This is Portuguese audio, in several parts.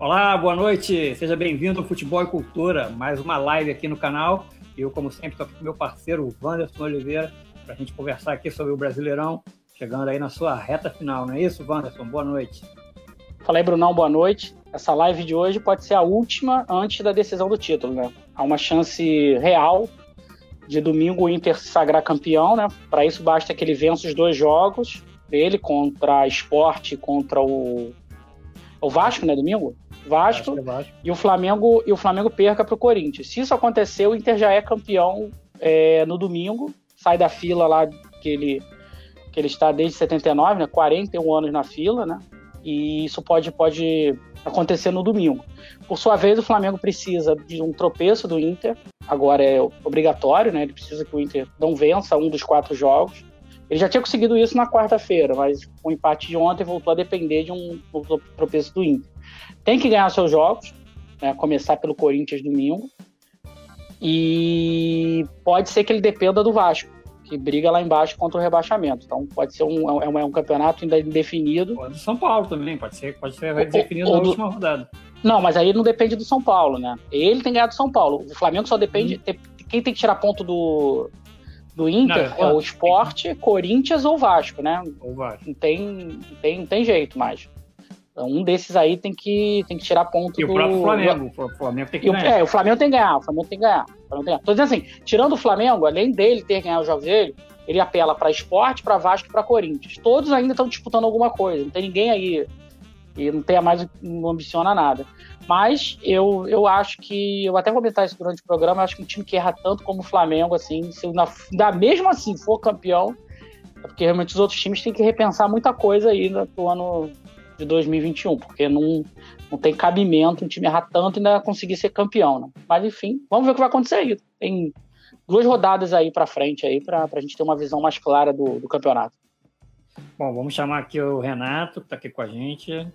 Olá, boa noite, seja bem-vindo ao Futebol e Cultura, mais uma live aqui no canal. Eu, como sempre, estou aqui com meu parceiro, Wanderson Oliveira, para a gente conversar aqui sobre o Brasileirão, chegando aí na sua reta final, não é isso, Wanderson? Boa noite. Fala aí, Brunão, boa noite. Essa live de hoje pode ser a última antes da decisão do título, né? Há uma chance real de domingo o Inter se sagrar campeão, né? Para isso basta que ele vença os dois jogos, dele contra a Sport e contra o, o Vasco, né, domingo? Vasco, é Vasco, e o Flamengo e o Flamengo perca para o Corinthians. Se isso acontecer, o Inter já é campeão é, no domingo, sai da fila lá que ele que ele está desde 79, né, 41 anos na fila, né? E isso pode pode acontecer no domingo. Por sua vez, o Flamengo precisa de um tropeço do Inter. Agora é obrigatório, né? Ele precisa que o Inter não vença um dos quatro jogos. Ele já tinha conseguido isso na quarta-feira, mas o empate de ontem voltou a depender de um tropeço do Inter tem que ganhar seus jogos, né, começar pelo Corinthians domingo. E pode ser que ele dependa do Vasco, que briga lá embaixo contra o rebaixamento. Então pode ser um, é um, é um campeonato ainda indefinido. Pode do São Paulo também, pode ser, pode ser definido na do... última rodada. Não, mas aí não depende do São Paulo, né? Ele tem ganhado do São Paulo. O Flamengo só depende. Hum. Quem tem que tirar ponto do, do Inter não, é, o Sport, Corinthians ou Vasco, né? Ou Vasco. Não tem, tem, não tem jeito mais. Então, um desses aí tem que, tem que tirar ponto e do... o próprio Flamengo. O Flamengo tem que ganhar. É, o Flamengo tem que ganhar. O Flamengo tem que ganhar. O Flamengo tem que ganhar. Tô dizendo assim, tirando o Flamengo, além dele ter ganhado os jogos dele, ele apela para esporte, para Vasco e para Corinthians. Todos ainda estão disputando alguma coisa. Não tem ninguém aí e não tenha mais, não ambiciona nada. Mas eu, eu acho que, eu até vou comentar isso durante o programa, eu acho que um time que erra tanto como o Flamengo, assim, se na, da mesmo assim for campeão, é porque realmente os outros times têm que repensar muita coisa aí no, no ano de 2021, porque não, não tem cabimento um time errar tanto e ainda conseguir ser campeão, né? Mas enfim, vamos ver o que vai acontecer aí. Tem duas rodadas aí para frente aí para a gente ter uma visão mais clara do, do campeonato. Bom, vamos chamar aqui o Renato, que está aqui com a gente.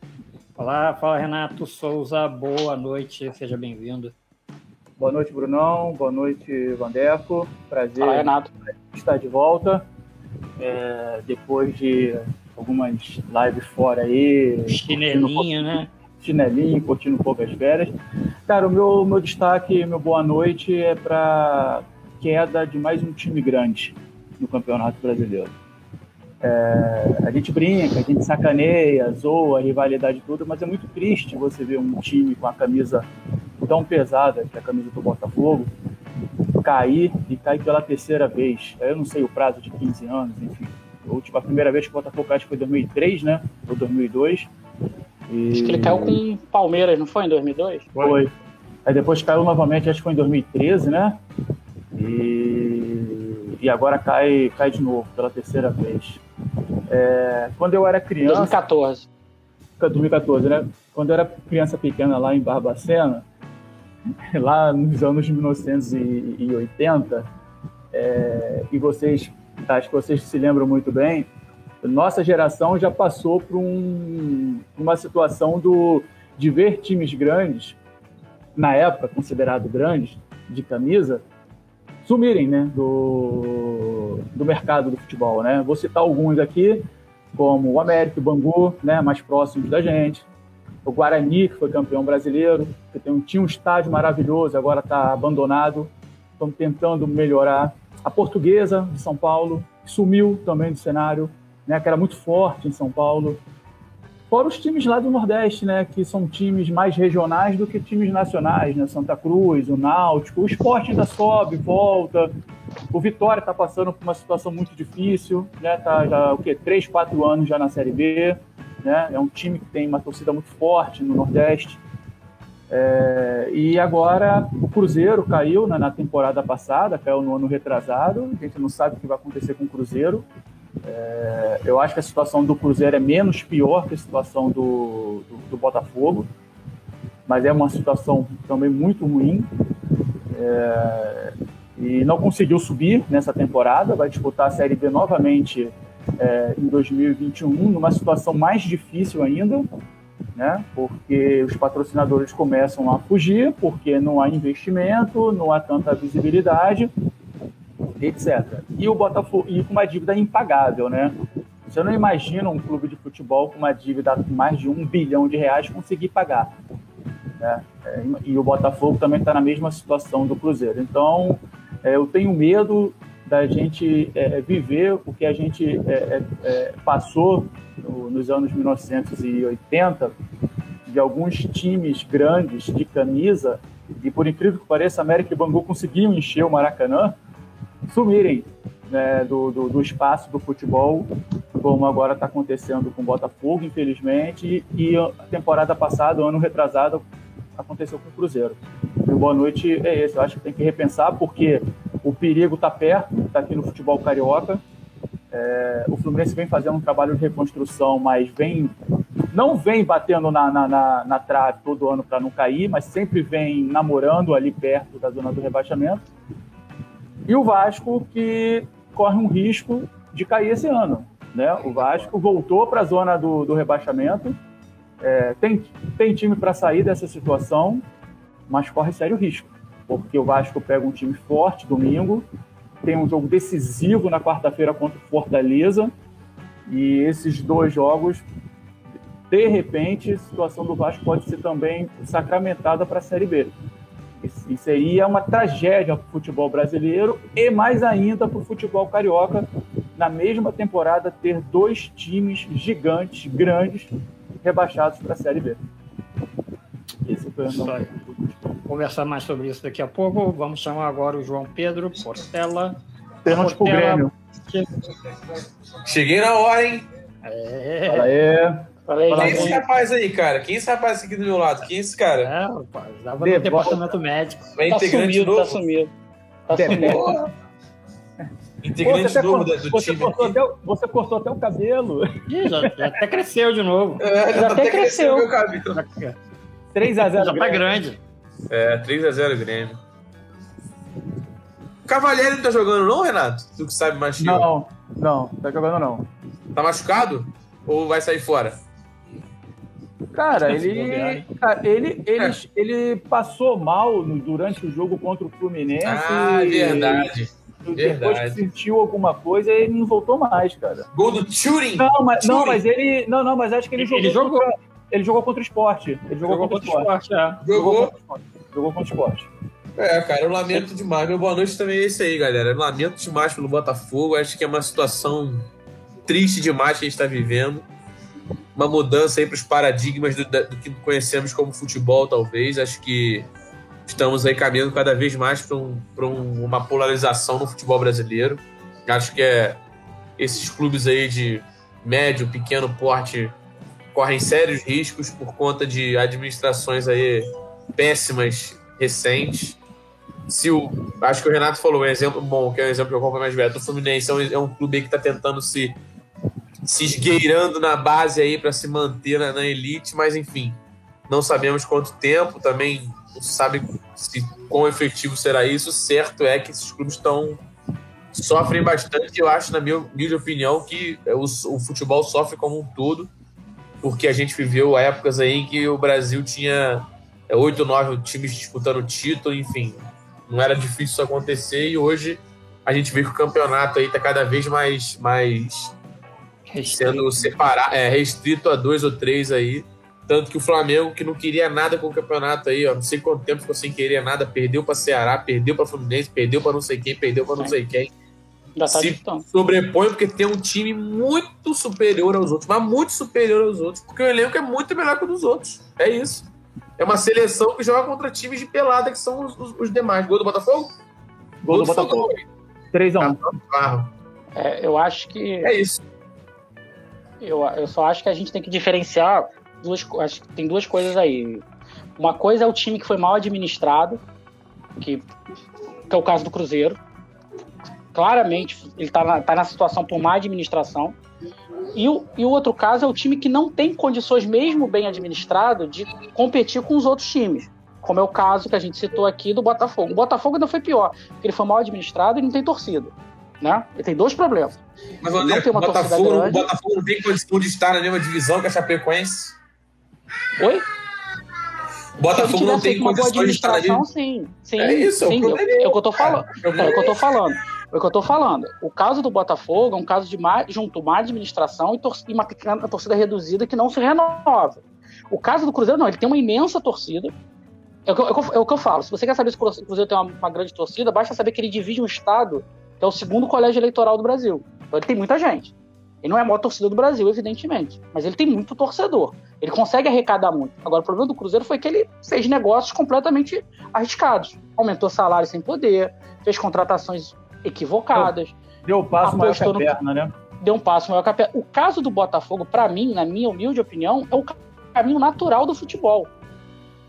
Fala, fala Renato Souza, boa noite, seja bem-vindo. Boa noite, Brunão. Boa noite, Vandeco. Prazer Fala, Renato. estar de volta. É, depois de algumas lives fora aí. Chinelinho, né? Chinelinho, curtindo um pouco as férias. Cara, o meu, meu destaque, meu boa noite é para queda de mais um time grande no Campeonato Brasileiro. É, a gente brinca, a gente sacaneia, zoa a rivalidade toda, mas é muito triste você ver um time com a camisa tão pesada, que é a camisa do Botafogo, cair e cair pela terceira vez. Eu não sei o prazo de 15 anos, enfim. A última, a primeira vez que o Botafogo caiu foi em 2003, né? Ou 2002. E... Acho que ele caiu com o Palmeiras, não foi em 2002? Foi. Aí depois caiu novamente, acho que foi em 2013, né? E, e agora cai, cai de novo, pela terceira vez. É... Quando eu era criança. 2014. 2014, né? Quando eu era criança pequena lá em Barbacena, lá nos anos de 1980, é... e vocês acho que vocês se lembram muito bem, nossa geração já passou por um, uma situação do, de ver times grandes, na época considerados grandes, de camisa, sumirem né, do, do mercado do futebol. Né? Vou citar alguns aqui, como o América, o Bangu, né, mais próximos da gente, o Guarani, que foi campeão brasileiro, que tem tinha um estádio maravilhoso, agora está abandonado, estão tentando melhorar a portuguesa de São Paulo, que sumiu também do cenário, né, que era muito forte em São Paulo. Fora os times lá do Nordeste, né, que são times mais regionais do que times nacionais, né, Santa Cruz, o Náutico, o esporte ainda sobe, volta. O Vitória está passando por uma situação muito difícil, né, tá já o quê? Três, quatro anos já na Série B, né, é um time que tem uma torcida muito forte no Nordeste. É, e agora o Cruzeiro caiu né, na temporada passada, caiu no ano retrasado. A gente não sabe o que vai acontecer com o Cruzeiro. É, eu acho que a situação do Cruzeiro é menos pior que a situação do, do, do Botafogo, mas é uma situação também muito ruim. É, e não conseguiu subir nessa temporada, vai disputar a Série B novamente é, em 2021, numa situação mais difícil ainda, né? Porque os patrocinadores começam a fugir, porque não há investimento, não há tanta visibilidade, etc. E o Botafogo e com uma dívida impagável, né? Você não imagina um clube de futebol com uma dívida de mais de um bilhão de reais conseguir pagar. Né? É, e o Botafogo também está na mesma situação do Cruzeiro. Então, é, eu tenho medo da gente é, viver o que a gente passou no, nos anos 1980, de alguns times grandes de camisa, e por incrível que pareça, América e Bangu conseguiam encher o Maracanã, sumirem né, do, do, do, espaço do futebol, como agora está acontecendo com o Botafogo, infelizmente, e a temporada passada, ano retrasado, aconteceu com o Cruzeiro. E o boa noite é esse. Eu acho que tem que repensar, porque o perigo está perto, está aqui no futebol carioca. É, o Fluminense vem fazendo um trabalho de reconstrução, mas vem não vem batendo na, na, na, na trave todo ano para não cair, mas sempre vem namorando ali perto da zona do rebaixamento. E o Vasco que corre um risco de cair esse ano. Né? O Vasco voltou para a zona do, do rebaixamento, é, tem, tem time para sair dessa situação, mas corre sério risco, porque o Vasco pega um time forte domingo, tem um jogo decisivo na quarta-feira contra o Fortaleza, e esses dois jogos, de repente, a situação do Vasco pode ser também sacramentada para a Série B. E seria uma tragédia para o futebol brasileiro e mais ainda para o futebol carioca, na mesma temporada, ter dois times gigantes, grandes, rebaixados para a Série B. Esse foi o Conversar mais sobre isso daqui a pouco. Vamos chamar agora o João Pedro Portela. Pênalti pro Grêmio. Cheguei na hora, hein? É. Fala aí. Falei, Quem é esse rapaz aí, cara? Quem é esse rapaz aqui do meu lado? Quem é esse cara? É, rapaz, dava no departamento médico. É tá sumido, novo? tá sumido. Tá sumido. Integrante você novo do, do você time. Cortou até, você cortou até o cabelo. Ih, já, já, até cresceu de novo. É, já, já até, cresceu. meu cabelo. 3x0. Já tá grande. É, 3x0 Grêmio. O Cavalieri não tá jogando, não, Renato? Tu que sabe mais que Não, não, tá jogando não. Tá machucado? Ou vai sair fora? Cara, ele, cara, ele, ele, ele passou mal no, durante o jogo contra o Fluminense. Ah, verdade. Depois verdade. que sentiu alguma coisa, ele não voltou mais, cara. Gol do Turing! Não, mas, não, mas ele. Não, não, mas acho que ele, ele jogou. jogou. Contra, ele jogou contra o esporte. Ele jogou, jogou contra, contra, o esporte. esporte é. Jogou? Jogou contra o esporte. Jogou contra o esporte. É, cara, eu lamento demais. Meu boa noite também é esse aí, galera. Eu lamento demais pelo Botafogo. Acho que é uma situação triste demais que a gente está vivendo uma mudança aí para os paradigmas do, do, que conhecemos como futebol, talvez. Acho que estamos aí caminhando cada vez mais para um, um, uma polarização no futebol brasileiro. Acho que é esses clubes aí de médio, pequeno porte correm sérios riscos por conta de administrações aí péssimas recentes. Se o, acho que o Renato falou um exemplo bom, que é um exemplo que eu compro mais velho. O Fluminense é um, é um clube que está tentando se se esgueirando na base aí para se manter na, na, elite, mas enfim, não sabemos quanto tempo, também não sabe se quão efetivo será isso. Certo é que esses clubes estão sofrem bastante. Eu acho, na minha humilde opinião, que o, o futebol sofre como um todo, porque a gente viveu épocas aí em que o Brasil tinha é, oito, nove times disputando título, enfim, não era difícil isso acontecer e hoje a gente vê que o campeonato aí está cada vez mais, mais sendo separado, é, restrito a dois ou três aí. Tanto que o Flamengo, que não queria nada com o campeonato aí, ó, não sei quanto tempo ficou sem querer nada, perdeu para Ceará, perdeu para Fluminense, perdeu para não sei quem, perdeu para não sei quem. Já tá se sobrepõe porque tem um time muito superior aos outros, mas muito superior aos outros, porque o elenco é muito melhor que o dos outros. É isso. É uma seleção que joga contra times de pelada, que são os, os, os demais. Gol do Botafogo? Gol, do, do Botafogo. 3x1. É, eu acho que. É isso. Eu, eu só acho que a gente tem que diferenciar duas acho que tem duas coisas aí. Uma coisa é o time que foi mal administrado, que, que é o caso do Cruzeiro. Claramente, ele está na, tá na situação por má administração. E o, e o outro caso é o time que não tem condições, mesmo bem administrado, de competir com os outros times. Como é o caso que a gente citou aqui do Botafogo. O Botafogo ainda foi pior, porque ele foi mal administrado e não tem torcida. Né? Ele tem dois problemas. Mas, André, o Botafogo, o Botafogo não tem condição de estar na mesma divisão que a Chapecoense? Oi? O Botafogo não tem condição de estar na mesma sim, sim. É isso, sim, é, é, é o que eu tô falando. É, é o que eu tô falando. É o que eu tô falando. O caso do Botafogo é um caso de má, junto má administração e, tor e uma torcida reduzida que não se renova. O caso do Cruzeiro, não, ele tem uma imensa torcida. É o que, eu, é o que eu falo. Se você quer saber se o Cruzeiro tem uma, uma, grande torcida, basta saber que ele divide um estado, é o segundo colégio eleitoral do Brasil. Então ele tem muita gente. Ele não é a maior torcida do Brasil, evidentemente, mas ele tem muito torcedor. Ele consegue arrecadar muito. Agora, o problema do Cruzeiro foi que ele fez negócios completamente arriscados. Aumentou salário sem poder, fez contratações equivocadas. Deu um passo maior que a perna, né? Deu um passo maior que a perna. O caso do Botafogo, para mim, na minha humilde opinião, é o caminho natural do futebol.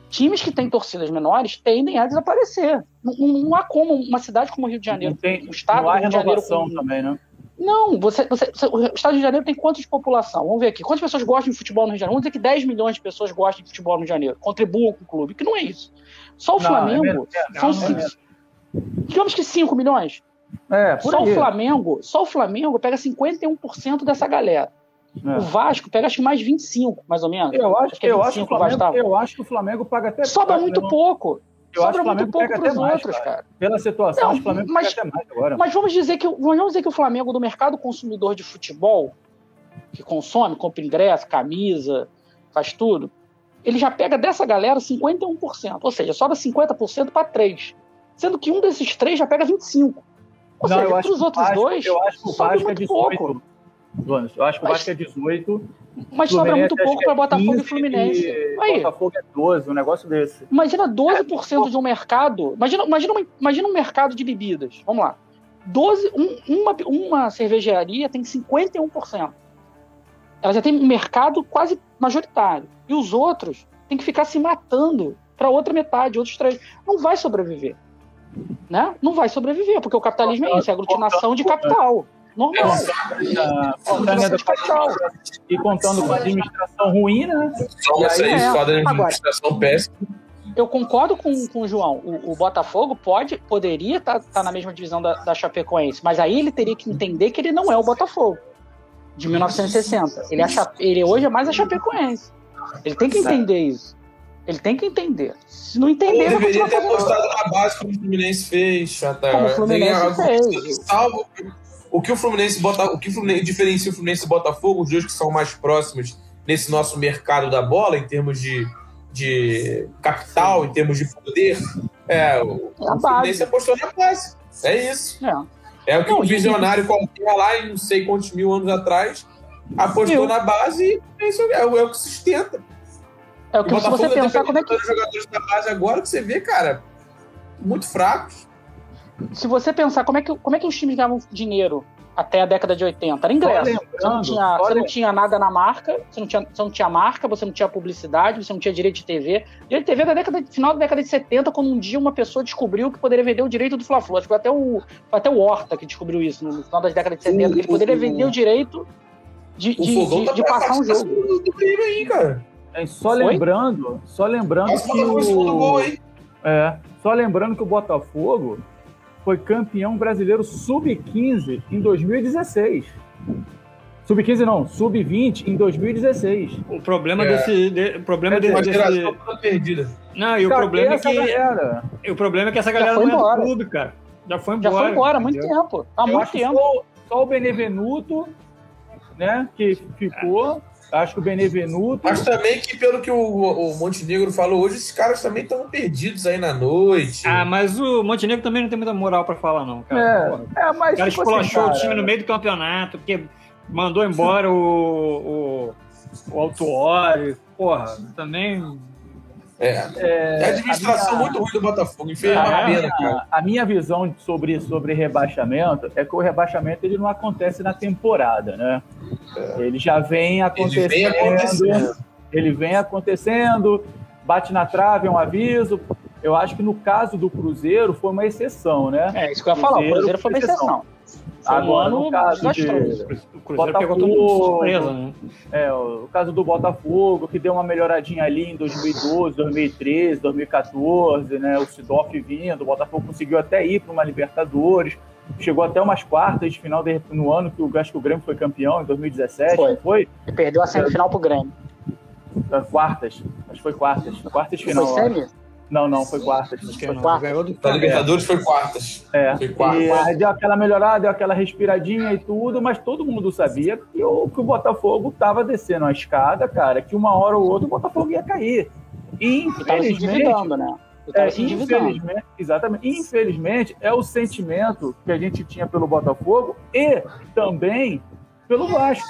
Times que têm torcidas menores tendem a desaparecer. Não, não há como uma cidade como o Rio de Janeiro, não tem, um estado não há do Rio de Janeiro com... também, né? Não, você, você, o Estado de Janeiro tem quantos de população? Vamos ver aqui. Quantas pessoas gostam de futebol no Rio de Janeiro? Vamos dizer que 10 milhões de pessoas gostam de futebol no Rio de Janeiro, contribuam com o clube, que não é isso. Só o não, Flamengo é são não, é digamos que 5 milhões. É, só aí. o Flamengo, só o Flamengo pega 51% dessa galera. É. O Vasco pega acho que mais 25, mais ou menos. Eu acho, acho que, eu, acho que o Flamengo, eu acho que o Flamengo paga até Sobra muito não... pouco. Eu Sobra muito pouco para os outros, cara. Pela situação, não, o Flamengo mas, até mais agora. Mas vamos dizer, que, vamos dizer que o Flamengo, do mercado consumidor de futebol, que consome, compra ingresso, camisa, faz tudo, ele já pega dessa galera 51%. Ou seja, sobra 50% para três. Sendo que um desses três já pega 25%. Ou não, seja, para os outros Vasco, dois, eu acho que o Vasco é 18. Pouco. Eu acho que o Vasco é 18 mas sobra muito pouco para Botafogo e Fluminense. Aí. Botafogo é 12, um negócio desse. Imagina 12% é, de um mercado. Imagina, imagina, uma, imagina um mercado de bebidas. Vamos lá. 12, um, uma, uma cervejaria tem 51%. Ela já tem um mercado quase majoritário. E os outros têm que ficar se matando para outra metade, outros três. Não vai sobreviver. Né? Não vai sobreviver, porque o capitalismo é isso, é aglutinação de capital. Normal. E contando com a administração ruim, né? Nossa, aí, isso, é. a administração péssima. Eu concordo com, com o João. O, o Botafogo pode, poderia estar tá, tá na mesma divisão da, da Chapecoense, mas aí ele teria que entender que ele não é o Botafogo de 1960. Ele, é, ele hoje é mais a Chapecoense. Ele tem que entender isso. Ele tem que entender. Se não entender, ele deveria ter apostado na base como o Fluminense fez, Chata. Como o Fluminense fez. Salvo o que o Fluminense bota, o que o Fluminense, diferencia o Fluminense e o Botafogo, os dois que são mais próximos nesse nosso mercado da bola, em termos de, de capital, em termos de poder, é, o, é o Fluminense apostou na base. É isso. É, é o que não, um visionário e... qualquer lá em não sei quantos mil anos atrás apostou Eu... na base e isso, é, é o que sustenta. É o que o Botafogo você pensar como é que... jogadores da base agora que você vê, cara, muito fracos se você pensar como é que, como é que os times ganhavam dinheiro até a década de 80? Era ingresso. Você não, tinha, você não tinha nada na marca, você não, tinha, você não tinha marca, você não tinha publicidade, você não tinha direito de TV. Direito de TV é da década, final da década de 70, quando um dia uma pessoa descobriu que poderia vender o direito do Fla-Flu. Acho que foi até o, foi até o Horta que descobriu isso no final das décadas de 70. que ele poderia vender o direito de, de, de, tá de passar um jogo. Aí, cara. É, só Foi? lembrando, só lembrando Nossa, que o... Gol, é, só lembrando que o Botafogo foi campeão brasileiro sub-15 em 2016. Sub-15 não, sub-20 em 2016. O problema é. desse. De, o problema é desse. desse... perdida. Não, e o problema é que. Galera... O problema é que essa galera não embora. é do clube, cara. Já foi embora. Já foi embora há muito tempo. Há muito tempo. Só, só, o Benevenuto, né, que ficou. Acho que o Benevenuto. Mas também que, pelo que o, o Montenegro falou hoje, esses caras também estão perdidos aí na noite. Ah, mas o Montenegro também não tem muita moral para falar, não, cara. É, é mas. O cara tipo esculachou assim, o time no meio do campeonato, porque mandou embora o, o, o Autuori. Porra, também é. é. é a administração a minha, muito ruim do Botafogo, infelizmente. A, minha, a minha visão sobre, sobre rebaixamento é que o rebaixamento ele não acontece na temporada, né? É. Ele já vem acontecendo. Ele vem acontecendo. Ele vem acontecendo, bate na trave, é um aviso. Eu acho que no caso do Cruzeiro foi uma exceção, né? É, isso que eu ia falar, o Cruzeiro foi uma exceção. Agora, no caso de o Botafogo, surpresa, né? É, o caso do Botafogo, que deu uma melhoradinha ali em 2012, 2013, 2014, né? O Sidorf vindo, o Botafogo conseguiu até ir para uma Libertadores, chegou até umas quartas de final de, no ano que o, acho que o Grêmio foi campeão, em 2017, foi? foi? Perdeu a semifinal pro Grêmio. Quartas, acho que foi quartas, quartas de final. Foi semi? Não, não, foi quartas. Foi quartas. Ganhou do Da Flamengo. Libertadores foi quartas. É, Foi quartas. e deu aquela melhorada, deu aquela respiradinha e tudo, mas todo mundo sabia que o, que o Botafogo tava descendo a escada, cara, que uma hora ou outra o Botafogo ia cair. E tava se infelizmente, né? Tava é, infelizmente, exatamente, infelizmente é o sentimento que a gente tinha pelo Botafogo e também pelo Vasco.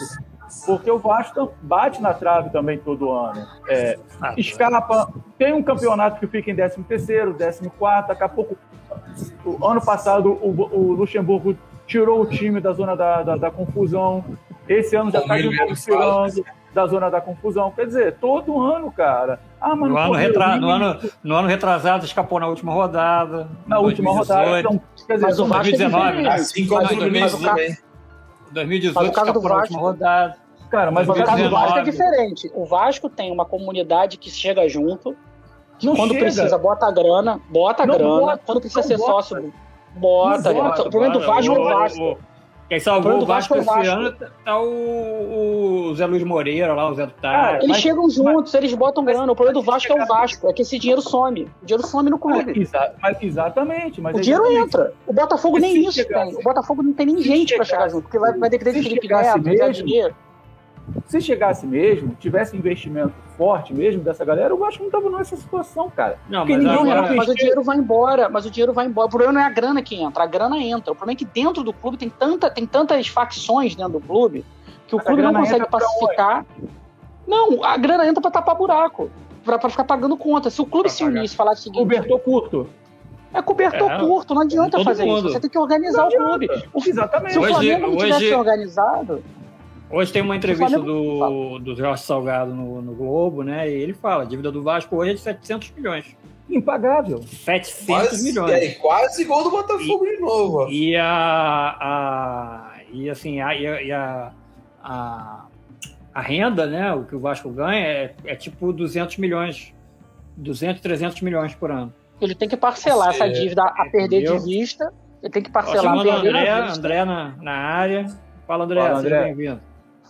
Porque o Vasco bate na trave também todo ano. É, Ah, escapa, tem um campeonato que fica em 13 terceiro, 14 quarto, daqui a pouco, o ano passado o, o Luxemburgo tirou o time da zona da, da, da confusão, esse ano já está de novo tirando da zona da confusão, quer dizer, todo ano, cara. Ah, mas No ano, retra... no, ano, no ano retrasado, escapou na última rodada. na última 2018, rodada, então, quer dizer, Mas o Vasco é 2019, diferente. Assim como Mas o Fluminense também. 2018 Mas caso do última Vasco- rodada. cara, mas Mas o o caso do 2019. Vasco é diferente. O Vasco tem uma comunidade que chega junto, que Não quando chega. precisa, bota a grana, bota a Não grana, bota, quando precisa ser bota. sócio, bota. Bota, o problema do Vasco é O- Vasco. O- Quem salvou o Vasco Vasco é o esse Vasco. ano tá o, o Zé Luiz Moreira lá, o Zé do Cara, Tar. Eles mas- chegam juntos, eles botam mas- grana. O problema do mas Vasco é o Vasco, é que esse dinheiro some. O dinheiro some no clube. Exa- mas exatamente, mas O dinheiro entra. O Botafogo nem isso chegasse- tem. O Botafogo não tem nem gente pra chegasse- chegar junto, porque vai, vai depender de Felipe Neto, Zé mesmo, Dinheiro. Se chegasse mesmo, tivesse investimento forte mesmo dessa galera, o Vasco não tava nessa situação, cara. Não, Porque mas ninguém agora... não, mas o dinheiro vai embora, mas o dinheiro vai embora. O problema não é a grana que entra, a grana entra. O problema é que dentro do clube tem, tanta, tem tantas facções dentro do clube que o Mas clube não consegue pacificar. Não, a grana entra pra tapar buraco. Pra, pra ficar pagando conta. Se o clube Pra se unisse e falar o seguinte, Cobertor curto. é cobertor É, curto, não adianta fazer mundo. isso. Você tem que organizar o clube. Exatamente. Se o Hoje- Flamengo não tivesse hoje- organizado, Hoje tem uma entrevista do, do Jorge Salgado no, no Globo, né? E ele fala, a dívida do Vasco hoje é de 700 milhões. Impagável. 700 Quase, milhões. e aí, quase gol do Botafogo de novo. E a, a e assim a, e a, e a, a, a renda, né, o que o Vasco ganha é, é tipo 200 milhões, 200, 300 milhões por ano. ele tem que parcelar Você- essa dívida a perder Entendeu? de vista. Ele tem que Ó, parcelar a perder André, de vista. André na, na área. Fala, André, Fala, seja André. bem-vindo.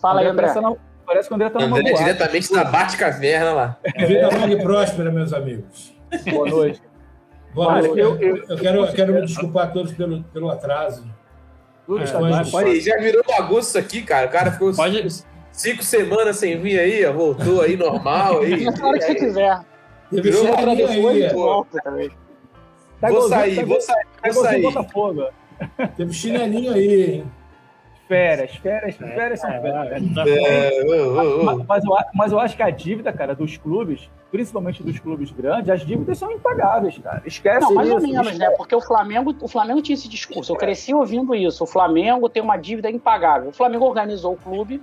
Fala aí, André. Parece, na- parece que o André tá numa André boate. diretamente da Bate-Caverna lá. Vida longa e próspera, meus amigos. Boa noite. Boa Olha, noite. eu- Eu, eu- quero, eu quero me desculpar a todos pelo, pelo atraso. Tudo É, pode- já virou bagunça isso aqui, cara. O cara ficou Pode- cinco semanas sem vir aí, ó, voltou aí normal. Aí, Na hora que você quiser. Teve Virou chinelinho depois aí, e volta também. Tá vou sair, tá vou sair, Tá vou sair. Botafogo. teve chinelinho aí, hein? Férias, férias, férias são É, férias. tá É, ô, ô, ô. Mas, mas eu, mas eu acho que a dívida, cara, dos clubes, principalmente dos clubes grandes, as dívidas são impagáveis, cara. Esquece Não, mais isso. ou menos, né? Porque o Flamengo, o Flamengo tinha esse discurso. Eu cresci ouvindo isso. O Flamengo tem uma dívida impagável. O Flamengo organizou o clube,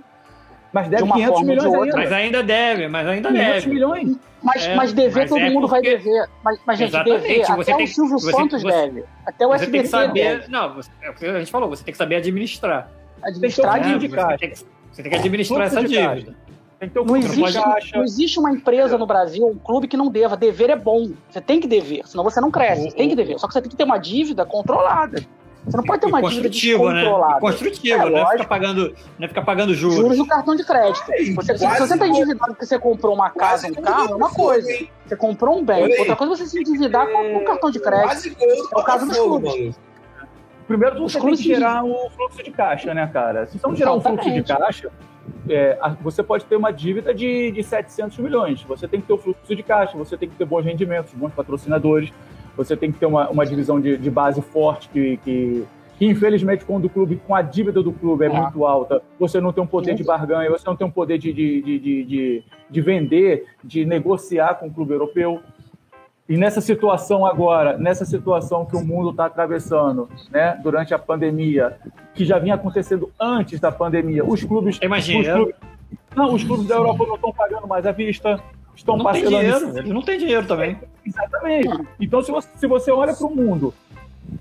Mas deve de uma 500 forma ou de milhões outra. ainda. Mas ainda deve, mas ainda 500 deve. milhões. mas, É, mas dever mas todo é mundo vai porque- dever. Mas, mas gente, Exatamente, dever. você Até tem- o Silvio você- Santos você- deve. Até o Você SBT que saber. deve. Não, você- é o que a gente falou, você tem que saber administrar. Administrar Tem que ter um né? de Você caixa. tem que, você tem que administrar essa dívida. Tem que ter o Não existe, não existe uma empresa no Brasil, um clube que não deva. Dever é bom. Você tem que dever, senão você não cresce. Você tem que dever. Só que você tem que ter uma dívida controlada. Você não pode ter uma dívida construtivo, né? E construtivo, É, não é ficar lógico. pagando, não é ficar pagando juros. Juros do cartão de crédito. Você, se você está endividado porque você comprou uma casa, um carro, é uma coisa. Você comprou um bem. Outra coisa é você se endividar com um cartão de crédito. Quase É o caso dos clubes. mano. Primeiro você tem que gerar o fluxo de caixa, né, cara? Se não gerar um fluxo de caixa, é, você pode ter uma dívida de, de 700 milhões. Você tem que ter o fluxo de caixa, você tem que ter bons rendimentos, bons patrocinadores, você tem que ter uma, uma divisão de, de base forte que, que, que, infelizmente, quando o clube, com a dívida do clube é, É. muito alta, você não tem um poder de barganha, você não tem um poder de, de, de, de, de, de vender, de negociar com o clube europeu. E nessa situação agora, nessa situação que o mundo está atravessando, né, durante a pandemia, que já vinha acontecendo antes da pandemia, os clubes, Tem mais os dinheiro. clubes não, os clubes da Europa não estão pagando mais à vista, estão Não tem parcelando dinheiro, eles não têm dinheiro também. Exatamente. Então, se você, se você olha para o mundo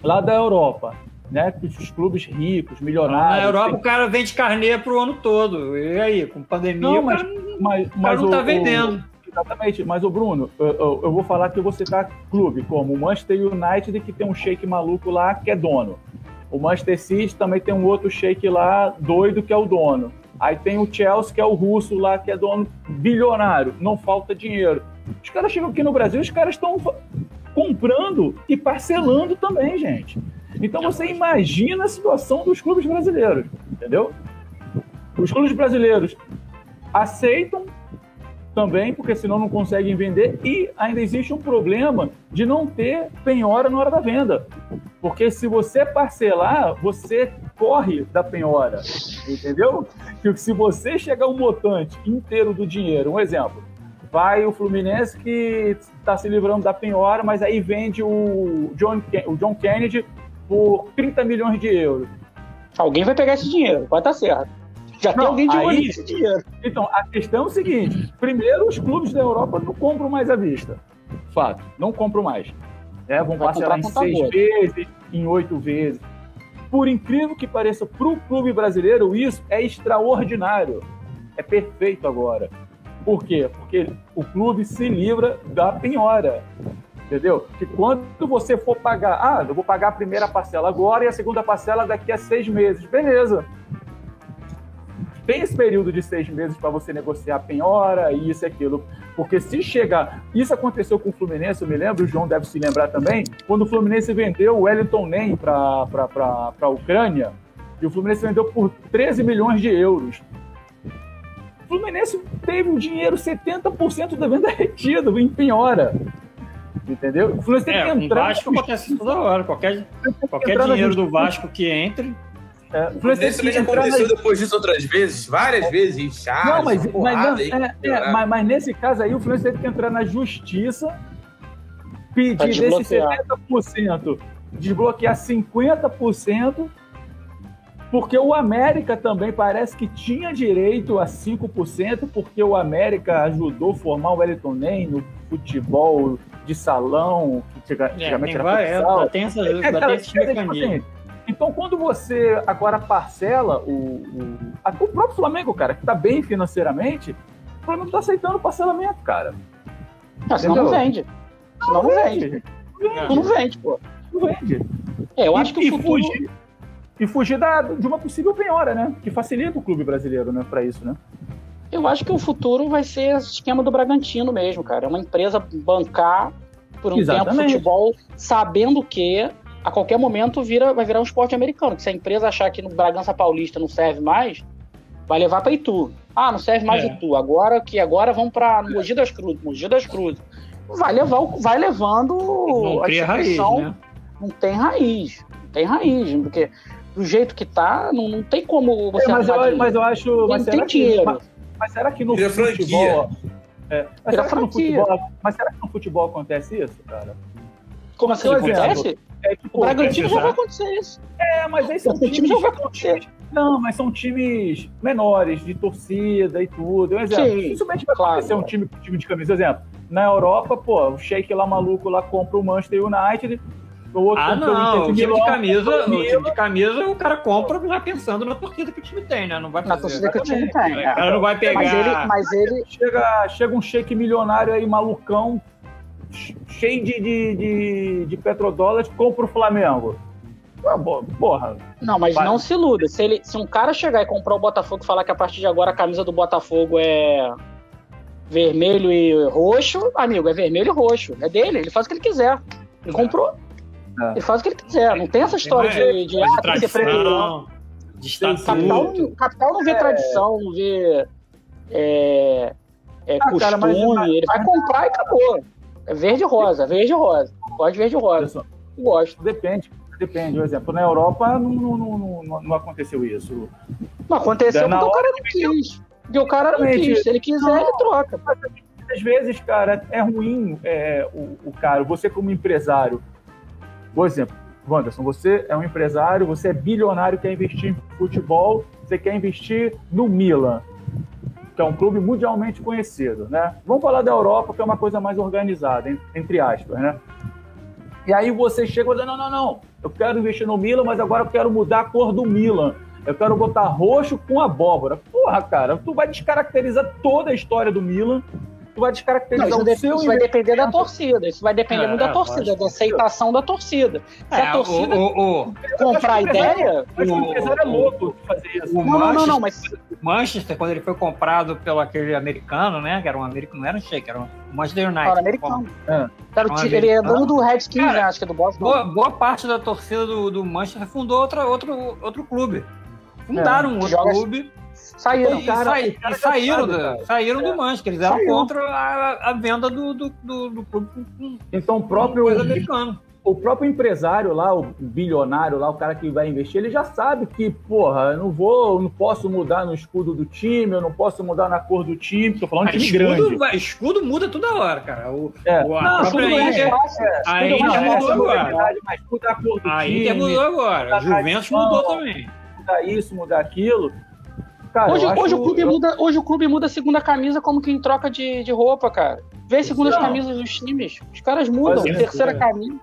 lá da Europa, né, os clubes ricos, milionários, Na Europa tem- o cara vende carnê pro ano todo. E aí, com pandemia, Não, o mas, cara, mas, o cara mas não o- tá o- vendendo. Exatamente, mas o Bruno, eu, eu- vou falar que eu vou citar clube, como o Manchester United, que tem um shake maluco lá que é dono. O Manchester City também tem um outro shake lá doido que é o dono. Aí tem o Chelsea, que é o russo lá, que é dono bilionário. Não falta dinheiro. Os caras chegam aqui no Brasil, os caras estão comprando e parcelando também, gente. Então você imagina a situação dos clubes brasileiros, entendeu? Os clubes brasileiros aceitam também, porque senão não conseguem vender, e ainda existe um problema de não ter penhora na hora da venda. Porque se você parcelar, você corre da penhora, entendeu? Que se você chegar um montante inteiro do dinheiro, um exemplo, vai o Fluminense que está se livrando da penhora, mas aí vende o John, o John Kennedy por 30 milhões de euros. Alguém vai pegar esse dinheiro, vai estar tá certo. Já não, tem alguém de nesse dinheiro. Então, a questão é o seguinte: primeiro, os clubes da Europa não compram mais à vista. Fato, não compram mais. É, vão Vai parcelar em seis boa. vezes, em oito vezes. Por incrível que pareça, para o clube brasileiro, isso é extraordinário. É perfeito agora. Por quê? Porque o clube se livra da penhora. Entendeu? Que quando você for pagar, ah, eu vou pagar a primeira parcela agora e a segunda parcela daqui a seis meses. Beleza tem esse período de seis meses para você negociar a penhora, isso e aquilo. Porque se chegar. Isso aconteceu com o Fluminense, eu me lembro, o João deve se lembrar também, quando o Fluminense vendeu o Wellington Nem para a Ucrânia, e o Fluminense vendeu por 13 milhões de euros. O Fluminense teve o dinheiro, 70% da venda retido em penhora. Entendeu? O Fluminense é, tem que entrar. O Vasco acontece toda hora. Qualquer, qualquer dinheiro do Vasco que entre é, o Fluminense também já aconteceu na... depois disso outras vezes, várias vezes, inchado, não, mas, mas, não, é, é, mas, mas, nesse caso aí, o Fluminense teve que entrar na justiça, pedir desses 70%, desbloquear. 50%, porque o América também parece que tinha direito a 5%, porque o América ajudou a formar o Wellington Nem no futebol de salão, que antigamente é, era vai, futsal. É, tem essa, é, cara, esse tipo então, quando você agora parcela o, o, o próprio Flamengo, cara, que está bem financeiramente, o Flamengo está aceitando o parcelamento, cara. Não, senão não vende. Senão não, não vende. Não, não vende, pô. Não vende. É, eu acho que o futuro... Fugir, e fugir da, de uma possível penhora, né? Que facilita o clube brasileiro, né, para isso, né? Eu acho que o futuro vai ser o esquema do Bragantino mesmo, cara. É uma empresa bancar por um Exatamente. tempo futebol, sabendo que a qualquer momento vira, vai virar um esporte americano. Que se a empresa achar que no Bragança Paulista não serve mais, vai levar para Itu. Ah, não serve mais é. Itu. Agora que agora vão para Mogi das Cruzes, Mogi das Cruzes. Vai levar, vai levando não a instituição. Raiz, né? Não tem raiz, não tem raiz, porque do jeito que tá, não, não tem como você. É, mas, eu, mas eu acho, mas tem dinheiro. Mas, mas, será que no futebol? É, mas, será que no futebol mas será que no futebol acontece isso, cara? Como assim? Acontece? É, tipo, o Bragantino já vai acontecer isso. É, mas aí são times. Já vai acontecer. Não, mas são times menores, de torcida e tudo. Um exemplo. Sim, Dificilmente vai claro, acontecer um time, time de camisa. Exemplo, na Europa, pô, o Sheik lá maluco lá compra o Manchester United. O outro ah, não, o time de camisa, o time de camisa, o cara compra já pensando na torcida que o time tem, né? Não vai fazer. Na torcida que o time tem. O cara não vai pegar. Mas ele, mas ele... Chega, chega um shake milionário aí, malucão, cheio de, de, de, de petrodólares, compra o Flamengo. Ah, porra. Não, mas vai. não se iluda. Se, ele, se um cara chegar e comprar o Botafogo e falar que a partir de agora a camisa do Botafogo é vermelho e roxo, amigo, é vermelho e roxo. É dele, ele faz o que ele quiser. Ele comprou. É. Ele faz o que ele quiser. Não tem essa história de, de, ah, tem que ser preto. De capital, capital não vê é. tradição, não vê é, é, ah, costume. Cara, mas, ele vai comprar e acabou. É verde rosa, verde rosa. Pode verde rosa. Gosto. Depende, depende. Por exemplo, na Europa não, não, não, não aconteceu isso. Não aconteceu porque o cara não quis. Porque o cara não quis. Se ele quiser, ele troca. Às vezes, cara, é ruim é, o, o cara, você como empresário. Por exemplo, Wanderson, você é um empresário, você é bilionário, quer investir em futebol, você quer investir no Milan que é um clube mundialmente conhecido, né? Vamos falar da Europa, que é uma coisa mais organizada, entre aspas, né? E aí você chega e diz, não, não, não, eu quero investir no Milan, mas agora eu quero mudar a cor do Milan. Eu quero botar roxo com abóbora. Porra, cara, tu vai descaracterizar toda a história do Milan tu vai descaracterizar não, isso o seu Isso vai depender da torcida, isso vai depender é, muito da torcida, da aceitação da torcida. Se é, a torcida o, o, o, comprar a ideia... Mas o empresário é louco fazer isso. Não, não, não, não, mas Manchester, quando ele foi comprado pelo aquele americano, né? Que era um americano, não era um shake, era um Manchester United. Cara, americano. É. Cara, o Um ele é dono do Redskins, Cara, né? Acho que é do Boston. Boa, boa parte da torcida do, do Manchester fundou outra, outro, outro clube. Fundaram um outro Joga- clube Saíram. e, cara, e já saíram, sabe, da- saíram do Manchester. Eles eram Saiu. contra a, a venda do, do, do, do clube Então, o próprio, coisa americana. o próprio empresário lá, o bilionário lá, o cara que vai investir, ele já sabe que, porra, eu não vou, eu não posso mudar no escudo do time, eu não posso mudar na cor do time, tô falando de time escudo, grande. vai- escudo muda toda hora, cara. O, É. o- a Não, tudo bem, Inter, é. a Inter mudou é agora. Mas mudar a cor do A time, Inter mudou agora. A a Juventus mudou também. mudar isso, mudar aquilo. Cara, Hoje, acho- hoje, o clube eu- muda, hoje o clube muda a segunda camisa como quem troca de, de roupa, cara. Vê as segundas Não. camisas dos times. Os caras mudam. É, terceira é. camisa.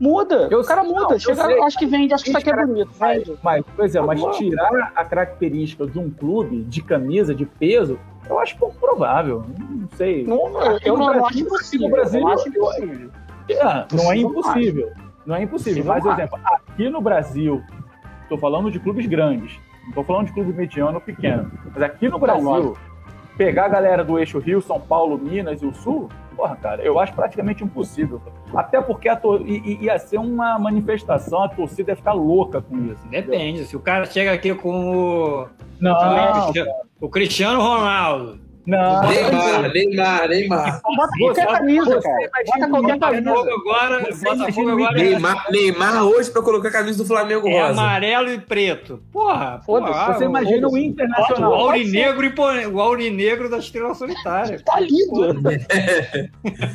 Muda. Eu o cara muda. não, Chega, sei. acho que vende. Acho que isso aqui é bonito. Vende. Mas, pois é, mas Tá tirar a característica de um clube de camisa, de peso, eu acho pouco provável. Não sei. Não, eu, não, Brasil- acho impossível. no Brasil, eu não acho eu- impossível. É, não é Possível impossível. Não é impossível. Possível Mas, por exemplo, aqui no Brasil, estou falando de clubes grandes, não estou falando de clube mediano ou pequeno. Mas aqui no Brasil, pegar a galera do eixo Rio, São Paulo, Minas e o Sul, porra, cara, eu acho praticamente impossível. Até porque a tor- ia ser uma manifestação, a torcida ia ficar louca com isso. entendeu? Depende. Se o cara chega aqui com o, Não, o Cristiano Ronaldo, não. Neymar, Neymar, Neymar. Bota qualquer camisa, você cara. imagina Bota qualquer camisa. agora, Botafogo o Neymar, Neymar hoje pra colocar a camisa do Flamengo é rosa. amarelo e preto. Porra, porra, Você o- imagina o o Internacional. aurinegro, impo- o aurinegro da estrela solitária. Tá lindo.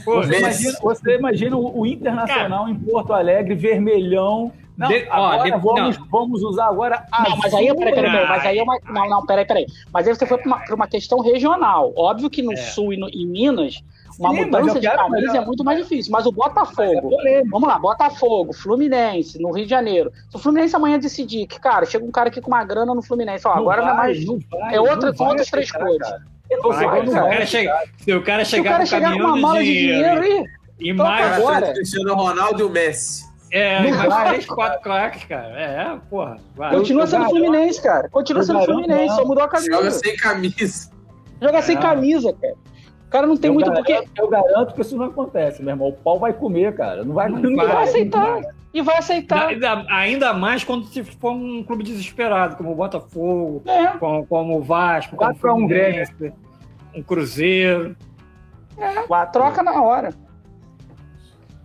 Porra, Você imagina, você imagina o, o Internacional em Porto Alegre, vermelhão. Não, De- ó, agora de- vamos, vamos usar agora Não, mas aí, peraí, peraí, peraí, Ah. mas aí é uma. Não, não, peraí, peraí. Mas aí você foi pra uma, pra uma questão regional. Óbvio que no É. Sul e no- em Minas, uma Sim, mudança de camisa é muito mais difícil. Mas o É Botafogo, polêmico. vamos lá, Botafogo, Fluminense, no Rio de Janeiro. Se o Fluminense amanhã decidir que, cara, chega um cara aqui com uma grana no Fluminense, ó, agora não é vai, mais. não vai, é outra- não são vai outras três. Não vai, não se, o cara. chegar com uma mala de de dinheiro dinheiro e Então, mais, Agora. Cristiano Ronaldo e o Messi. É, Não e mais três, quatro claques, cara. É, porra. Vai. continua sendo Fluminense, cara. Continua sendo Fluminense, não. só mudou a Joga camisa. sem camisa. Joga sem Não. camisa, cara. O cara não tem eu muito garanto, porque. Eu garanto que isso não acontece, meu irmão. O pau vai comer, cara. Não vai, Não vai. Vai aceitar. vai. E vai aceitar. Ainda, ainda mais quando se for um clube desesperado, como o Botafogo, É. como, como o Vasco, como o a um Fluminense, um Cruzeiro. Quatro, Troca na hora.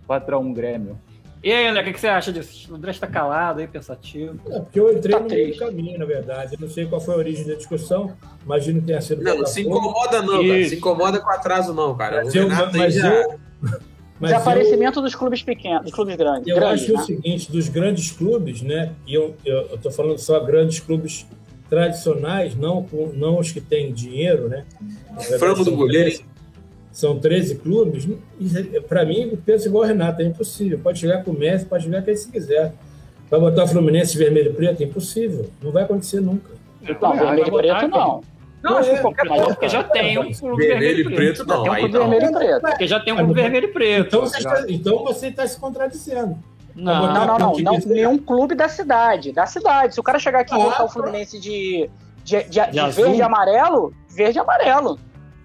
4 a 1 Grêmio. E aí, André, o que que você acha disso? O André está calado aí, pensativo. É, porque eu entrei Tá no meio do caminho, na verdade. Eu não sei qual foi a origem da discussão. Imagino que tenha sido. Não, Botafogo. se incomoda não, cara. Se incomoda com atraso não, cara. O Mas eu, Renato aí mas já... eu, mas eu, Desaparecimento dos clubes pequenos, dos clubes grandes. eu grandes, acho né? o seguinte, dos grandes clubes, né? E eu estou falando só grandes clubes tradicionais, não, não os que têm dinheiro, né? Frango do goleiro. 13 São 13 clubes. Para mim, eu penso igual o Renato, é impossível. Pode chegar com o Messi, pode chegar quem se quiser. Vai botar o Fluminense vermelho e preto? É impossível. Não vai acontecer nunca. Não, vermelho e preto não. Não, acho que é, qualquer Mas é coisa. porque já tem um clube Vermelho vermelho e preto. preto não, Tem um clube não. vermelho e preto. Porque já tem um clube vermelho e preto. Então você está, então você está se contradizendo. Não, Não, não, não. que não nenhum clube da cidade. Da cidade. Se o cara chegar aqui e botar o tá. Fluminense de, de, de, verde e amarelo, verde e amarelo.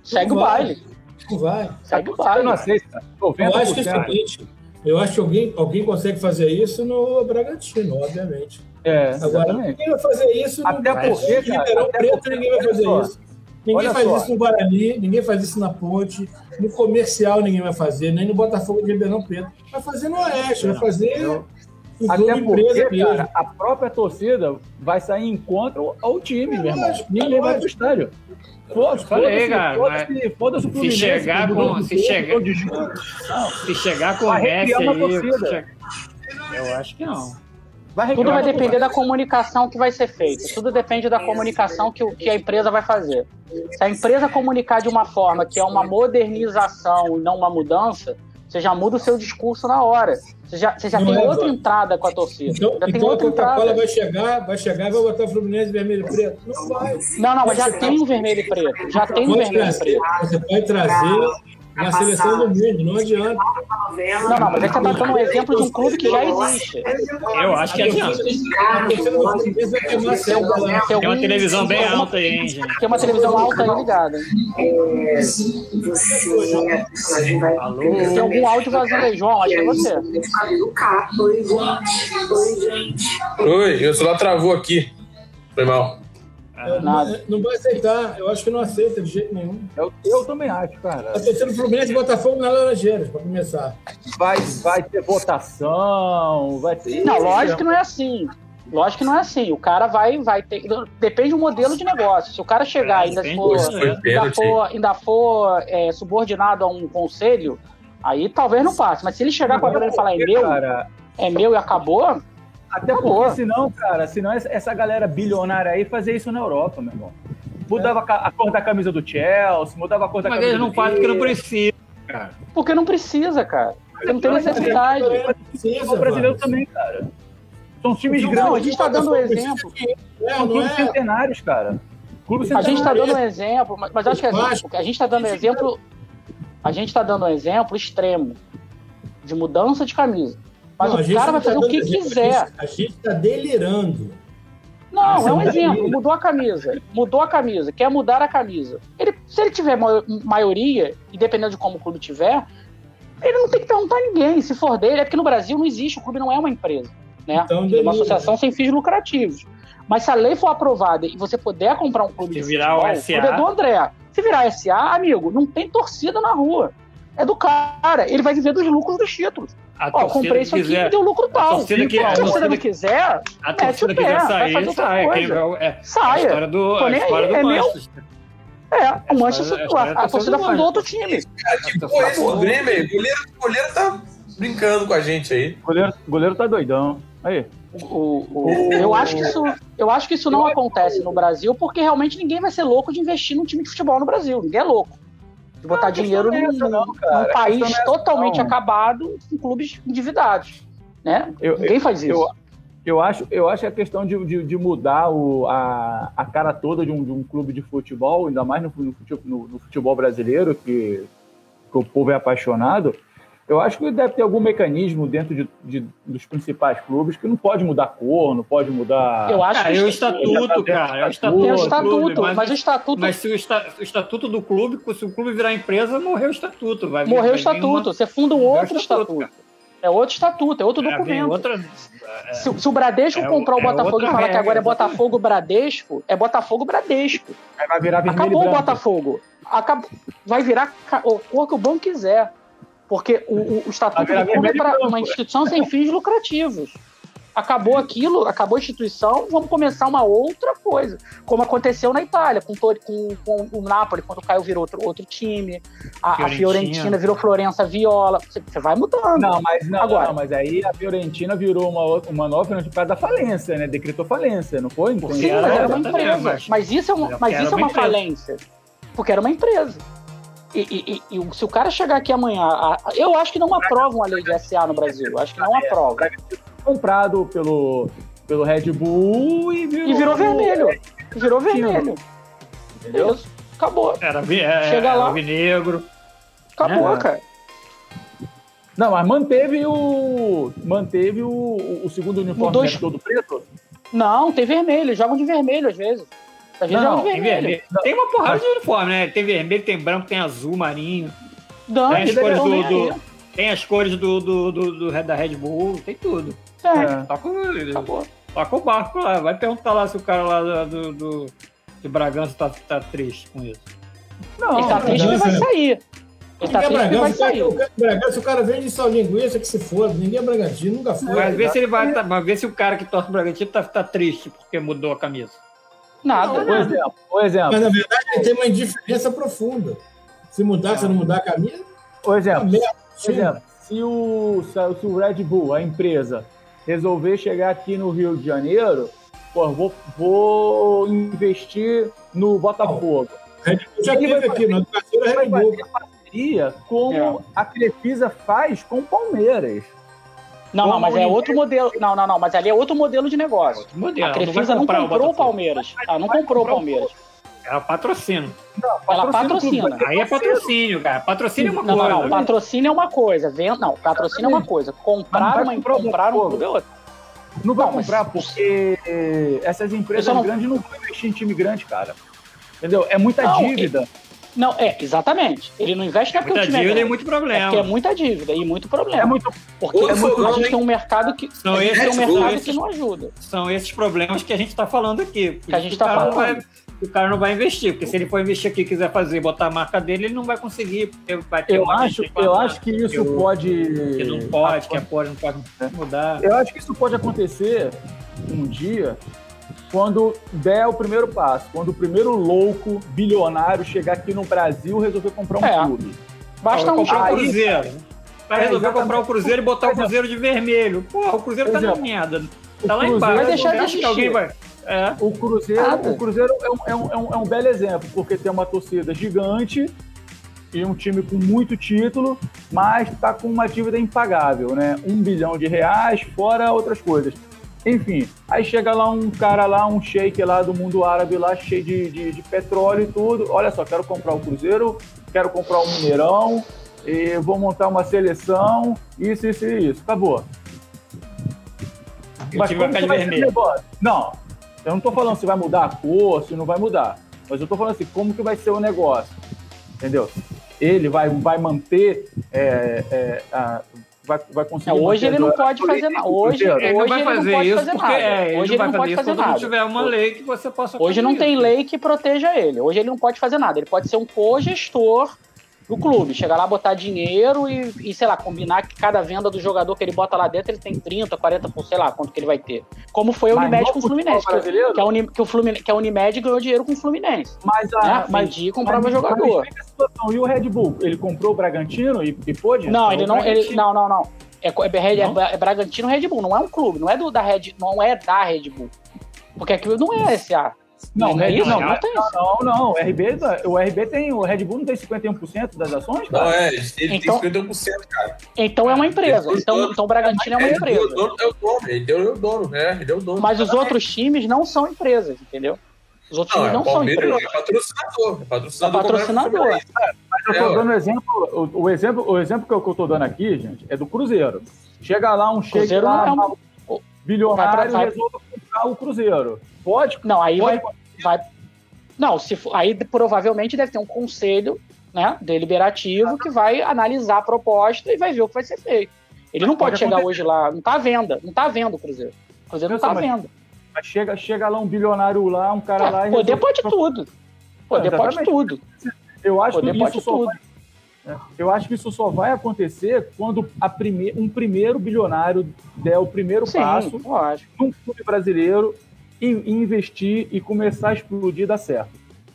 Segue o Não baile. Não vai. Segue o Você baile. não aceita. Eu acho que é o 90%. seguinte. Eu acho que alguém, alguém consegue fazer isso no Bragantino, obviamente. É, Agora, ninguém vai fazer isso Até no porque, cara, Ribeirão até Preto, porque, ninguém vai fazer só. isso. Ninguém Olha faz só. isso no Guarani, ninguém faz isso na Ponte, no comercial ninguém vai fazer, nem no Botafogo de Ribeirão Preto. Vai fazer no Oeste, vai fazer em Até porque, cara, a própria torcida vai sair em contra ao time, meu irmão. lógico, Ninguém é vai pro estádio. Foda-se, Falei, cara, foda-se, foda-se o Fluminense. chegar que com- se chegar- Se chegar com o Messi aí, se eu acho que não. vai Tudo vai depender da comunicação que vai ser feita. Tudo depende da comunicação que, o- que a empresa vai fazer. Se a empresa comunicar de uma forma que é uma modernização e não uma mudança, você já muda o seu discurso na hora. Você já, você já Não tem é, outra Ivan. entrada com a torcida. Então, já tem então a outra Coca-Cola entrada. vai chegar, vai chegar e vai botar o Fluminense vermelho e preto. Não vai. Não, não, mas já tem um vermelho e preto. Já tem um vermelho e preto. você pode trazer, Na seleção do mundo, não adianta. Não, não, mas é que você tá dando um exemplo de um clube que já existe. Eu acho que adianta. A lá. Tem uma televisão bem alta aí, hein, gente? Tem uma televisão alta aí ligada. É, você, personagem vai Alô? Tem algum áudio vazando aí, João? Acho que é você. Oi, gente. Oi, meu celular travou aqui. Foi mal. Nada. Não vai aceitar. Eu acho que não aceita de jeito nenhum. Eu, eu também acho, cara. A torcida do Fluminense e Botafogo na Laranjeiras, para começar. Vai, vai ter votação, vai ter. Não, lógico que não é assim. Lógico que não é assim. O cara vai, vai ter. Depende do modelo de negócio. Se o cara chegar e ainda for, ainda for, ainda for é, subordinado a um conselho, aí talvez não passe. Mas se ele chegar com a grana e falar é meu, Cara, é meu e acabou, até Acabou. porque senão, cara, senão essa- essa galera bilionária aí fazia isso na Europa, meu irmão. Mudava a ca- a cor da camisa do Chelsea, mudava a cor da Mas camisa eles não do fazem porque não precisa, cara. porque não precisa, cara. Porque não tem necessidade. Precisa, O brasileiro mano. também, cara. São times Não, Não, a grandes, gente tá dando um exemplo. É, são não clubes é? centenários, cara. Clubes A gente está centenários. dando um exemplo, mas, mas acho que porque a gente está dando um exemplo. A gente está dando um exemplo extremo de mudança de camisa. Mas Não, o cara vai tá fazer o dando que exemplo, quiser. A gente, a gente tá delirando. Não, é um Você tá exemplo. Mudou a camisa. Mudou a camisa. Quer mudar a camisa. Ele, se ele tiver ma- maioria, e dependendo de como o clube tiver, ele não tem que perguntar a ninguém. Se for dele, é porque no Brasil não existe. O clube não é uma empresa. Né? Então, é uma associação sem fins lucrativos. Mas se a lei for aprovada e você puder comprar um clube Se de virar o futebol, SA. clube é do André. Se virar SA, amigo, não tem torcida na rua. É do cara. Ele vai viver dos lucros dos títulos. A Ó, torcida comprei isso aqui e quiser, deu lucro tal. torcida que- Se a a torcida não quiser, a torcida pé, quiser sair, sai. É, a saia. história do, a história do é meu. Manchester. É, o Manchester, a a, a torcida fundou mais. outro time. Cara, que porra é do Grêmio? O goleiro, o goleiro tá brincando com a gente aí. O goleiro, goleiro tá doidão. Aí. O- o- eu, acho que isso, eu acho que isso não acontece no Brasil porque realmente ninguém vai ser louco de investir num time de futebol no Brasil. Ninguém é louco. De botar questão dinheiro não é num, não, num país não é essa, totalmente não. acabado com clubes endividados. Né? Eu- Ninguém faz isso. Eu, eu, acho, eu acho que a questão de, de, de mudar o, a, a cara toda de um, de um clube de futebol, ainda mais no, no- no futebol brasileiro, que, que o povo é apaixonado, eu acho que deve ter algum mecanismo dentro de, de- dos principais clubes que não pode mudar cor, não pode mudar. Eu acho Cara, que é o estatuto, cara. É o estatuto. tem o estatuto, clube, mas, mas, o estatuto mas se o, esta- o estatuto do clube, se o clube virar empresa, morreu o estatuto. Vai vir- morreu o vai estatuto. uma- Você funda um outro estatuto, estatuto. É outro estatuto, é outro É, documento. outra, Se, se o Bradesco É o- comprar o é Botafogo e falar que regra, agora é. Botafogo Bradesco, é Botafogo Bradesco. Aí vai virar Acabou o. Botafogo. Acab- Vai virar a cor que o banco quiser. Porque o, o- o estatuto do clube é e para branco. uma instituição sem fins lucrativos. Acabou aquilo, acabou a instituição, vamos começar uma outra coisa. Como aconteceu na Itália, com, com- com o Napoli, quando o Caio virou outro, outro time, a, a Fiorentina. Fiorentina virou Florença Viola. Você, você vai mudando. Não, mas não, Agora. não, mas aí a Fiorentina virou uma, uma nova por causa da falência, né? Decretou falência, não foi? Sim, mas era uma empresa. mas- isso é uma, mas isso é uma falência. Porque era uma empresa. E, e- e- e se o cara chegar aqui amanhã. eu acho que não aprovam a lei de SA no Brasil. Acho que não aprovam. comprado pelo, pelo Red Bull e virou, E virou vermelho. Virou vermelho. Entendeu? Isso. Acabou. Era, é, Chega era lá. alvinegro. Acabou, É. cara. Não, mas manteve o. Manteve o, o segundo uniforme Mudou né, todo preto? Não, tem vermelho. Jogam de vermelho às vezes. Às vezes Não, Tem vermelho. vermelho. Tem uma porrada de uniforme, né? Tem vermelho, tem branco, tem azul marinho. Não, Tem as cores do, do- tem as cores do, do, do, do- da Red Bull, tem tudo. É, É. Toca, o- acabou. toca o barco lá. Vai perguntar lá se o cara lá do, do, de Bragança tá, tá triste com isso. Não, Ele tá triste, ele vai sair. Ele tá é triste, ele vai Bragança, o cara- sair. cara- Bragança, o cara vende só linguiça que se foda. Ninguém é Bragantino, nunca foi. Mas vê se ele vai. tá- mas vê se o cara que torce o Bragantino tá, tá triste porque mudou a camisa. Nada. Por exemplo, por exemplo, Mas na verdade ele tem uma indiferença profunda. Se mudar, se não mudar a camisa, por é exemplo, merda. por exemplo se, o, se o Red Bull, a empresa, resolver chegar aqui no Rio de Janeiro, pô, vou, vou investir no Botafogo. Red Bull já teve vai aqui, na educação Vai Red Bull. fazer parceria como É. a Crefisa faz com o Palmeiras. Não, não, mas é outro modelo. Não, não, não, mas ali é outro modelo de negócio. Modelo, A não Crefisa não comprar o comprou o. Palmeiras. Ah, não comprou o Palmeiras. Ela patrocina. Ela patrocina. Aí é patrocínio, cara. Patrocínio é uma Não, não, coisa. não. Patrocínio é uma coisa. Venda, não, patrocínio é uma coisa. Comprar, Mas não uma, comprar comprar um clube é outra. Não vai Não, mas- comprar porque essas empresas não- grandes não vão investir em time grande, cara. Entendeu? É muita Não, dívida. Não, é, exatamente. Ele não investe não é porque Muita o time é dívida e grande. muito É porque é problema. muita dívida e muito problema. É muito. Porque Ô, a Fogão, gente tem um mercado que, Não, a gente esse- tem um mercado esse- que não ajuda. São esses problemas que a gente está falando aqui. Que a gente O tá cara não falando. vai- o cara não vai investir, porque se ele for investir aqui e quiser fazer e botar a marca dele, ele não vai conseguir. Vai ter Eu uma acho, eu acho que isso eu- pode. que não pode, que a porra não pode mudar. Eu acho que isso pode acontecer um dia quando der o primeiro passo, quando o primeiro louco bilionário chegar aqui no Brasil e resolver comprar um É. clube. Basta um comprar o aí- Cruzeiro. Vai É, resolver exatamente. comprar o Cruzeiro e botar o exemplo. Cruzeiro de vermelho. Porra, o Cruzeiro tá Por na exemplo, merda. o Tá lá embaixo. vai deixar de que alguém existir. vai. É. O Cruzeiro, Nada. o Cruzeiro é, um, é, um, é, um, é um belo exemplo, porque tem uma torcida gigante e um time com muito título, mas está com uma dívida impagável, né? Um bilhão de reais, fora outras coisas. Enfim, aí chega lá um cara lá, um sheik lá do mundo árabe lá, cheio de, de, de petróleo e tudo. Olha só, quero comprar o Cruzeiro, quero comprar o Mineirão, e vou montar uma seleção, isso, isso e isso. Acabou. Time vai como que vai ser vermelho. o negócio? Não, eu não tô falando se vai mudar a cor, se não vai mudar. Mas eu tô falando assim, como que vai ser o negócio? Entendeu? Ele vai, vai manter. é, é, a- vai, vai É, conseguir. hoje ele não pode fazer nada. Hoje, Cruzeiro. Ele não hoje vai ele não fazer pode isso fazer porque nada. é, ele hoje não ele não pode fazer quando não nada. tiver uma lei que você possa Hoje não tem isso. lei que proteja ele. Hoje ele não pode fazer nada. Ele pode ser um co-gestor do clube. Chegar lá, botar dinheiro e, e, sei lá, combinar que cada venda do jogador que ele bota lá dentro, ele tem 30, 40, por sei lá quanto que ele vai ter. Como foi a Unimed com o Fluminense. Que, que, a Uni, que, o Fluminense, que a Unimed ganhou dinheiro com o Fluminense. Mas a. Né? E comprava mas- jogador. mas. E o Red Bull? Ele comprou o Bragantino e, e pôde? Não, ele não. Ele, não, não, não. É, é, é é Bragantino Red Bull, não é um clube, não é do da Red, não é da Red Bull. Porque aquilo não é SA. Não, não é Red- isso? não, Não tem não, isso. não, não. O RB, o RB tem. O Red Bull não tem 51% das ações, Não, cara? é, ele Então- tem 51%, cara. Então é uma empresa. Então, então o Bragantino é uma empresa. É o dono, é o dono, ele é o dono, né? Ele é o dono. Mas os outros times não são empresas, entendeu? Os outros Não, times é não o são Palmeiras, não, empresas. é patrocinador. É patrocinador. É patrocinador. é. Mas eu É, tô dando exemplo. O, o exemplo, o exemplo que eu, que eu tô dando aqui, gente, é do Cruzeiro. Chega lá um cheque Cruzeiro lá, não é um- bilionário e resolve comprar o Cruzeiro. Pode? Não, aí pode vai, vai. Não, se for- aí provavelmente deve ter um conselho né, deliberativo que vai analisar a proposta e vai ver o que vai ser feito. Ele não pode Pode chegar acontecer. hoje lá, não tá à venda, não tá à venda o Cruzeiro. O Cruzeiro não tá à mas- venda. Mas chega, chega lá um bilionário lá, um cara lá É, e poder resolve- pode tudo. Poder pode Exatamente. tudo. Eu acho Poder que pode isso só tudo. vai, é, eu acho que isso só vai acontecer quando a prime, um primeiro bilionário der o primeiro Sim, passo num clube brasileiro e, investir e começar a explodir dar certo.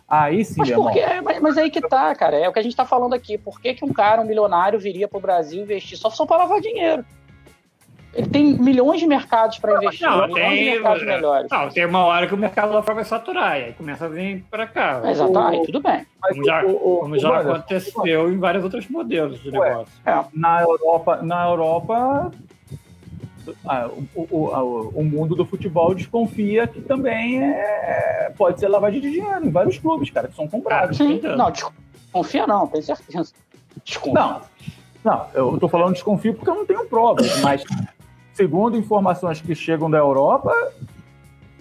Aí sim, Mas meu por irmão. que? Mas, mas aí que tá, cara. É o que a gente tá falando aqui. Por que, que um cara, um milionário, viria pro Brasil investir só, só para lavar dinheiro? Ele tem milhões de mercados para investir, Não, milhões de tem- mercados é, melhores. Não, tem uma hora que o mercado lá fora vai saturar, e aí começa a vir para cá. Aí tudo bem. Mas Como já, o- o- como o já aconteceu em vários outros modelos de Ué. negócio. na Europa, na Europa ah, o, o, a- o mundo do futebol desconfia que também é, pode ser lavagem de dinheiro em vários clubes, cara, que são comprados. Sim, entendo. não, desconfia não, tenho certeza. Desconfia. Não, não, eu tô falando desconfio porque eu não tenho provas, mas segundo informações que chegam da Europa,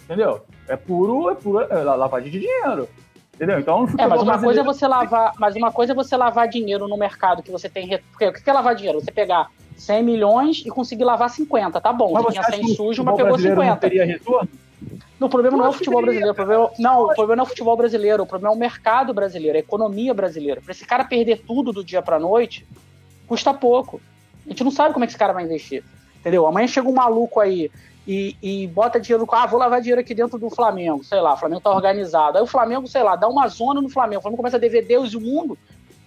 entendeu? É puro, é puro é lavagem de dinheiro. Entendeu? Então, É, mas uma coisa é você lavar, mas uma coisa é você lavar dinheiro no mercado que você tem. Porque o que é lavar dinheiro? Você pegar 100 milhões e conseguir lavar 50, tá bom? Mas Você tinha acha 100 que o sujo, mas pegou brasileiro não 50. teria retorno? O problema não é o futebol brasileiro, o problema, não, o problema não é o futebol brasileiro, o problema é o mercado brasileiro, a economia brasileira. Para esse cara perder tudo do dia para noite, custa pouco. A gente não sabe como é que esse cara vai investir. Entendeu? Amanhã chega um maluco aí e, e bota dinheiro, ah, vou lavar dinheiro aqui dentro do Flamengo, sei lá, o Flamengo tá organizado. Aí o Flamengo, sei lá, dá uma zona no Flamengo, o Flamengo começa a dever Deus e o mundo,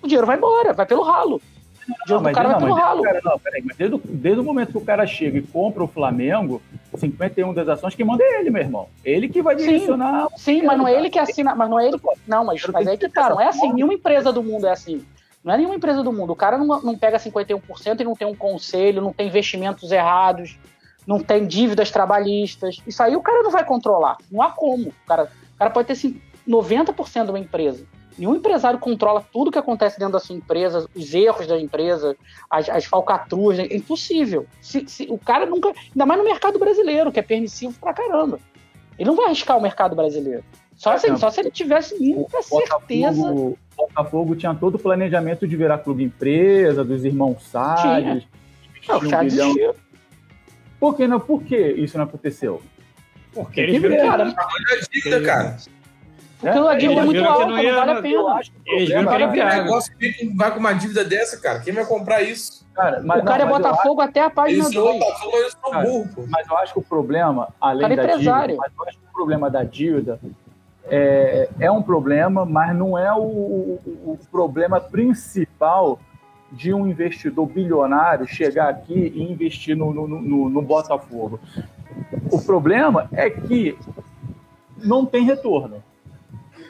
o dinheiro vai embora, vai pelo ralo. O dinheiro do cara vai pelo mas ralo. desde o cara- não, peraí, mas desde, desde o momento que o cara chega e compra o Flamengo, 51 das ações, quem manda é ele, meu irmão. Ele que vai Sim. direcionar. Sim, mas não é ele que assina, mas não é ele. Não, mas, mas aí que que tá, ter não é assim, nenhuma empresa do mundo é assim. Não é nenhuma empresa do mundo. O cara não, não pega 51% e não tem um conselho, não tem investimentos errados, não tem dívidas trabalhistas. Isso aí o cara não vai controlar. Não há como. O cara, o cara pode ter assim, 90% de uma empresa. Nenhum empresário controla tudo que acontece dentro da sua empresa, os erros da empresa, as, as falcatruas. É impossível. Se, se, o cara nunca. Ainda mais no mercado brasileiro, que é permissivo pra caramba. Ele não vai arriscar o mercado brasileiro. Só, se, só se ele tivesse muita certeza. O Botafogo tinha todo o planejamento de virar clube empresa, dos irmãos Salles. Não, um bilhão. desistiu. Por que, não, por que isso não aconteceu? Porque Que eles viram Olha a dívida, cara. Porque a dívida é muito alta, não não, ia- vale a Eu pena. acho que o Eles viram problema, que era Que viável. negócio que vai com uma dívida dessa, cara? Quem vai comprar isso? cara, mas, O cara não, é Botafogo até a página Eles são 2. Botafogo, mas eles são Cara, burros, pô. Mas eu acho que o problema, além Cara, da dívida, empresário. mas eu acho que o problema da dívida é, é um problema, mas não é o, o- o problema principal de um investidor bilionário chegar aqui e investir no, no, no- no Botafogo. O problema é que não tem retorno.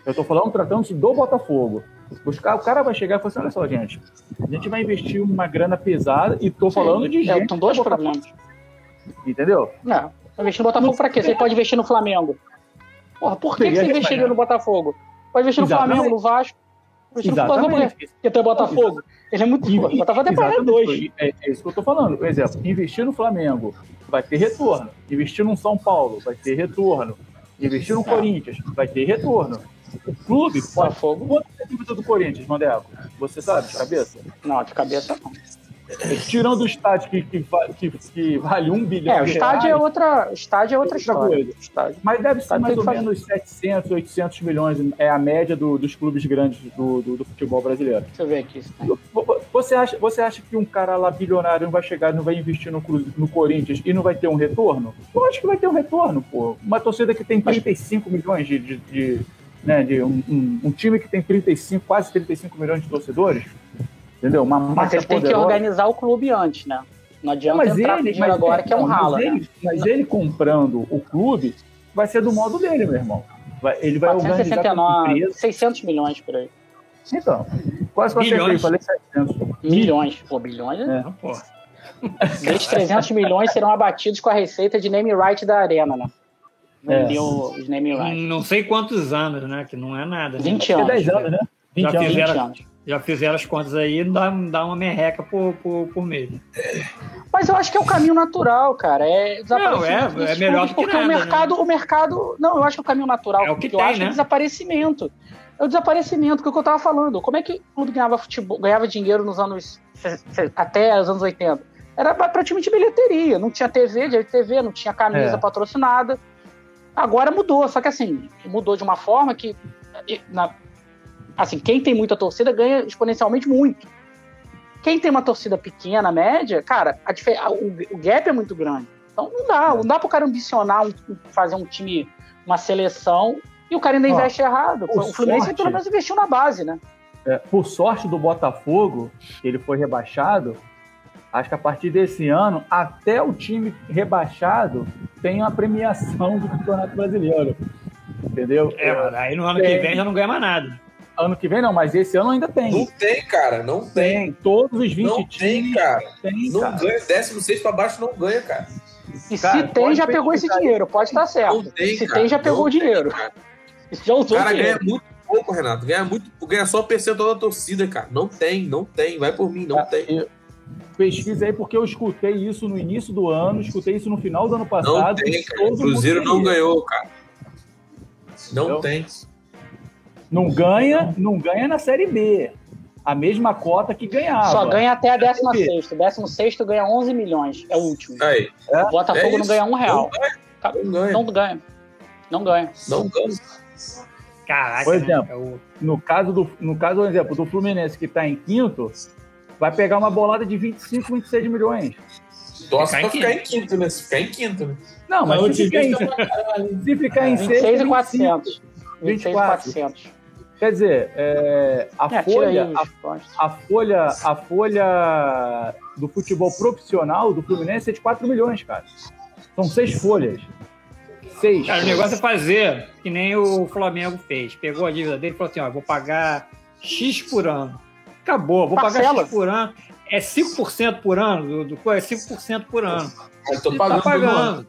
Eu estou falando tratando-se do Botafogo. Os o cara vai chegar e falar assim, olha só, gente, a gente vai investir uma grana pesada e estou falando de É, gente... são dois problemas. Entendeu? Não. Investir no Botafogo pra quê? Você pode investir no Flamengo. Porra, por que, que você Seria investiria no Botafogo? Pode investir no Exatamente. Flamengo, no Vasco. Investir no Botafogo? Exatamente. Porque tem o Botafogo. Ele é muito. Pô, o Botafogo é para exatamente. dois. É, é isso que eu tô falando. Por exemplo, investir no Flamengo vai ter retorno. Investir no São Paulo vai ter retorno. Investir no. Corinthians vai ter retorno. O clube pode. Botafogo. Quanto é a dívida do Corinthians, Mandeco? Você sabe, de cabeça? Não, de cabeça não. Tirando o estádio que, que, que, que vale um bilhão É, o de estádio é reais, outra, estádio é outra história. coisa. Estádio. mas deve ser mais ou fazer. menos 700, 800 milhões. É a média do- dos clubes grandes do, do- do futebol brasileiro. Deixa eu ver aqui. Você acha, você acha que um cara lá bilionário não vai chegar, não vai investir no, no Corinthians e não vai ter um retorno? Eu acho que vai ter um retorno, pô. Uma torcida que tem 35 milhões de. de, de- né, de um, um- um time que tem 35, quase 35 milhões de torcedores. Entendeu? Uma Mas massa ele tem que organizar o clube antes, né? Não adianta Mas entrar ele, mas, agora, que é um mas rala, né? ele, mas ele comprando o clube vai ser do modo dele, meu irmão. Vai- ele vai organizar com a 469, empresa. 600 milhões por aí. Então, quase que eu acertei, Bilhões. falei 700. Milhões. Pô, bilhões, né? É. Não, pô. Desde 300 milhões serão abatidos com a receita de name right da Arena, né? É. Vendeu os name right. Não sei quantos anos, né? Que não é nada. Né? 20 Acho que é anos. 10 anos, né? 20 Já anos. fizeram. 20 anos. Já fizeram as contas aí, dá, dá uma merreca por, por, por mês. Mas eu acho que é o caminho natural, cara. É Não, é- é melhor do que porque o nada, mercado, o mercado, não, eu acho que o caminho natural, É o que eu tem, acho né? é desaparecimento. É o desaparecimento que é o que eu tava falando. Como é que o clube ganhava futebol, ganhava dinheiro nos anos até os anos 80? Era pra- praticamente bilheteria, não tinha TV, direito de TV, não tinha camisa É. patrocinada. Agora mudou, só que assim, mudou de uma forma que na- assim, quem tem muita torcida ganha exponencialmente muito. Quem tem uma torcida pequena, média, cara, a a- o, o gap é muito grande. Então não dá, não dá pro cara ambicionar um- fazer um time, uma seleção, e o cara ainda investe errado. por O Fluminense sorte- pelo menos investiu na base, né? É, por sorte do Botafogo, ele foi rebaixado, acho que a partir desse ano, até o time rebaixado tem uma premiação do Campeonato Brasileiro. Entendeu? É, mano, aí no ano Tem. que vem já não ganha mais nada. Ano que vem não, mas esse ano ainda tem. Não tem, cara. Não tem. tem. Todos os 20 Não tem, times cara. tem, Não cara. ganha. 16 pra baixo não ganha, cara. E Cara, se tem, já pegou esse dinheiro, pode estar certo. Não tem, se cara. tem, já pegou Não o dinheiro. cara. Já O usou o cara ganha dinheiro. muito pouco, Renato. Ganha muito, ganha só percentual da torcida, cara. Não tem, não tem. Vai por mim, não tem. eu- Pesquisa aí, porque eu escutei isso no início do ano, escutei isso no final do ano Não passado. tem, e cara. O Cruzeiro não ganhou, cara. Não Entendeu? tem. Não ganha, não ganha na Série B. A mesma cota que ganhava. Só ganha até a 16. O 16 ganha 11 milhões. É o último. Aí. O Botafogo é não ganha um real. Não ganha. Não ganha. Não ganha. Não ganha. Caraca, Por né? exemplo, É o- No caso do, no caso, por exemplo, do Fluminense, que está em quinto, vai pegar uma bolada de 25, 26 milhões. Torce Ficar pra em ficar em quinto, né? Se ficar em quinto, né? Não, mas Mas se ficar em, pra caralho. se ficar em sexto, 26 é e 25. 400. 26 e 24. 400. Quer dizer, é, a, É, folha, a, a folha, a folha do futebol profissional do Fluminense é de 4 milhões, cara. São seis folhas. Seis. Cara, o negócio é fazer que nem o Flamengo fez. Pegou a dívida dele e falou assim: ó, vou pagar X por ano. Acabou, vou pagar. X por ano. É 5% por ano, do, do, é 5% por ano. Eu tô Tá pagando.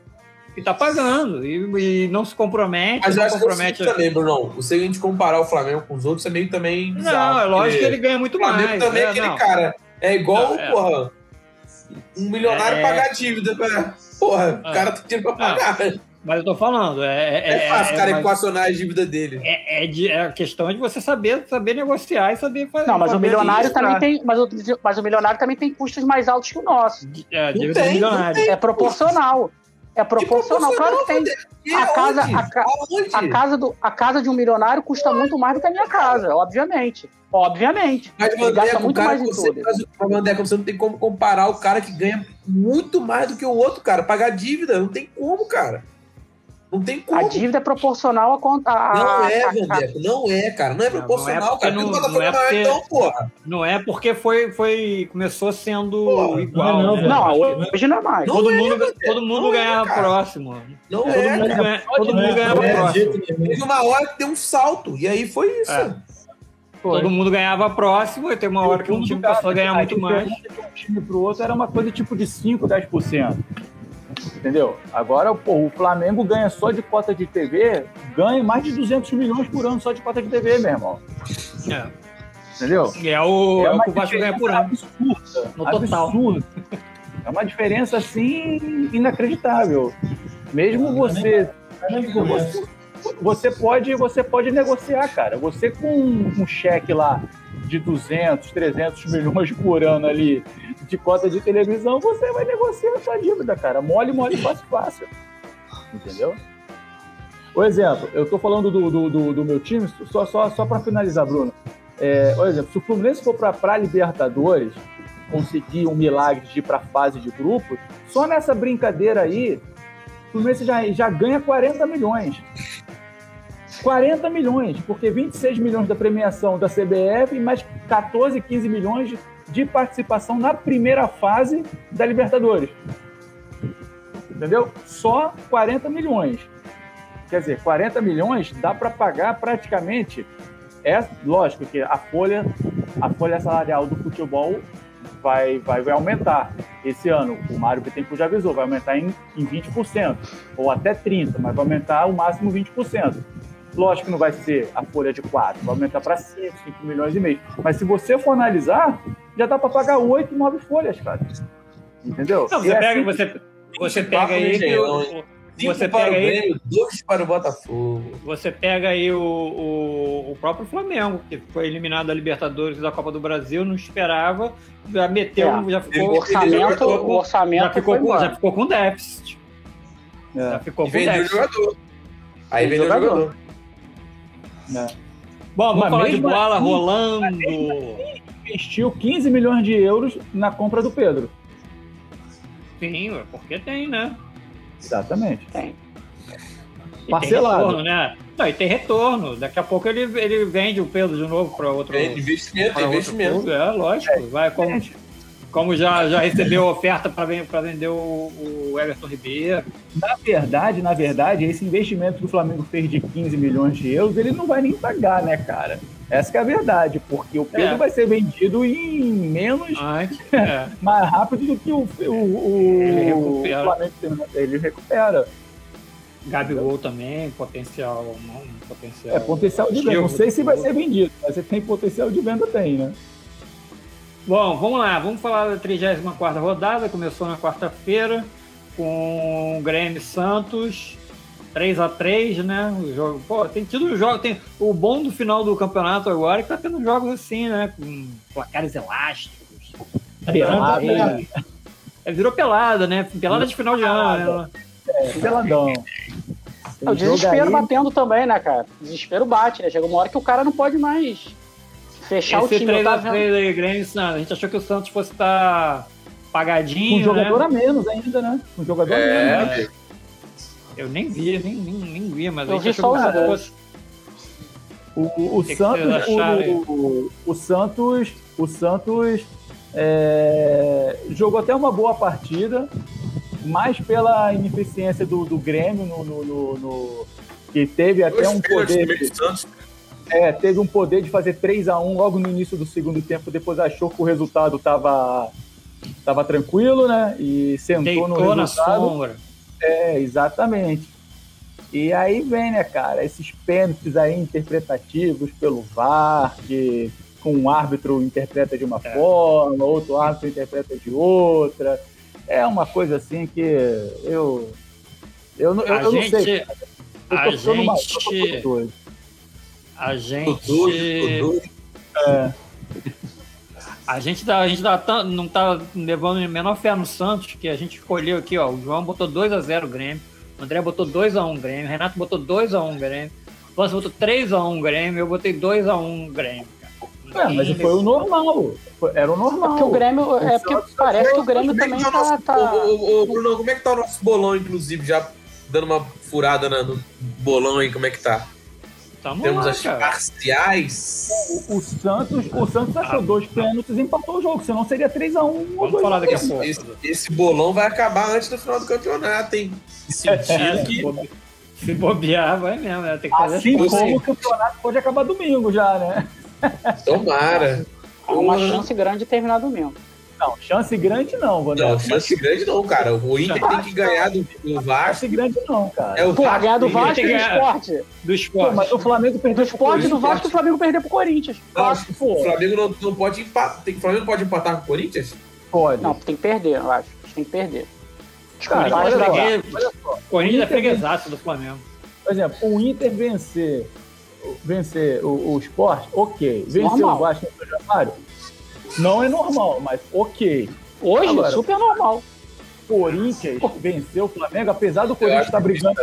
E tá pagando. E, e não se compromete. Mas eu não acho que é compromete. seguinte também, Bruno. Se a gente comparar o Flamengo com os outros, é meio também. não, bizarro, é lógico que ele ganha muito O Flamengo mais. também é né? aquele Não. cara. É igual, Não, é. porra, um milionário É. pagar dívida. né? Porra, É. o cara tá tendo pra pagar. Mas eu tô falando, é. É, É, fácil o cara mas- equacionar a dívida dele. é, é, de, é a questão de você saber, saber negociar e saber fazer. Não, mas o milionário também administrar. tem. Mas o, mas o milionário também tem custos mais altos que o nosso. É, Não dívida tem, do milionário. É proporcional. É proporcional, claro que tem. E A casa- a ca-? A casa, do, a casa de um milionário custa muito mais do que a minha casa, obviamente. Obviamente. Mas, Ele gasta muito mais em você tudo. o Vandeco, você não tem como comparar o cara que ganha muito mais do que o outro, cara. Pagar dívida, não tem como, cara. Não tem como. A dívida é proporcional à conta. a- Não é, a- a- Vandeco, não é, cara. Não é proporcional, não é porque cara. não- Não, não é porque- então, porra. Não é porque foi, foi começou sendo Porra, igual. não, né? não, hoje não é mais. Não todo é, mundo, todo mundo é, ganhava cara. próximo. Não Todo é, mundo, ganha, todo não mundo é, ganhava é próximo. Teve uma hora que deu um salto. E aí foi isso. É. Todo mundo ganhava próximo e tem uma hora que um time passou a ganhar muito mais. De um time pro outro era uma coisa tipo de 5, 10%. Entendeu? Agora, pô, o Flamengo ganha só de cota de TV, ganha mais de 200 milhões por ano só de cota de TV, meu irmão. É. Entendeu? E é o, é o uma que o Vasco ganha por ano. Absurda, No total. absurda. É uma diferença assim inacreditável. Mesmo você que começa. você pode, você pode negociar, cara. Você com um cheque lá de 200, 300 milhões por ano ali de cota de televisão, você vai negociar a sua dívida, cara. Mole, mole, fácil, fácil. Entendeu? Por exemplo, eu tô falando do, do, do- do meu time, só, só, só para finalizar, Bruno. É, por exemplo, se o Fluminense for para Libertadores, conseguir um milagre de ir para fase de grupos, só nessa brincadeira aí, o Fluminense já, já ganha 40 milhões. 40 milhões, porque 26 milhões da premiação da CBF mais 14, 15 milhões de participação na primeira fase da Libertadores. Entendeu? Só 40 milhões. Quer dizer, 40 milhões dá para pagar praticamente. É lógico que a folha, a folha salarial do futebol vai, vai, vai aumentar. Esse ano, o Mário Bittencourt já avisou, vai aumentar em, em 20%, ou até 30%, mas vai aumentar o máximo 20%. Lógico que não vai ser a folha de 4, vai aumentar para 5, 5 milhões e meio. Mas se você for analisar, já dá para pagar 8, 9 folhas, cara. Entendeu? Não, você é pega, assim- você, você pega aí. que o- Cinco Você para pega o aí- dois para o Botafogo. Você pega aí o, o, o próprio Flamengo, que foi eliminado da Libertadores e da Copa do Brasil, não esperava, já meteu, É. já O ficou, orçamento, já o ficou, com- orçamento já ficou, foi com, já ficou com déficit. Já É. ficou E com vendeu o déficit. jogador. Aí Vendeu o o jogador. Bom, vamos Mas falar de bola assim- rolando. Investiu 15 milhões de euros na compra do Pedro. Sim, porque tem, né? Exatamente. Tem. E Parcelado. Tem retorno, né? Não, e tem retorno. Daqui a pouco ele, ele vende o Pedro de novo para outro. Vende investimento, pra outro investimento. clube. É, lógico. Vai como, como já, já recebeu oferta para vender o, o Everton Ribeiro. Na verdade, na verdade, esse investimento que o Flamengo fez de 15 milhões de euros, ele não vai nem pagar, né, cara? Essa que é a verdade, porque o Pedro É. vai ser vendido em menos, Antes, é. mais rápido do que o, o, Ele o. Flamengo. Ele recupera. Gabigol também, potencial, não, potencial. É potencial de venda. Não sei se vai ser vendido, mas se tem potencial de venda, tem, né? Bom, vamos lá, vamos falar da 34 rodada, começou na quarta-feira com o Grêmio Santos, 3 a 3 né? O jogo, pô, tem tido um jogo, tem o bom do final do campeonato agora é que tá tendo jogos assim, né? Com placares elásticos. Tá Pelada, virando- né? É, virou pelada, né? Pelada de final de ano, né? É, peladão. É, o desespero aí- batendo também, né, cara? O desespero bate, né? Chega uma hora que o cara não pode mais fechar o Esse time. Eu 3 a tava vendo- 3 aí, Grêmio. A gente achou que o Santos fosse estar pagadinho, Com um jogador né? a menos ainda, né? Com um jogador a É. menos. né? Eu nem via, nem, nem, nem via, mas Eu vi só que o os O, o que que Santos, o, o, o Santos, o Santos é, jogou até uma boa partida, mais pela ineficiência do, do Grêmio no, no- no- no- que teve até Dois um poder, é, teve um poder de fazer 3 a 1 logo no início do segundo tempo, depois achou que o resultado estava tava tranquilo, né? E sentou no deitou na resultado. sombra. É, exatamente. E aí vem, né, cara, esses pênaltis aí interpretativos pelo VAR, que com um árbitro interpreta de uma é. forma, outro árbitro interpreta de outra. É uma coisa assim que eu. Eu, eu, eu gente, não sei. Eu a gente. A gente. É. A gente, tá, a gente tá, não tá levando a menor fé no Santos, que a gente escolheu aqui, ó. O João botou 2x0 Grêmio, o André botou 2x1 Grêmio, o Renato botou 2x1 Grêmio, o Lance botou 3x1 Grêmio, eu botei 2x1 Grêmio. É, mas foi o normal. Era o normal. É porque o Grêmio. É porque parece que o Grêmio também tá. tá, tá... Ô, ô, Bruno, como é que tá o nosso bolão, inclusive, já dando uma furada no bolão aí, como é que tá? Tamo Temos lá, as cara. parciais. O, o, Santos, o Santos achou ah, dois pênaltis e empatou o jogo, senão seria 3x1. Vamos falar daqui a pouco. Esse, esse, bolão vai acabar antes do final do campeonato, hein? Sentindo é, que. Se bobear, vai mesmo, né? Tem que fazer assim como o campeonato pode acabar domingo já, né? Tomara. Há uma chance grande de terminar domingo. Não, chance grande não, Vander. Não, chance grande não, cara. O Inter tem que ganhar do, do Vasco. Chance grande não, cara. É o Pô, Vasco, ganhar do Vasco e do esporte. Do esporte. Pô, mas o Flamengo perdeu do esporte do Vasco e o Flamengo perdeu pro Corinthians. Vasco, pô. O Flamengo não, não pode empatar. O Flamengo pode empatar com o Corinthians? Pode. Não, tem que perder, eu acho. Tem que perder. Cara, olha, olha só. Corinthians é freguesaço do Flamengo. Por exemplo, o Inter vencer, vencer o, o esporte, ok. Vencer Normal. o Vasco no Januário, não é normal, mas ok. Hoje, Agora, super normal. Corinthians venceu o Flamengo, apesar do Corinthians estar tá brigando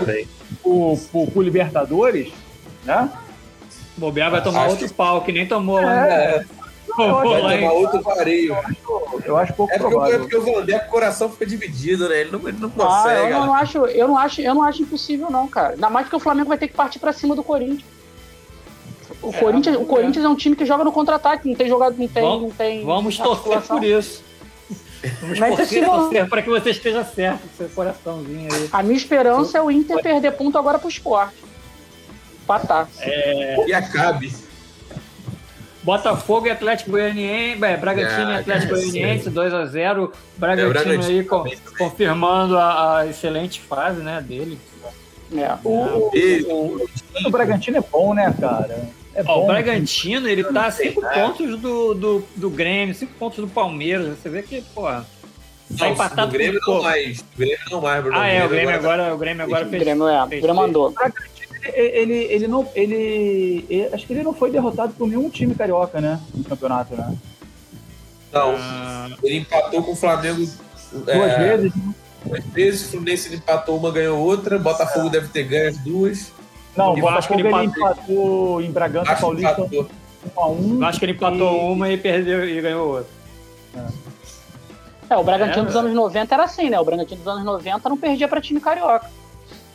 por, por, por, Libertadores, né? Bobear vai tomar outro que... pau, que nem tomou lá. É, vai tomar outro vareio. Eu acho pouco é porque, provável. É porque o Vandeco, o coração fica dividido, né? Ele não, ele não consegue. Ah, eu, não acho, eu, não acho, eu não acho impossível, não, cara. Ainda mais que o Flamengo vai ter que partir pra cima do Corinthians. O, é, Corinthians, o Corinthians é um time que joga no contra-ataque, não tem jogado, não tem. Vamos, não tem vamos torcer por isso. Vamos Mas torcer, torcer para que você esteja certo com seu coraçãozinho aí. A minha esperança é o Inter perder ponto agora pro esporte. Patar. É... E acabe. Botafogo e Atlético Goianiense, é, Bragantino e Atlético Goianiense, 2x0. Bragantino, é, Bragantino aí com, confirmando a, a, excelente fase né, dele. É. O, o, o, o, Bragantino é bom, né, cara? É Ó, o Bragantino, ele tá a 5 pontos do, do, do Grêmio, 5 pontos do Palmeiras. Você vê que, porra. Tá empatado o Grêmio não mais. O Grêmio não mais, Bruno. Ah, é, o Grêmio agora, o Grêmio agora fez. O Grêmio, é, o Grêmio mandou. Ele, ele, não. Ele, ele, Acho que ele não foi derrotado por nenhum time carioca, né? No campeonato, né? Não. Ah. Ele empatou com o Flamengo. Duas é, vezes, né? Duas vezes, o Fluminense empatou uma, ganhou outra. Botafogo é. deve ter ganho as duas. Não, o Botafogo ele empatou em Bragança acho Paulista 1 a 1 Acho que ele empatou e... uma e perdeu e ganhou outra. É. é o Bragantino é, dos anos 90 era assim, né? O Bragantino dos anos 90 não perdia para time carioca.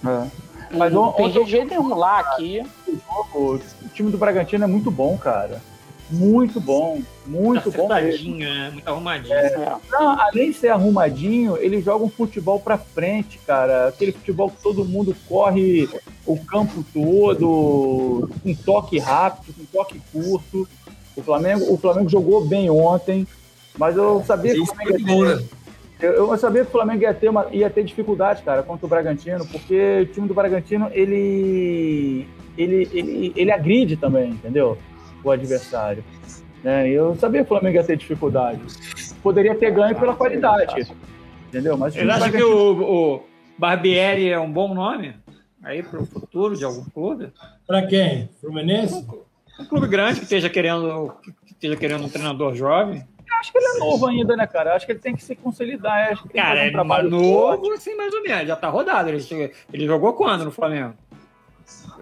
É. Mas não perdia de jeito nenhum lá, aqui. O time do Bragantino é muito bom, cara muito bom, muito bom. Né? Muito arrumadinho. É. Não, além de ser arrumadinho, ele joga um futebol para frente, cara. Aquele futebol que todo mundo corre o campo todo, um toque rápido, um toque curto. O Flamengo, o Flamengo jogou bem ontem, mas eu sabia que o Flamengo ia ter, eu, eu, sabia que o Flamengo ia ter, uma, ia ter dificuldade, cara, contra o Bragantino, porque o time do Bragantino, ele, ele, ele, ele agride também, entendeu? O adversário. Né? Eu sabia que o Flamengo ia ter dificuldade. Poderia ter ganho pela qualidade. Entendeu? Mas Você acha que o, o Barbieri é um bom nome? Aí para o futuro de algum clube? Para quem? Fluminense? Um, um, clube grande que esteja querendo, que esteja querendo um treinador jovem. acho que ele é novo ainda, né, cara? acho que ele tem que se consolidar. Acho que cara, um é novo, forte. assim, mais ou menos. Já tá rodado. Ele, ele jogou quando no Flamengo?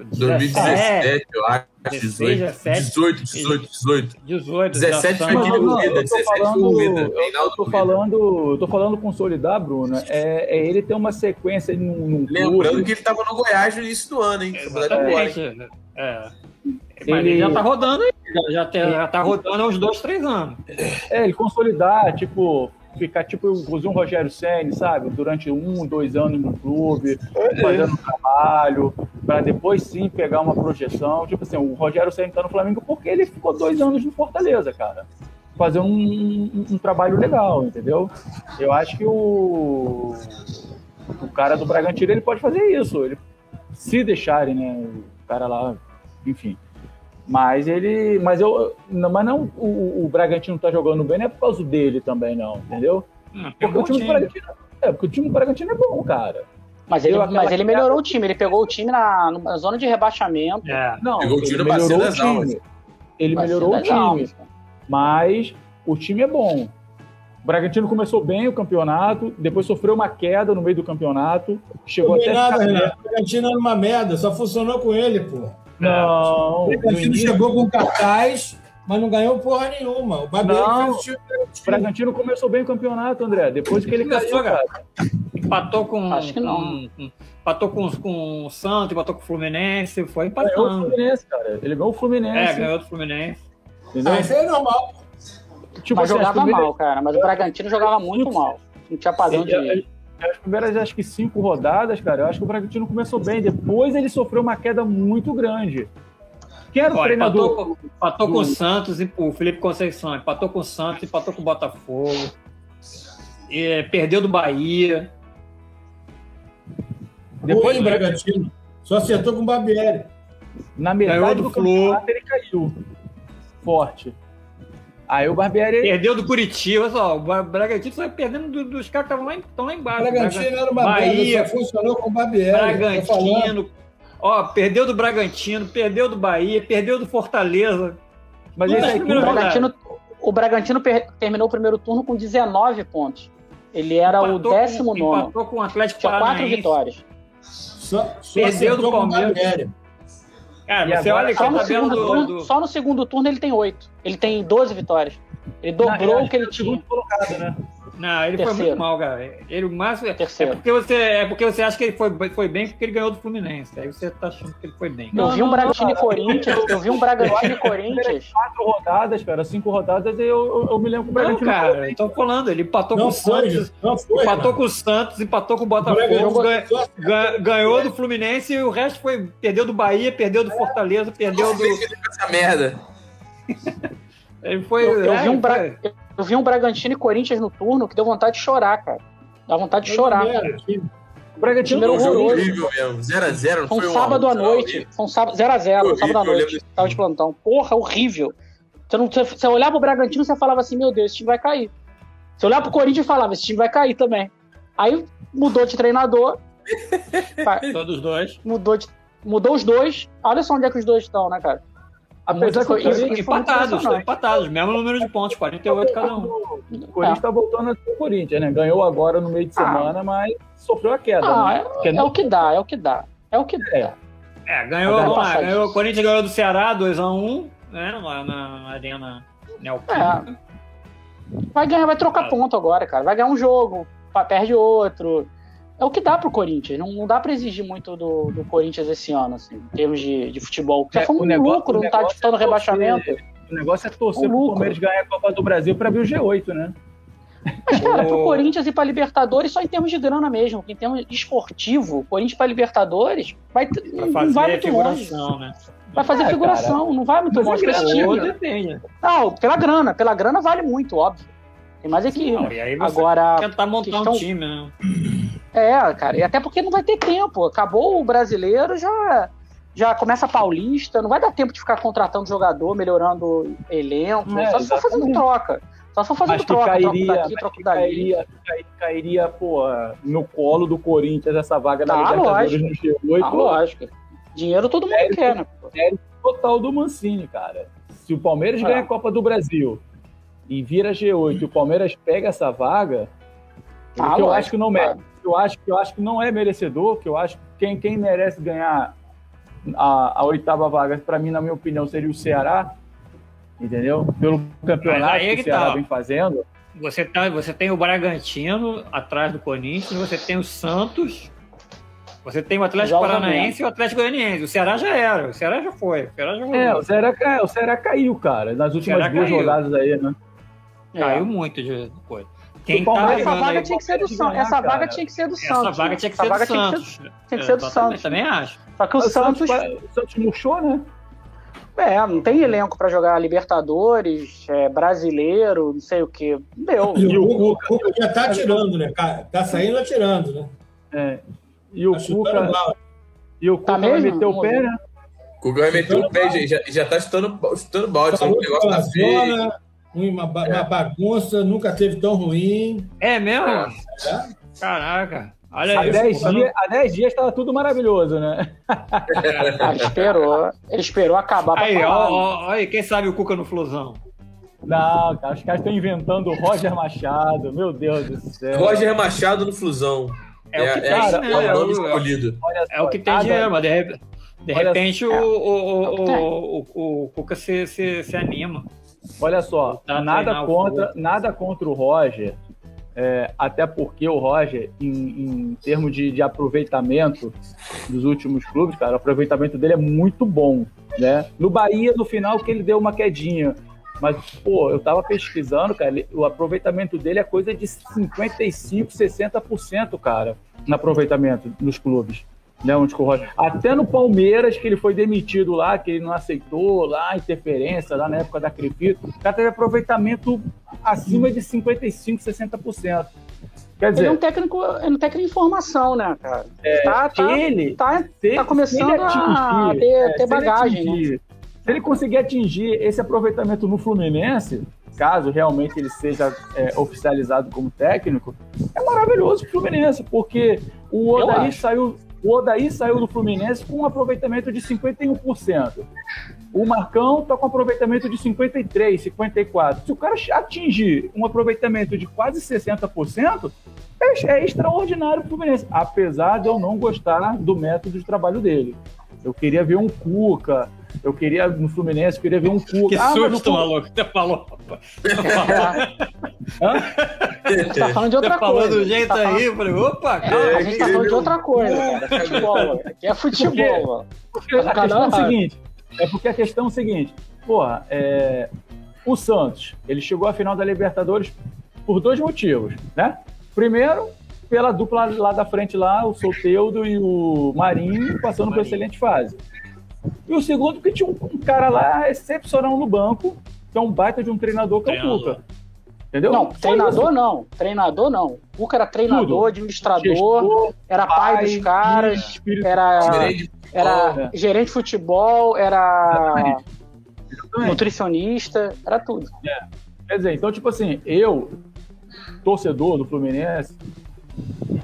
2017, eu acho. 18, 18, 18, 18. 18 17 foi aquele corrida, 17 foi corrida. Eu tô falando, tô falando consolidar, Bruno, é, é ele ter uma sequência num, num Lembrando clube. que ele tava no Goiás no início do ano, hein? Exatamente. É. Mas ele, ele já tá rodando aí, já, já, já tá rodando há uns dois, três anos. É, ele consolidar, tipo, ficar tipo o Rogério Senni, sabe? Durante um, dois anos no clube, é. fazendo trabalho, para depois sim pegar uma projeção. Tipo assim, o Rogério Senni tá no Flamengo porque ele ficou dois anos no Fortaleza, cara. Fazer um, um, um trabalho legal, entendeu? Eu acho que o O cara do Bragantino ele pode fazer isso, ele, se deixarem, né? O cara lá, enfim. Mas ele. Mas eu. não- Mas não o, o Bragantino tá jogando bem, não é por causa dele também, não, entendeu? Tem Porque o time do. Bragantino. É, porque o time do Bragantino é bom, cara. Mas ele, mas ele melhorou o time, ele pegou o time na, na zona de rebaixamento. É. Não, Pegou o ele time no melhorou o almas. time. Ele melhorou o time. almas. Mas o time é bom. O Bragantino começou bem o campeonato, depois sofreu uma queda no meio do campeonato, chegou Não até tem nada, Renato. O Bragantino era uma merda, só funcionou com ele, pô. Não, O no Bragantino chegou com cartaz, mas não ganhou porra nenhuma. O Babiano Não. fez o o Bragantino. Começou bem o campeonato, André. Depois que ele Começou, caiu, cara. Empatou com. Acho que não. com- com- empatou com, com o Santos, empatou com o Fluminense, foi Ganhou o empatando. Fluminense, cara. Ele ganhou o É, Fluminense. ganhou do Fluminense. entendeu? Ah, isso é normal. Tipo Mas assim, as jogava mal, cara. Mas o Bragantino jogava muito mal. Não tinha padrão de. As primeiras, acho que cinco rodadas, cara, eu acho que o Bragantino começou bem. Depois ele sofreu uma queda muito grande. Quem era o Olha, treinador? empatou, com- empatou com do- o Santos e o Felipe Conceição, empatou com o Santos, empatou com o Botafogo. E, perdeu do Bahia. Depois, Ruim, Bragantino. Só acertou com o Barbieri. na metade do do campeonato, ele caiu. Forte. Aí o Barbieri. Perdeu do Curitiba, olha só, o Bra- Bragantino só perdendo do- dos caras que estavam lá, em- lá O embaixo. Bragantino era uma Bahia, funcionou com o Barbieri. Bragantino. Ó, perdeu do Bragantino, perdeu do Bahia, perdeu do Fortaleza. Mas aí, O Bragantino, o Bragantino per- terminou o primeiro turno com 19 pontos. Ele era o Empatou décimo com, nono. Empatou com o Atlético Tinha quatro vitórias. Só, só Perdeu do o Palmeiras. Barbieri. Cara, E você agora, olha que Só no, segundo do, turno, do- só no segundo turno ele tem 8. Ele tem 12 vitórias. Ele dobrou o que ele é tinha. colocado, né? Não, ele foi Terceiro. muito mal, cara. Ele o máximo. É Terceiro. porque, você, é porque você acha que ele foi, foi bem porque ele ganhou do Fluminense. Aí você tá achando que ele foi bem. Eu Não, vi um não, Bragantino não, e Corinthians. Eu vi um Bragantino e Corinthians. Quatro rodadas, cara, cinco rodadas, eu, eu, eu me lembro que o Não, Bragantino. cara, eu tô falando, ele empatou com Não o foi, Santos, não foi. empatou Renato. com o Santos, empatou com o O Botafogo, ganha- ganhou do Fluminense e o resto foi. Perdeu do Bahia, perdeu do Fortaleza, perdeu do. Essa merda. Ele foi. Eu, eu é, vi um Bra- foi- eu vi um Bragantino e Corinthians no turno que deu vontade de chorar, cara. Dá vontade de chorar. Time. O Bragantino Foi um horroroso. horrível mesmo. 0x0, não Foi um foi um sábado à noite. Foi um sábado 0x0, Horrível, sábado à noite. Tava de plantão. Porra, horrível. Você, não, você, você olhava pro Bragantino você falava assim: Meu Deus, esse time vai cair. Você olhava pro Corinthians e falava: Esse time vai cair também. Aí mudou de treinador. Fa- Todos dois. mudou, de, mudou os dois. Olha só onde é que os dois estão, né, cara? Apesar que isso- Empatados, estão impressionante. empatados, mesmo número de pontos, 48 cada um. o Corinthians tá voltando a ser o Corinthians, né? Ganhou agora no meio de Ah. semana, mas sofreu a queda. Ah, né? é, é o que dá, é o que dá. É o que dá. É. É, ganhou, vamos lá, ganhou, o Corinthians ganhou do Ceará 2x1, né? Lá na, na Arena Neoquímica. Vai ganhar, vai trocar Ah. ponto agora, cara. Vai ganhar um jogo, perde outro. É o que dá pro Corinthians. Não, não dá pra exigir muito do, do Corinthians esse ano, assim, em termos de, de futebol. Já É, foi o um negócio- lucro, não tá negócio disputando é torcer. rebaixamento. O negócio é torcer Um pro. Palmeiras ganhar a Copa do Brasil pra abrir o G8, né? Mas, cara, pro O- Corinthians e pra Libertadores, só em termos de grana mesmo. Em termos esportivo, Corinthians pra Libertadores, vai, Pra não vai fazer muito longe. figuração, né? Vai fazer É, figuração, não vai muito Mas é longe. grana, depende. Não, pela grana. Pela grana vale muito, óbvio. Tem mais é que Não, e aí você Agora, tentar montar questão- um time, né? É, cara, e até porque não vai ter tempo. Acabou o brasileiro, já, já começa a paulista, não vai dar tempo de ficar contratando jogador, melhorando elenco. É, só se for fazendo troca. Só se for fazendo Mas troca, cairia, troca daqui, mas troca dali. cairia, cai- cairia, pô, no colo do Corinthians essa vaga da Ah, Libertadores no G8. Ah, lógico. Dinheiro todo mundo É, quer, né? pô? total do Mancini, cara. Se o Palmeiras É. ganha a Copa do Brasil e vira G8 e o Palmeiras pega essa vaga, Ah, que eu acho que não merece. Eu acho, que eu acho que não é merecedor, que eu acho que quem, quem merece ganhar a, a oitava vaga, para mim, na minha opinião, seria o Ceará, entendeu? Pelo campeonato que é o que Ceará tá. vem fazendo. Você, tá, você tem o Bragantino atrás do Corinthians, você tem o Santos, você tem o Atlético Paranaense e o Atlético Goianiense. O Ceará já era, o Ceará já foi. O Ceará já É, o Ceará, é, o Ceará caiu, cara, nas últimas duas caiu. rodadas aí, né? É. Caiu muito de coisa. Quem O tá Essa vaga aí, tinha que ser do Santos. Essa vaga tinha que ser do essa Santos. vaga né? tinha que Essa ser do vaga tinha que Santos. ser- tinha que ser do Santos. Também acho. Só que o Santos, o Santos murchou, né? é, não tem elenco pra jogar Libertadores, é, brasileiro, não sei o quê. Meu, E o Cuca, o Cuca já tá atirando, né? cara? Tá saindo atirando, né? É. E o Tá Cuca, e o Cuca Tá vai meter o pé, né? O Cuca vai meter o pé, já, já tá chutando, chutando balde. Falou O negócio tá feio. zona, uma, ba- uma bagunça, nunca teve tão ruim. É mesmo? É. Caraca. Olha Há isso. 10 pô, dias, há 10 dias tava tudo maravilhoso, né? Ah, esperou. Ele esperou acabar Aí, ó, ó, aí, quem sabe o Cuca no Flusão? Não, cara, os caras estão inventando o Roger Machado, meu Deus do céu. Roger Machado no Flusão. É, o que tem, cara, né? é o É nome escolhido. É o que tem dinheiro, mas de, de repente o, é. o, É o que o, tem. o, o, o Cuca se, se, se anima. Olha só, nada contra, nada contra o Roger, é, até porque o Roger, em, em termos de, de aproveitamento dos últimos clubes, cara, o aproveitamento dele é muito bom, né? No Bahia, no final, que ele deu uma quedinha. Mas, pô, eu tava pesquisando, cara, ele- o aproveitamento dele é coisa de 55, 60%, cara, no aproveitamento nos clubes. Né, onde o Roger... Até no Palmeiras, que ele foi demitido lá, que ele não aceitou lá, interferência, lá na época da Crepito, o cara teve aproveitamento acima de 55, 60%. Quer Ele é um dizer, técnico, é um técnico em formação, né, cara? tá, tá, ele, tá, se- tá começando ele a atingir, ter, é, ter se ele bagagem, né? atingir- Se ele conseguir atingir esse aproveitamento no Fluminense, caso realmente ele seja é, oficializado como técnico, é maravilhoso pro Fluminense, porque o acho. saiu, o Odaí saiu do Fluminense com um aproveitamento de 51%. O Marcão está com aproveitamento de 53, 54. Se o cara atingir um aproveitamento de quase 60%, é, é extraordinário pro Fluminense, apesar de eu não gostar do método de trabalho dele. Eu queria ver um Cuca, eu queria no Fluminense, eu queria ver um Cuca. Que Ah, susto, maluco. Você falou. A gente tá falando de outra Você falou coisa. do jeito Tá falando- aí, eu falei, opa, É, cara. a gente tá falando de outra coisa, cara. Futebol. Aqui é futebol, mano. Porque a Cada questão é o seguinte, é porque a questão é o seguinte, porra, é, o Santos, ele chegou à final da Libertadores por dois motivos, né? Primeiro, pela dupla lá da frente lá, o Solteudo e o Marinho passando por excelente fase. E o segundo, porque tinha um, um cara lá excepcional no banco, que é um baita de um treinador que é o. Cuca. Entendeu? Não, Só treinador isso. não. Treinador não. O Cuca era treinador, Tudo. administrador, Gestor, era pai, dos caras, era, Gerente de era futebol. gerente de futebol, era Exatamente. nutricionista, era tudo. Quer dizer, então, tipo assim, eu, torcedor do Fluminense,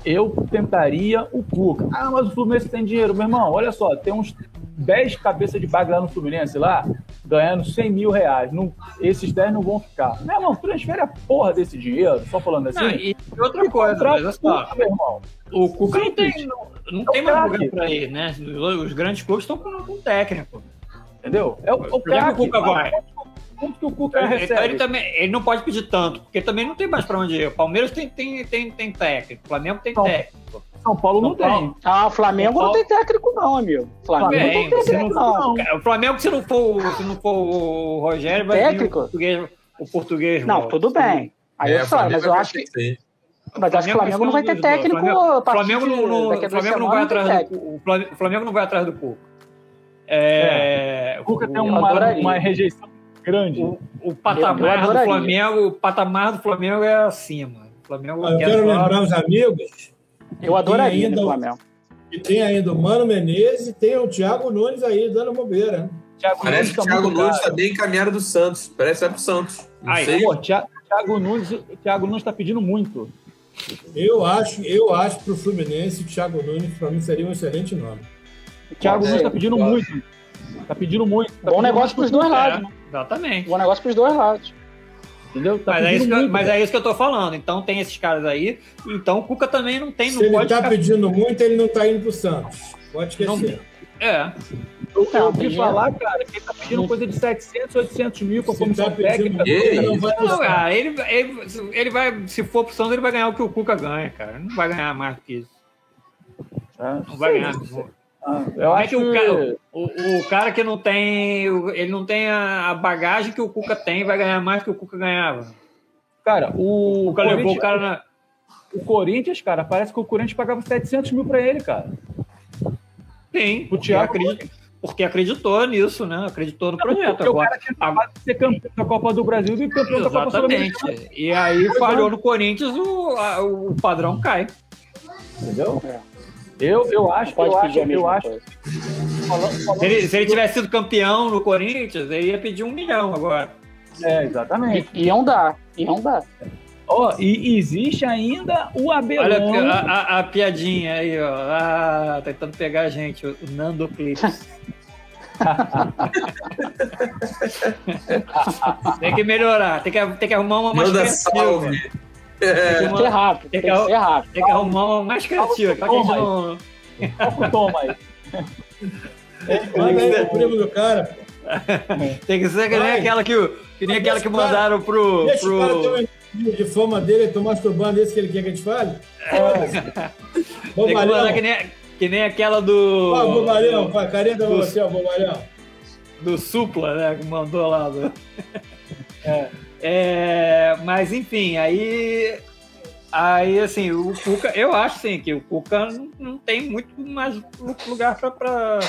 eu tentaria o Cuca. Ah, mas o Fluminense tem dinheiro. Meu irmão, olha só, tem uns 10 cabeças de bag lá no Fluminense, lá, ganhando 100 mil reais. Não, esses 10 não vão ficar. Meu irmão, transfere a porra desse dinheiro, só falando assim. Não, e outra coisa, contrata mas o Cuca, meu irmão. o Cuca não tem, não, não É tem o mais lugar pra ir, né? Os grandes clubes estão com, com técnico. Entendeu? É o, o exemplo, craque. o Cuca vai. Quanto que o Cuca Então, recebe? ele, também, ele não pode pedir tanto, porque também não tem mais pra onde ir. O Palmeiras tem, tem, tem, tem técnico, o Flamengo tem técnico. São Paulo não São Paulo. tem. Ah, o Flamengo não tem técnico não, amigo. O Flamengo não Bem, tem se técnico não, não. O Flamengo, se não for, o- se não for o Rogério, vai vir Técnico? o português. O português Não, volta. tudo bem. Aí É, eu falo, Flamengo mas eu acho que, mas acho que o Flamengo não vai ter técnico a O partir Flamengo não, não- Flamengo não vai tem atrás do o Flamengo- Flamengo não vai atrás do Cuca. É, O Cuca tem uma, uma rejeição grande. O, o patamar do. Flamengo, o patamar do Flamengo é acima. O Flamengo Eu quer quero lembrar os amigos Eu adoraria ainda no o- Flamengo. que tem ainda o Mano Menezes e tem o Thiago Nunes aí dando bobeira. né? Thiago Parece Nunes que o tá Thiago muito Nunes caro. tá bem encaminhado do Santos. Parece que vai pro Santos. Não Aí, sei. Pô, Thiago, Thiago Nunes, Thiago Nunes tá pedindo muito. Eu acho, eu acho pro Fluminense o Thiago Nunes para mim seria um excelente nome. Thiago É, Nunes tá pedindo muito. Tá pedindo muito. Tá Bom pedindo negócio mais pros dois É, lados, né? exatamente. Bom negócio pros dois lados. Entendeu? Tá Mas é, isso que, eu- muito. mas é isso que eu tô falando. Então tem esses caras aí. Então o Cuca também não tem, Se não ele pode tá ficar- pedindo muito, ele não tá indo pro Santos. Pode esquecer. É. Eu, eu Não, ouvi tem falar, cara, que ele tá pedindo coisa de 700, 800 mil com a Se comissão tá técnica. ele não vai Não, cara, ele, ele, ele vai, se for pro Santos, ele vai ganhar o que o Cuca ganha, cara. Não vai ganhar mais do que isso. Ah, Não vai ganhar. Ah, eu Como é acho que o cara, o, o cara que não tem, o- ele não tem a a bagagem que o Cuca tem, vai ganhar mais do que o Cuca ganhava. Cara, o, O Cuca levou o Corinthians, cara na. o Corinthians, cara, parece que o Corinthians pagava 700 mil pra ele, cara. Sim, O porque, Thiago- porque acreditou nisso, né? Acreditou no projeto. Porque o Agora, cara tinha acabado de ser campeão da Copa do Brasil e campeão da Copa Sul-Americana. exatamente. E aí falhou no Corinthians, o, a- o padrão cai. Entendeu? É. Eu, eu acho, Pode eu pedir acho, eu acho, coisa. falando- falando- Se ele, se ele tivesse sido campeão no Corinthians, ele ia pedir um milhão agora. É, exatamente. I- Iam dar, iam dar. Ó, e existe ainda o Abelão. Olha a, a- a piadinha aí, ó. Ah, tentando pegar a gente, o Nando Clips. tem que melhorar, tem que, tem que arrumar uma mais Manda criativa. É, Tem que ser rápido, tem que Legal. ser rápido. Tem que arrumar uma mais criativa. pra que a gente não- Toca o tom aí. Manda aí o primo do cara. Tem que ser que nem aquela que, o- que, nem aquela que mandaram pro. Deixa o cara ter pro... uma de fama dele, tô masturbando esse que ele quer que a gente fale. Foda-se. Tem que mandar que nem, que nem aquela do. Ó, bobalhão, com a carinha da do- você, bobalhão. do Supla, né? Que mandou lá. do- É. É, mas enfim, aí. Aí, assim, o Cuca, eu acho sim, que o Cuca não, não tem muito mais lugar pra, pra.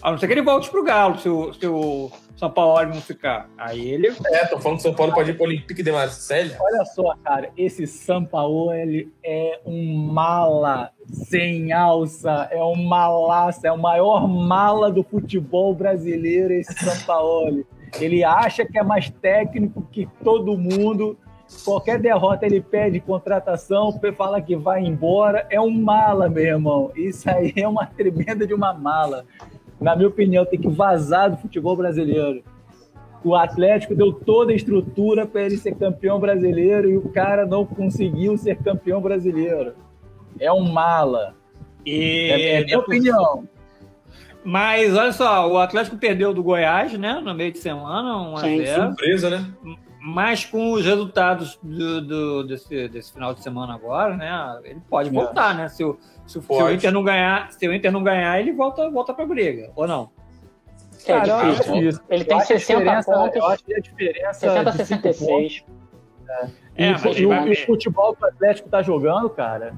A não ser que ele volte pro Galo, se o, se o São Paulo não ficar. Aí ele. É, tô falando que São Paulo pode ir pro Olympique de Marselha. Olha só, cara, esse Sampaoli é um mala sem alça, é um malaça, é o maior mala do futebol brasileiro, esse Sampaoli. Ele acha que é mais técnico que todo mundo. Qualquer derrota ele pede contratação, fala que vai embora. É um mala, meu irmão. Isso aí é uma tremenda de uma mala. Na minha opinião, tem que vazar do futebol brasileiro. O Atlético deu toda a estrutura para ele ser campeão brasileiro e o cara não conseguiu ser campeão brasileiro. É um mala. E, É, é minha opinião. Mas olha só, o Atlético perdeu do Goiás, né? No meio de semana, 1 a Sim, 0 Surpresa, né? Mas com os resultados do, do- desse, desse final de semana agora, né? Ele pode É. voltar, né? Se o, se, o- se o. Inter não ganhar, se o Inter não ganhar, ele volta, volta pra briga, ou não? É Cara, acho difícil. Ele tem acho a 60 diferença- pontos, Eu acho que a diferença 60 a de cinco 66. É, e, mas e o, vai- e o futebol que o Atlético tá jogando, cara,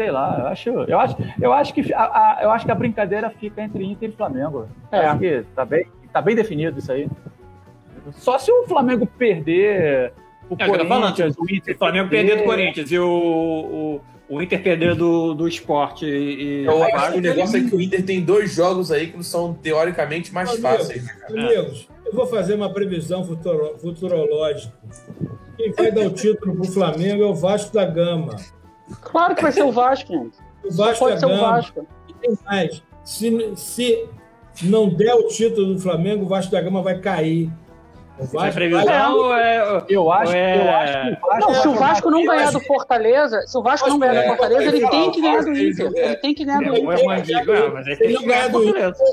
sei lá, eu acho, eu acho, eu acho que a, a- eu acho que a brincadeira fica entre Inter e Flamengo. É. Acho que tá bem, tá bem definido isso aí. Só se o Flamengo perder o É, Corinthians, o Inter o Flamengo perder do Corinthians e o, o, o Inter perder do, do esporte e. Eu acho que o negócio é que o Inter tem dois jogos aí que são teoricamente mais Amigo. fáceis. né? Amigos, eu vou fazer uma previsão futuro- futurológica. Quem vai dar o título pro Flamengo é o Vasco da Gama. Claro que vai ser o Vasco, gente. O Vasco pode da ser o Gama. Vasco. E tem mais. Se, se não der o título do Flamengo, o Vasco da Gama vai cair. O é Vasco previsão vai... ou é. eu acho, É. eu acho que o Vasco Não, se o vai Vasco não ganhar do Fortaleza, se o Vasco não ganhar do É, Fortaleza, ele tem que ganhar do Inter. Ele tem que ganhar do É, Inter. é é, Ele não ganha ganhar do Fortaleza.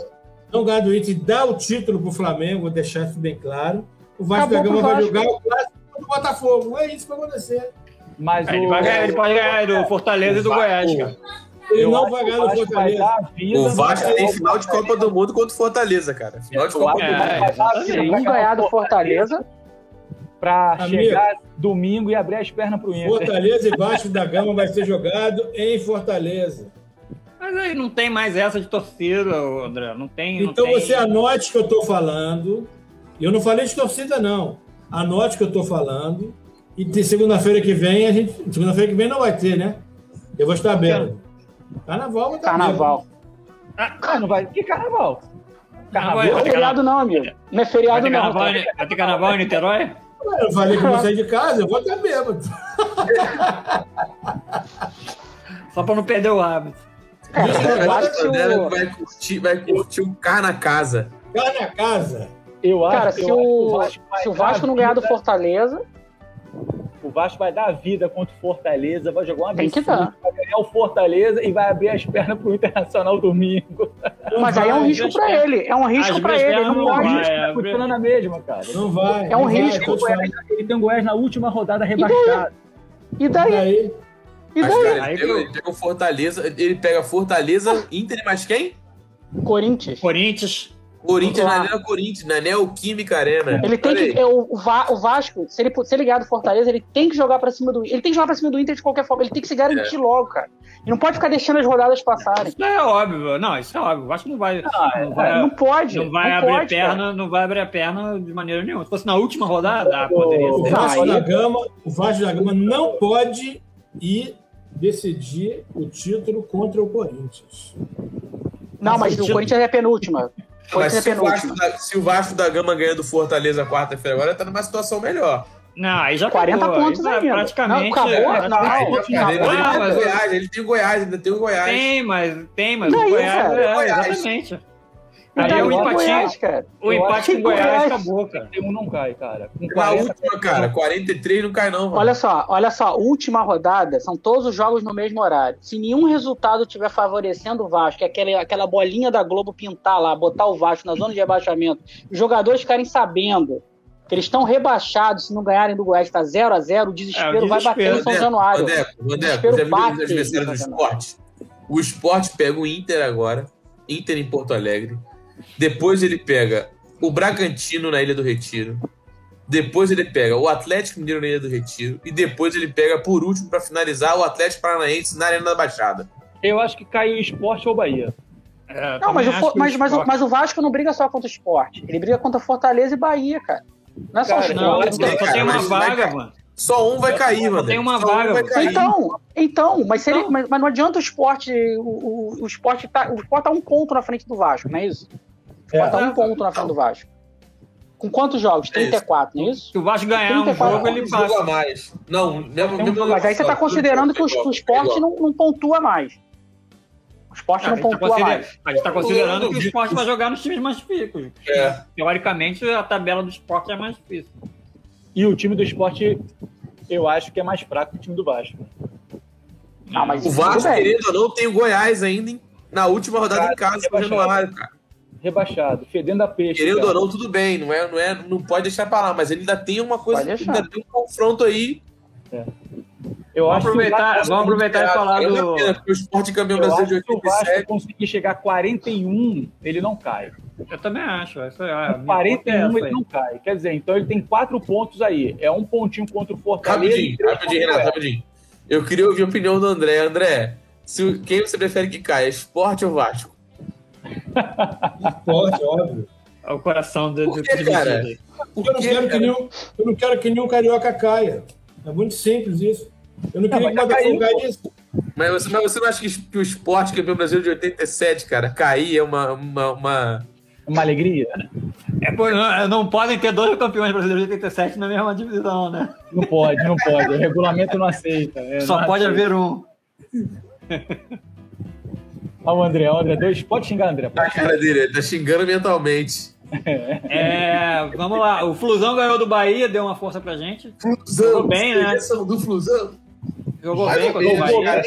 não ganhar do Inter e dar o título pro Flamengo, vou deixar isso bem claro. O Vasco Acabou da Gama vai jogar o clássico do Botafogo. É isso que vai acontecer. Mas É, Ele, o, vai ganhar, ele pode ganhar do Fortaleza e do Goiás, cara. Ele eu não vai ganhar o do Vasco vai Fortaleza. vida, O Vasco vai- tem final de Copa do Mundo contra o Fortaleza, cara. Final de Copa acho do É, Mundo. vai um ganhar do Fortaleza, pra Amigo. chegar domingo e abrir as pernas pro Inter. Fortaleza e Vasco da Gama vai ser jogado em Fortaleza. Mas aí não tem mais essa de torcida, André. Não tem. não Então tem- você anote o que eu estou falando. Eu não falei de torcida, não. Anote o que eu estou falando. E de segunda-feira que vem, a gente. Segunda-feira que vem não vai ter, né? Eu vou estar bêbado. Carnaval eu vou estar carnaval. Ah, não vai. Que carnaval? Carnaval Não é feriado não, amigo. Não é feriado não. carnaval, tá? vai ter carnaval em Niterói? Eu falei que eu vou sair de casa, eu vou estar bêbado. Só pra não perder o hábito. Cara, eu acho que O vai curtir, vai curtir o carro na casa. Cá na casa. Eu acho, Cara, eu se acho que o, Vasco vai se o Vasco não ganhar do Fortaleza, O Vasco vai dar a vida contra o Fortaleza, vai jogar uma Tem que dar. vai ganhar o Fortaleza e vai abrir as pernas pro Internacional domingo. mas aí é um risco pra ele. É um risco ele. é Ele não pode. vai, Tá é, continuando na mesma, cara. Não vai. É um não risco. Ele tem o Goiás na última rodada rebaixada. E daí? Daí, E Mas, daí? cara, Aí ele, pega, ele pega o Fortaleza, ele pega Fortaleza, Inter e mais quem? Corinthians. Corinthians. Corinthians Lá. na Arena Corinthians, na Neoquímica Arena. Ele tem Olha que. é, O, o Va- o Vasco, se ele, se ele ganhar do Fortaleza, ele tem que jogar pra cima do. Ele tem que jogar pra cima do Inter de qualquer forma. Ele tem que se garantir logo, cara. E não pode ficar deixando as rodadas passarem. Isso é óbvio. Não, isso é óbvio. O Vasco não vai. não vai, Não pode. não vai não abrir pode, cara. perna, não vai abrir a perna de maneira nenhuma. Se fosse na última rodada, ah, poderia o ser. Vasco da Gama, o Vasco da Gama não pode ir decidir o título contra o Corinthians. Não, mas o Corinthians é penúltima. É se o, Vasco da, se o Vasco da Gama ganha do Fortaleza quarta-feira, agora tá numa situação melhor. Não, aí já 40 acabou, pontos aí ainda. Praticamente. Não, acabou? é, Não, praticamente- não, Cara, ele, não, tem Goiás, ele tem o Goiás, ainda tem o Goiás. Tem, mas tem, mas E o Goiás, cara? é, Goiás. exatamente. Aí é o Goiás, cara. o Eu empate com o Goiás Goiás- acabou, cara. 31 não cai, cara. Com Na 40, última, cara, 43 não cai não, mano. Olha só, olha só, última rodada, são todos os jogos no mesmo horário. Se nenhum resultado estiver favorecendo o Vasco, que é aquela, aquela bolinha da Globo pintar lá, botar o Vasco na zona de rebaixamento, os jogadores ficarem sabendo que eles estão rebaixados se não ganharem do Goiás, tá 0 a 0 o desespero, É, o vai bater no desespero, São Vandeco, Januário. Vandeco, Desespero já viu bate os adversários do isso, esporte? O esporte pega o Inter agora, Inter em Porto Alegre. Depois ele pega o Bragantino na Ilha do Retiro. Depois ele pega o Atlético Mineiro na Ilha do Retiro. E depois ele pega, por último, pra finalizar, o Atlético Paranaense na Arena da Baixada. Eu acho que cai o esporte ou Bahia. É, Não, mas o, Fo- que mas, mas, o, mas o Vasco não briga só contra o esporte. Ele briga contra Fortaleza e Bahia, cara. Não é só o Cara, esporte. Não, só que- tem uma vaga, mano. Só um vai cair, mano. tem uma Só vaga, um vai mano. cair. Então, então, mas, se ele- Não. mas, mas não adianta o esporte. O, o, o esporte tá, o esporte tá um ponto na frente do Vasco, não é isso? O tá um ponto na frente do Vasco. Com quantos jogos? É isso. 34, não é isso? Se o Vasco ganhar um 34 jogo, ele Um jogo a passa. mais. Não, mesmo, mesmo Mas aí você tá considerando que o, o esporte não, não pontua mais. O esporte Não, não tá pontua considera- mais. a gente tá considerando que o Não, esporte vai jogar nos times mais difíceis. É. Teoricamente, a tabela do esporte é mais difícil. E o time do esporte, eu acho que é mais fraco que o time do Vasco. Ah, mas O Vasco, ou não, tem o Goiás ainda na última rodada Cara, em casa, no Januário, cara. Rebaixado, fedendo a peixe. Querendo cara. ou não, tudo bem, não é, não é, não pode deixar pra lá, mas ele ainda tem uma coisa, ainda tem um confronto aí. Eu Vamos acho que aproveitar, Vasco- vamos aproveitar e falar do. o esporte campeão Eu brasileiro de acho que o Vasco 87. conseguir chegar a 41, ele não cai. Eu também acho. Essa é a Com minha 41 conta é essa ele aí. não cai. Quer dizer, então ele tem quatro pontos aí. É um pontinho contra o Fortaleza. Rapidinho, rapidinho, Renato, rapidinho. Eu queria ouvir a opinião do André. André, se, quem você prefere que caia, esporte ou Vasco? Esporte, óbvio. É o coração do, do Por que, cara? dividido aí. Porque eu não, quero que nenhum, eu não quero que nenhum carioca caia. É muito simples isso. Eu não queria mas que o já Botafogo caísse. Mas você, mas você não acha que, que o esporte campeão brasileiro de 87, cara, cair é uma. uma, uma- Uma alegria? É, pô, não, não podem ter dois campeões brasileiros de 87 na mesma divisão, né? Não pode, não pode. O regulamento não aceita. É, Só não pode aceita. haver um. Olha o André, o André, dois. Pode xingar, André. A Pode xingar. cara dele, ele tá xingando mentalmente. É, vamos lá. O Flusão ganhou do Bahia, deu uma força pra gente. Flusão, Jogou bem, né? do Flusão. Jogou bem o menos, Bahia. cara.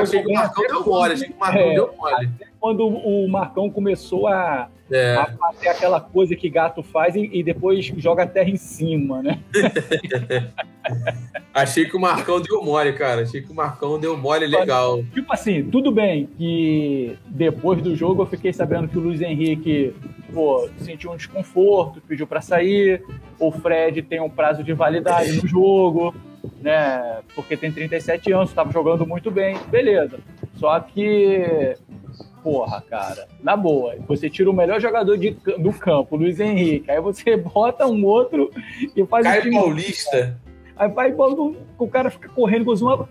Achei que o Marcão deu mole, achei que o Marcão É. deu mole. Quando o Marcão começou a, É. fazer aquela coisa que gato faz e, e depois joga a terra em cima, né? Achei que o Marcão deu mole, cara. Achei que o Marcão deu mole legal. Tipo assim, tudo bem que depois do jogo eu fiquei sabendo que o Luiz Henrique pô, sentiu um desconforto, pediu pra sair. O Fred tem um prazo de validade no jogo, né? Porque tem 37 anos, estava jogando muito bem, beleza. Só que, porra, cara, na boa, você tira o melhor jogador de, do campo, Luiz Henrique, aí você bota um outro e faz o Caio time Paulista. Aí vai o cara fica correndo com uma.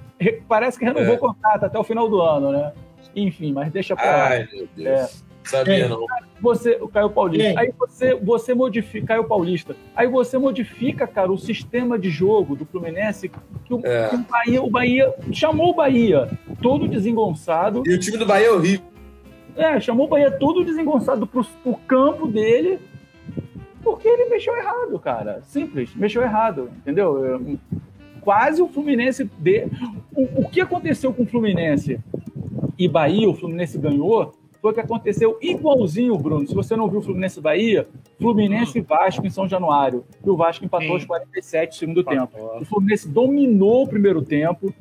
Parece que renovou É. o contrato até o final do ano, né? Enfim, mas deixa pra lá. Ai, meu Deus. Sabia É. não. Você, o Caio Paulista. Quem? Aí você, você modifica, Caio Paulista. Aí você modifica, cara, o sistema de jogo do Fluminense. Que o, É. que o Bahia, o Bahia chamou o Bahia todo desengonçado. E o time do Bahia é horrível. É, chamou o Bahia todo desengonçado pro, pro campo dele. Porque ele mexeu errado, cara. Simples, mexeu errado, entendeu? Eu- Quase o Fluminense. De... O, o que aconteceu com o Fluminense e Bahia, o Fluminense ganhou, foi o que aconteceu igualzinho, Bruno. Se você não viu o Fluminense e Bahia, Fluminense e Vasco em São Januário. E o Vasco empatou Sim. aos 47 do segundo tempo. O Fluminense dominou o primeiro tempo.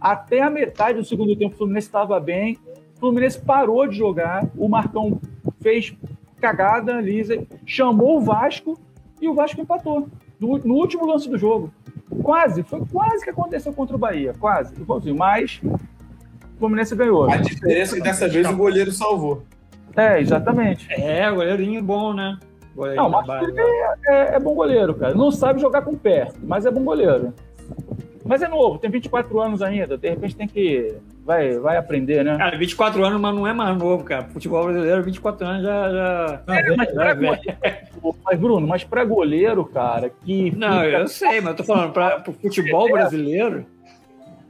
Até a metade do segundo tempo, o Fluminense estava bem. O Fluminense parou de jogar. O Marcão fez cagada, lisa, chamou o Vasco e o Vasco empatou. No, no último lance do jogo. Quase, foi quase que aconteceu contra o Bahia. Quase, igualzinho. Mas o Fluminense ganhou. A diferença é que dessa vez o goleiro salvou. É, exatamente. É, goleirinho bom, né? Goleirinho Não, mas Bahia. É, é bom goleiro, cara. Não sabe jogar com o pé, mas é bom goleiro. Mas é novo, tem 24 anos ainda. De repente tem que. Vai, vai aprender, né? Cara, 24 anos, mas não é mais novo, cara. Futebol brasileiro, 24 anos já. já... É, mas, já pra é goleiro, mas, Bruno, mas pra goleiro, cara, que. Não, fica- eu sei, mas eu tô falando, pra, pro futebol brasileiro.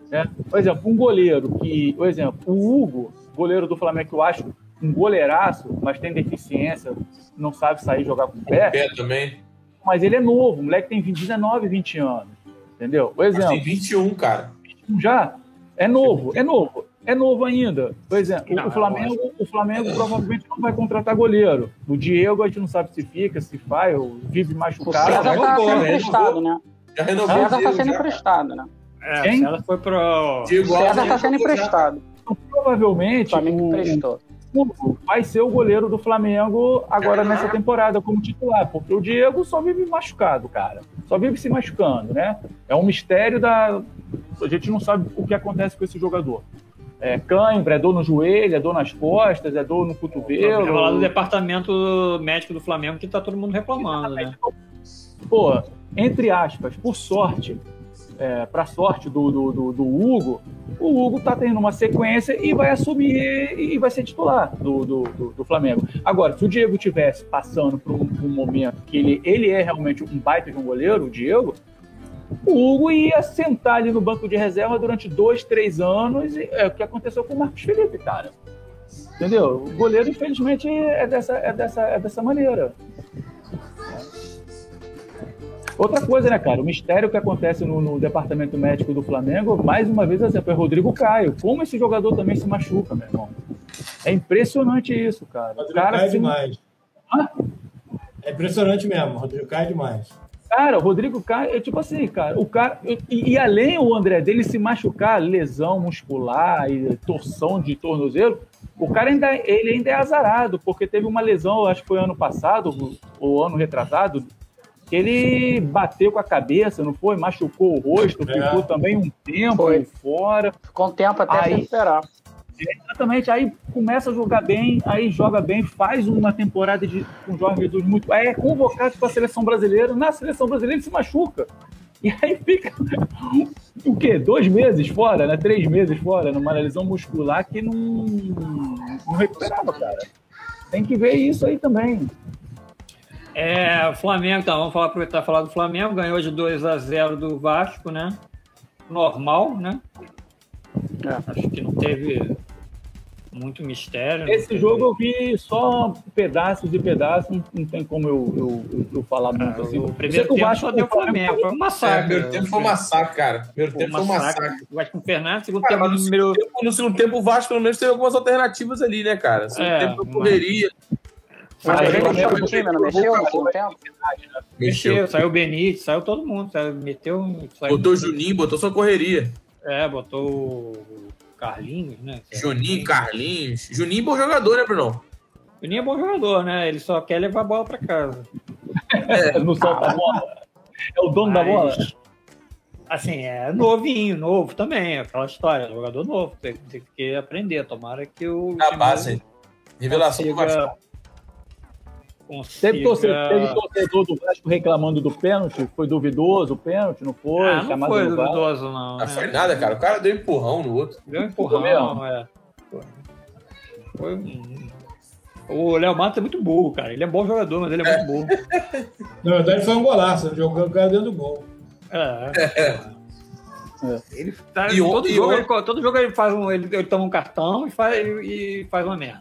né? Por exemplo, um goleiro que. Por exemplo, o Hugo, goleiro do Flamengo, que eu acho um goleiraço, mas tem deficiência, não sabe sair jogar com o pé, Pé também. mas ele é novo, o moleque tem 19, 20 anos. Entendeu? Por Mas tem exemplo, 21, cara. já é novo, é novo, é novo ainda. Por exemplo, Não, o Flamengo, o Flamengo provavelmente não vai contratar goleiro. O Diego a gente não sabe se fica, se vai, ou vive O machucado. César renovou, tá sendo emprestado, né? Já O renovou César o tá Diego, sendo emprestado, né? É, Quem? ela foi pro. Diego O César Alves tá sendo emprestado. Então, O provavelmente Flamengo o, emprestou. Hugo vai ser o goleiro do Flamengo agora nessa temporada como titular, porque o Diego só vive machucado, cara. Só vive se machucando, né? É um mistério da. A gente não sabe o que acontece com esse jogador. É cãibra, é dor no joelho, é dor nas costas, é dor no É lá do cotovelo. departamento médico do Flamengo que tá todo mundo reclamando, né? Pô, entre aspas, por sorte, é, para sorte do, do, do, do Hugo, o Hugo tá tendo uma sequência e vai assumir e vai ser titular do, do, do, do Flamengo. Agora, se o Diego tivesse passando por um, por um momento que ele, ele é realmente um baita de um goleiro, o Diego, o Hugo ia sentar ali no banco de reserva durante dois, três anos, e é o que aconteceu com o Marcos Felipe, cara. Entendeu? O goleiro, infelizmente, é dessa, é dessa, é dessa maneira. Outra coisa, né, cara? O mistério que acontece no, no departamento médico do Flamengo, mais uma vez, exemplo, é Rodrigo Caio. Como esse jogador também se machuca, meu irmão. É impressionante isso, cara. Rodrigo cara, cai se- demais. Hã? É impressionante mesmo, Rodrigo cai demais. cara, o Rodrigo Caio, é tipo assim, cara, o cara. E, e além o André dele se machucar, lesão muscular e torção de tornozelo, o cara ainda, ele ainda é azarado, porque teve uma lesão, acho que foi ano passado, ou ano retrasado, ele bateu com a cabeça, não foi? Machucou o rosto, É. ficou também um tempo Foi. fora. Ficou um tempo até se Aí- recuperar. Exatamente, aí começa a jogar bem, aí joga bem, faz uma temporada de, com o Jorge Jesus muito. Aí é convocado para a seleção brasileira, na seleção brasileira ele se machuca. E aí fica o quê? Dois meses fora, né? Três meses fora, numa lesão muscular que não, não recuperava, cara. Tem que ver isso aí também. É, o Flamengo, então, vamos falar, aproveitar e falar do Flamengo. Ganhou de 2 a 0 do Vasco, né? Normal, né? É. Acho que não teve muito mistério. Esse teve- jogo eu vi só pedaços e pedaços, não, tem como eu, eu, eu- eu falar muito Ah, assim. o Eu primeiro tempo Vasco- só deu o Flamengo-. Foi um É, massacre. primeiro tempo foi um massacre, cara. Primeiro Foi um tempo foi um massacre. O Vasco com o Fernandes, segundo Cara, tempo no tempo, no segundo tempo, o Vasco pelo menos teve algumas alternativas ali, né, cara? Segundo É, tempo, mas- correria. Mas Aí, ele o mexeu Flamengo o time, não mexeu no segundo tempo? Mexeu, saiu o Benítez, saiu todo mundo. Saiu, meteu. Saiu, Botou o Juninho, botou sua correria. É, botou o Carlinhos, né? Juninho, Carlinhos. Juninho, bom jogador, né, Bruno? Juninho é bom jogador, né? Ele só quer levar a bola pra casa. não solta a bola. É o dono da Mas, bola. Assim, é novinho, novo também, é aquela história, jogador novo, tem, tem que aprender. Tomara que o. Na time base? Revelação do consiga- Vasco. Consiga- Teve torcedor, teve torcedor do Vasco reclamando do pênalti, foi duvidoso o pênalti, não foi? Ah, não foi duvidoso, não. Não né? foi nada, cara. O cara deu empurrão no outro. Deu empurrão, mesmo? é. Foi- um- O Léo Matos é muito burro, cara. Ele é bom jogador, mas ele é muito burro. Na verdade, foi um golaço, jogou o cara dentro do gol. É. Ele tá, E todo, e jogo, o- ele, todo jogo ele faz um, ele, ele toma um cartão e faz, e faz uma merda.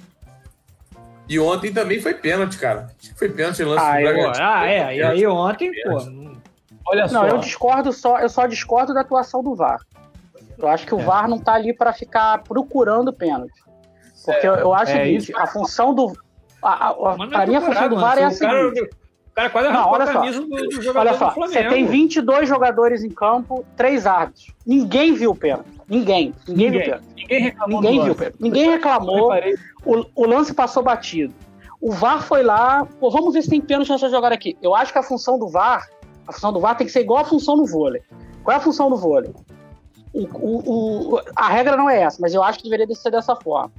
E ontem também foi pênalti, cara. Acho que foi pênalti no lance Ah, do eu- Pô, Bragantino. ah, é. E aí ontem, pô, não- Olha só, Não, eu discordo só, eu só discordo da atuação do VAR. Eu acho que o VAR não tá ali para ficar procurando pênalti. Porque eu, eu acho é o seguinte, isso. a função do. A, a, a, não pra mim, a função do VAR é a cara- seguinte. O cara quase arrancou olha a só. camisa do, do jogador Olha do só, Flamengo. você tem 22 jogadores em campo, três árbitros. Ninguém viu o pênalti. Ninguém. Ninguém, viu o pênalti. ninguém reclamou Ninguém do viu o lance. pênalti. Ninguém reclamou. O, o lance passou batido. O VAR foi lá, pô, vamos ver se tem pênalti nessa jogada aqui. Eu acho que a função do VAR, a função do VAR tem que ser igual a função do vôlei. Qual é a função do vôlei? O- o- o- a regra não é essa, mas eu acho que deveria ser dessa forma.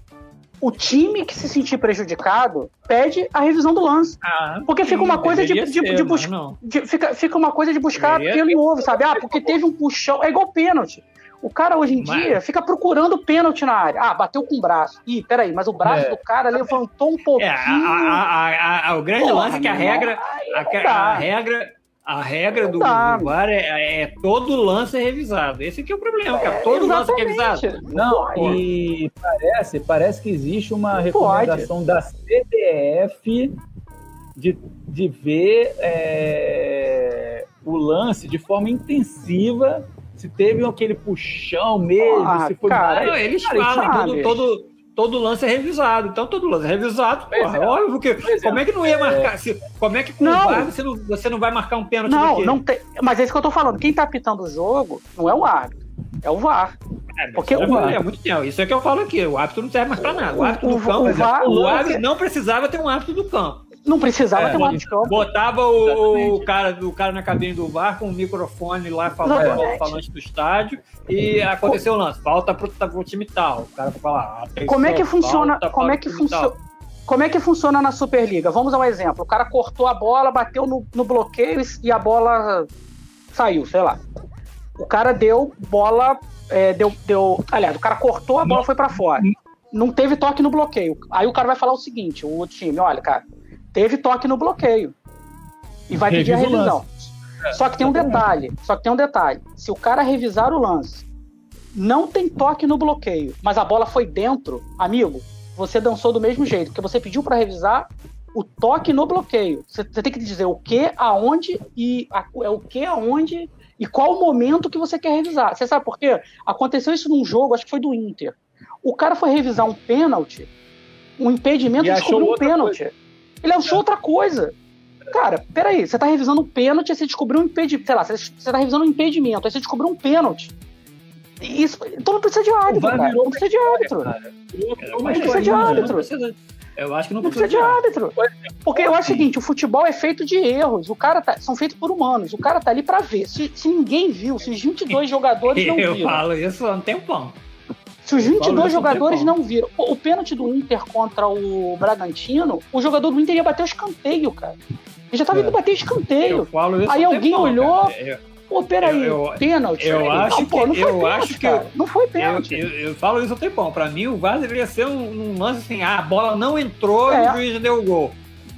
O time que se sentir prejudicado pede a revisão do lance. Ah, Porque fica sim, uma coisa de, de, de buscar. fica, fica uma coisa de buscar Deveria pelo ovo, sabe? Ah, porque teve um puxão. É igual pênalti. O cara hoje em Mas- dia fica procurando pênalti na área. Ah, bateu com o braço. Ih, peraí, mas o braço É. do cara levantou um pouquinho. É, a, a- a- o grande Porra, lance é que a regra, a, regra, a regra Não do, do VAR é, é todo lance é revisado. Esse que é o problema, cara. Todo lance é revisado. Exatamente. Não, pode. e parece, parece que existe uma Não recomendação da CBF de, de ver é, o lance de forma intensiva, se teve aquele puxão mesmo, Ah, se foi cara, Não, mais. eles Cara, falam, todo, todo, todo lance é revisado. Então, todo lance é revisado, Pois porra, é. é óbvio que. Pois é. Como é que não ia marcar? se- como é que com Não. o VAR você não, você não vai marcar um pênalti Não, não tem. Mas é isso que eu tô falando. Quem tá apitando o jogo não é o árbitro, é o VAR. É, Porque isso o VAR- há muito tempo. Isso é que eu falo aqui. O árbitro não serve mais pra nada. O O- árbitro o- do campo, o VAR- o o árbitro não precisava ter um árbitro do campo. Não precisava É, ter um campo. Botava o, Exatamente. o cara, cara na cabine do VAR com o microfone lá falando falante do estádio e aconteceu o lance. Falta pro, pro time tal. O cara vai falar. "Atenção, Como é que funciona? Como é para que o time tal." funciona? Como é que funciona na Superliga? Vamos dar um exemplo. O cara cortou a bola, bateu no, no bloqueio e a bola saiu, sei lá. O cara deu bola, é, deu, deu. Aliás, o cara cortou, a bola foi pra fora. Não teve toque no bloqueio. Aí o cara vai falar o seguinte: o time, olha, cara, teve toque no bloqueio. E vai pedir a Revisa revisão. Só que tem um detalhe. Só que tem um detalhe. Se o cara revisar o lance, não tem toque no bloqueio, mas a bola foi dentro, amigo, você dançou do mesmo jeito, porque você pediu para revisar o toque no bloqueio. Você, você tem que dizer o que, aonde e a- é o que, aonde e qual o momento que você quer revisar. Você sabe por quê? Aconteceu isso num jogo, acho que foi do Inter. O cara foi revisar um pênalti, um impedimento E descobriu um pênalti. Ele achou outra coisa. Cara, peraí, você tá revisando um pênalti, aí você descobriu um impedimento. Sei lá, você, tá revisando um impedimento, aí você descobriu um pênalti. Isso, então não precisa de árbitro, cara. Não precisa de árbitro. cara. Mas Não precisa de não árbitro. Eu acho que não Não precisa de árbitro. árbitro. Porque eu acho o seguinte, o futebol é feito de erros. O cara tá- são feitos por humanos. O cara tá ali pra ver. Se, se ninguém viu, se os 22 jogadores não Eu viram. falo isso há um tempão. Se os Eu falo 22 isso há um jogadores não viram. O, o pênalti do Inter contra o Bragantino, o jogador do Inter ia bater o escanteio, cara. Ele já tava É. indo bater escanteio. Aí alguém olhou, cara. Eu- Pô, peraí, Eu- eu- pênalti. eu Não, acho pô, que- não foi eu pênalti, acho que- cara. Não foi pênalti. eu, eu falo isso um tempão. Pra mim, o VAR deveria ser um, um lance assim: ah, a bola não entrou É. e o juiz deu o gol.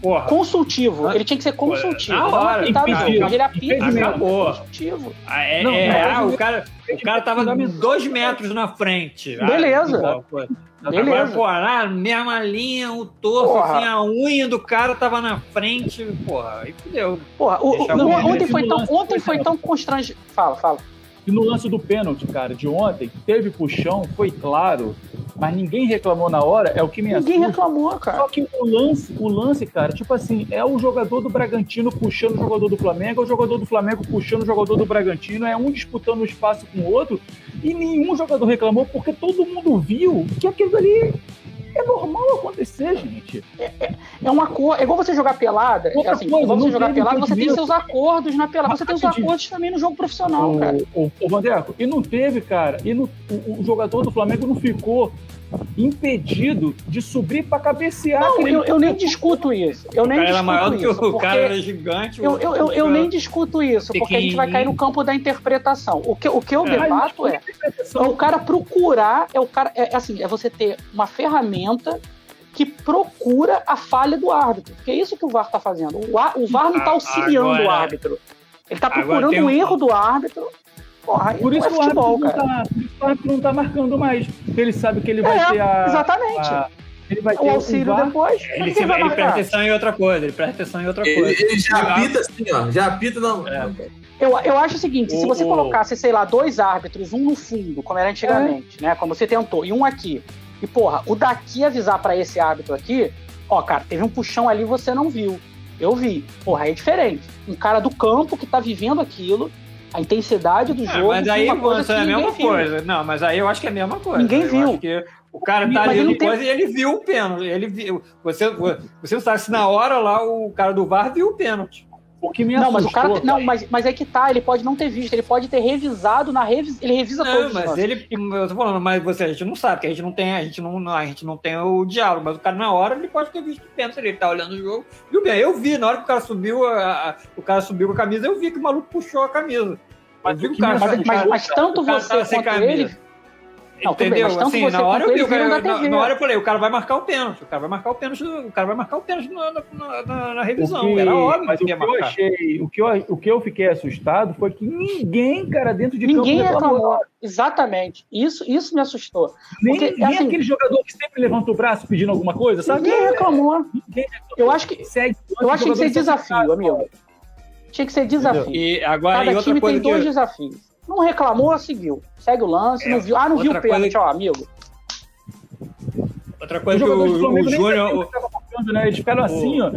Porra, Consultivo. Ele tinha que ser consultivo. Na não hora, apitar o jogo, impedido. mas ele apita. Acabou. Consultivo. Ah, é, Não, é, não, ah, não. o cara, o cara tava dois metros na frente. Ah, Beleza. pô, pô. Agora, Beleza. pô, lá, mesma linha, o torso, assim, a unha do cara tava na frente, porra, aí fudeu. Porra, o- o- Deixa o- eu ver. ontem foi tão, ontem foi tão constrangedor. Fala, fala. E no lance do pênalti, cara, de ontem, teve puxão, foi claro, mas ninguém reclamou na hora, é o que me Ninguém assusta. reclamou, cara. Só que o lance, o lance, cara, tipo assim, é o jogador do Bragantino puxando o jogador do Flamengo, é o jogador do Flamengo puxando o jogador do Bragantino, é um disputando o espaço com o outro, e nenhum jogador reclamou porque todo mundo viu que aquilo ali é normal acontecer, gente. É uma cor. É igual você jogar pelada. É Outra assim, coisa, igual você jogar pelada, você tem seus acordos na pelada. Você tem os acordos também no jogo profissional, cara. O, o, o Vandeco, e não teve, cara, e no- o, o jogador do Flamengo não ficou impedido de subir pra cabecear. Não, eu, eu nem discuto isso. Eu O nem cara era discuto maior do que isso. o cara era gigante. eu, eu, eu, eu nem discuto isso, porque a gente vai cair no campo da interpretação. O que, o que eu É. debato é, é o cara procurar, é o cara, é, é assim, é você ter uma ferramenta que procura a falha do árbitro. Porque é isso que o VAR tá fazendo. O, o VAR não tá A- auxiliando agora- o árbitro. Ele tá agora procurando tem o um- erro do árbitro. Porra, Por isso é que o árbitro, futebol, não cara. tá, por isso que o árbitro não tá marcando mais. Porque ele sabe que ele vai É, ter a. exatamente. a- ele vai ter o auxílio VAR. depois. Ele, se, vai ele presta atenção em outra coisa, ele presta atenção em outra Ele, coisa. ele já apita assim, ó. Já apita, não. É. Eu, eu acho o seguinte, se O- você colocasse, sei lá, dois árbitros, um no fundo, como era antigamente, né? Como você tentou, e um aqui. E, porra, o daqui avisar pra esse árbitro aqui, ó, cara, teve um puxão ali você não viu. Eu vi. Porra, aí é diferente. Um cara do campo que tá vivendo aquilo, a intensidade do Ah, jogo. mas aí, coisa é a mesma viu. coisa. Não, mas aí eu acho que é a mesma coisa. Ninguém Eu viu. acho que o cara tá Mas ali no não tem- coisa e ele viu o pênalti. Ele viu. Você, você não sabe se na hora lá o cara do VAR viu o pênalti. O que me Não, mas o assustou, cara. Não, mas, mas é que tá, ele pode não ter visto, ele pode ter revisado na revis, ele revisa Não, todos os mas ele. Eu tô falando, mas você, a gente não sabe, porque a gente não tem, a gente não, a gente não tem o diálogo, mas o cara na hora ele pode ter visto o pênalti, ele tá olhando o jogo. Viu bem, eu vi, na hora que o cara subiu, a, a- o cara subiu com a camisa, eu vi que o maluco puxou a camisa. Mas eu vi o que o que cara. Mas, assustou, mas- mas tanto o cara você quanto camisa. ele. Não, bem, Entendeu? tanto assim, na hora eu da na, na hora eu falei, o cara vai marcar o pênalti, o cara vai marcar o pênalti, o cara vai marcar o pênalti na, na, na- na revisão. O que- Era óbvio mas que o ia que eu marcar. achei, o que eu, o que eu fiquei assustado foi que ninguém, cara, dentro de Ninguém campo reclamou. reclamou. Exatamente. Isso, isso me assustou. Nem, Porque, nem assim, aquele jogador que sempre levanta o braço pedindo alguma coisa, sabe? Ninguém reclamou. Ninguém Eu acho que. segue. Eu acho que tinha que ser desafio, amigo. Tinha que ser desafio. E agora, e Cada outra time coisa tem dois que. desafios. Não reclamou, seguiu. Segue o lance, É, não viu. Ah, não viu o pênalti, ó, amigo. Outra coisa que o, do o Júnior. o que marcando, né? Eles esperam assim, ó.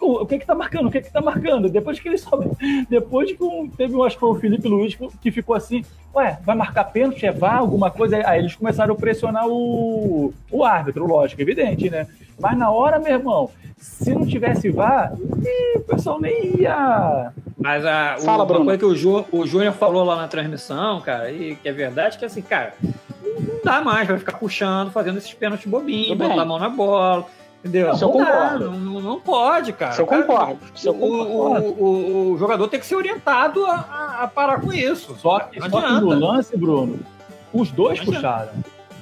O que, que, o que que tá marcando? O que que tá marcando? Depois que ele sobe, depois que um- teve, um, acho que foi o Felipe Luiz que- ficou assim, ué, vai marcar pênalti, é VAR, alguma coisa? Aí eles começaram a pressionar o, o árbitro, lógico, evidente, né? Mas na hora, meu irmão, se não tivesse VAR, ih, o pessoal nem ia. Mas a, o- Fala, uma Bruno. coisa que o, Ju, o Júnior falou lá na transmissão, cara, e que é verdade, que assim, cara, não dá mais pra ficar puxando, fazendo esses pênaltis bobinhos, botar a mão na bola. Entendeu? Eu não, dá, concordo. não, não pode, cara. Isso eu concordo. Eu O, concordo. o, o, o jogador tem que ser orientado a, a- a parar com isso. Só que, só que no lance, Bruno, os dois Não adianta. puxaram.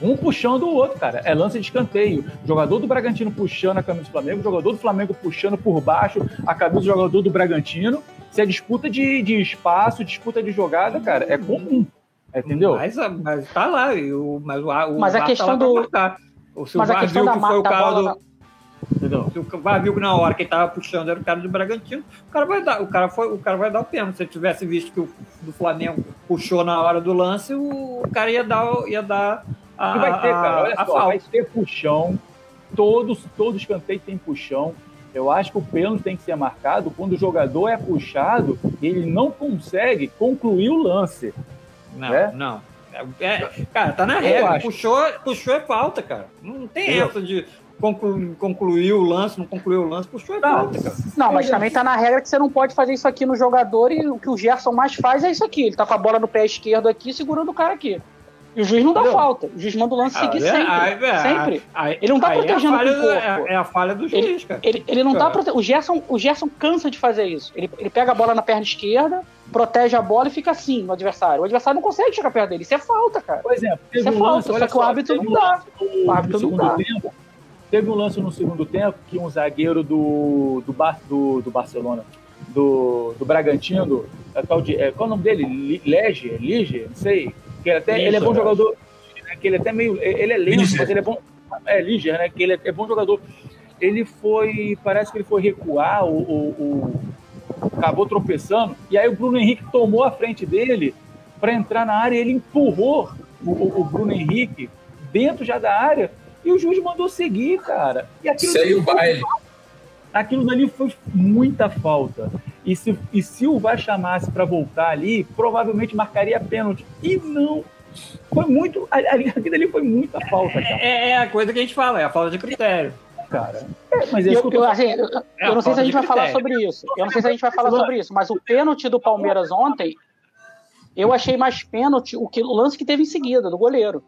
Um puxando o outro, cara. É lance de escanteio. Jogador do Bragantino puxando a camisa do Flamengo, jogador do Flamengo puxando por baixo a camisa do jogador do Bragantino. Se é disputa de, de espaço, disputa de jogada, cara, é comum. Entendeu? Mas, mas tá lá, e o, mas o, o Mas a VAR questão tá do- Mas o a questão viu da, bola. na- Entendeu? Se o VAR viu que na hora que ele tava puxando era o cara do Bragantino, o cara vai dar, o cara foi, o cara vai dar o pênalti. Se ele tivesse visto que o do Flamengo puxou na hora do lance, o, o cara ia dar, o- ia dar a, E vai ter, cara, olha a só, falta. vai ter puxão. Todos, todo escanteio tem puxão. Eu acho que o pênalti tem que ser marcado quando o jogador é puxado e ele não consegue concluir o lance. Não, É? não. É, cara, tá na regra. Puxou, puxou é falta, cara. Não tem Entendeu? essa de conclu, concluir o lance, não concluir o lance, puxou é Não, falta, cara. Não, mas também tá na regra que você não pode fazer isso aqui no jogador e o que o Gerson mais faz é isso aqui. Ele tá com a bola no pé esquerdo aqui, segurando o cara aqui. E o juiz não dá Entendeu? falta. O juiz manda o lance seguir Ah, é, sempre. aí, é, sempre. aí- Ele não tá protegendo é a falha, o corpo. é, é a falha do juiz, cara. Ele, ele não tá Cara. prote... o Gerson O Gerson cansa de fazer isso. Ele, ele pega a bola na perna esquerda, protege a bola e fica assim no adversário. O adversário não consegue chegar perto dele. Isso é falta, cara. Por exemplo, teve Isso é um falta, lance, só olha que o árbitro não dá. O árbitro não dá. tempo. Teve um lance no segundo tempo que um zagueiro do, do, Bar- do, do Barcelona, do, do Bragantino, é, tal de, é, qual é o nome dele? Lege, Lige, não sei. Que ele, até, ele é bom jogador, né, que ele até meio. Ele é lento, Liger. mas ele é bom. É, Liger, né? Que ele é, é bom jogador. Ele foi. Parece que ele foi recuar, o, o- o- acabou tropeçando, e aí o Bruno Henrique tomou a frente dele para entrar na área e ele empurrou o- o Bruno Henrique dentro já da área e o juiz mandou seguir, cara. E aquilo Segue o foi- baile. aquilo dali foi muita falta. E se, e se o VAR chamasse para voltar ali, provavelmente marcaria pênalti. E não. Foi muito. Aquilo ali foi muita falta, cara. É, é a coisa que a gente fala, é a falta de critério. cara. É, mas é Eu, eu assim, eu- É eu não sei se a gente vai falar critério. sobre isso. Eu não sei se a gente vai falar sobre isso, mas o pênalti do Palmeiras ontem, eu achei mais pênalti o, que, o lance que teve em seguida, do goleiro.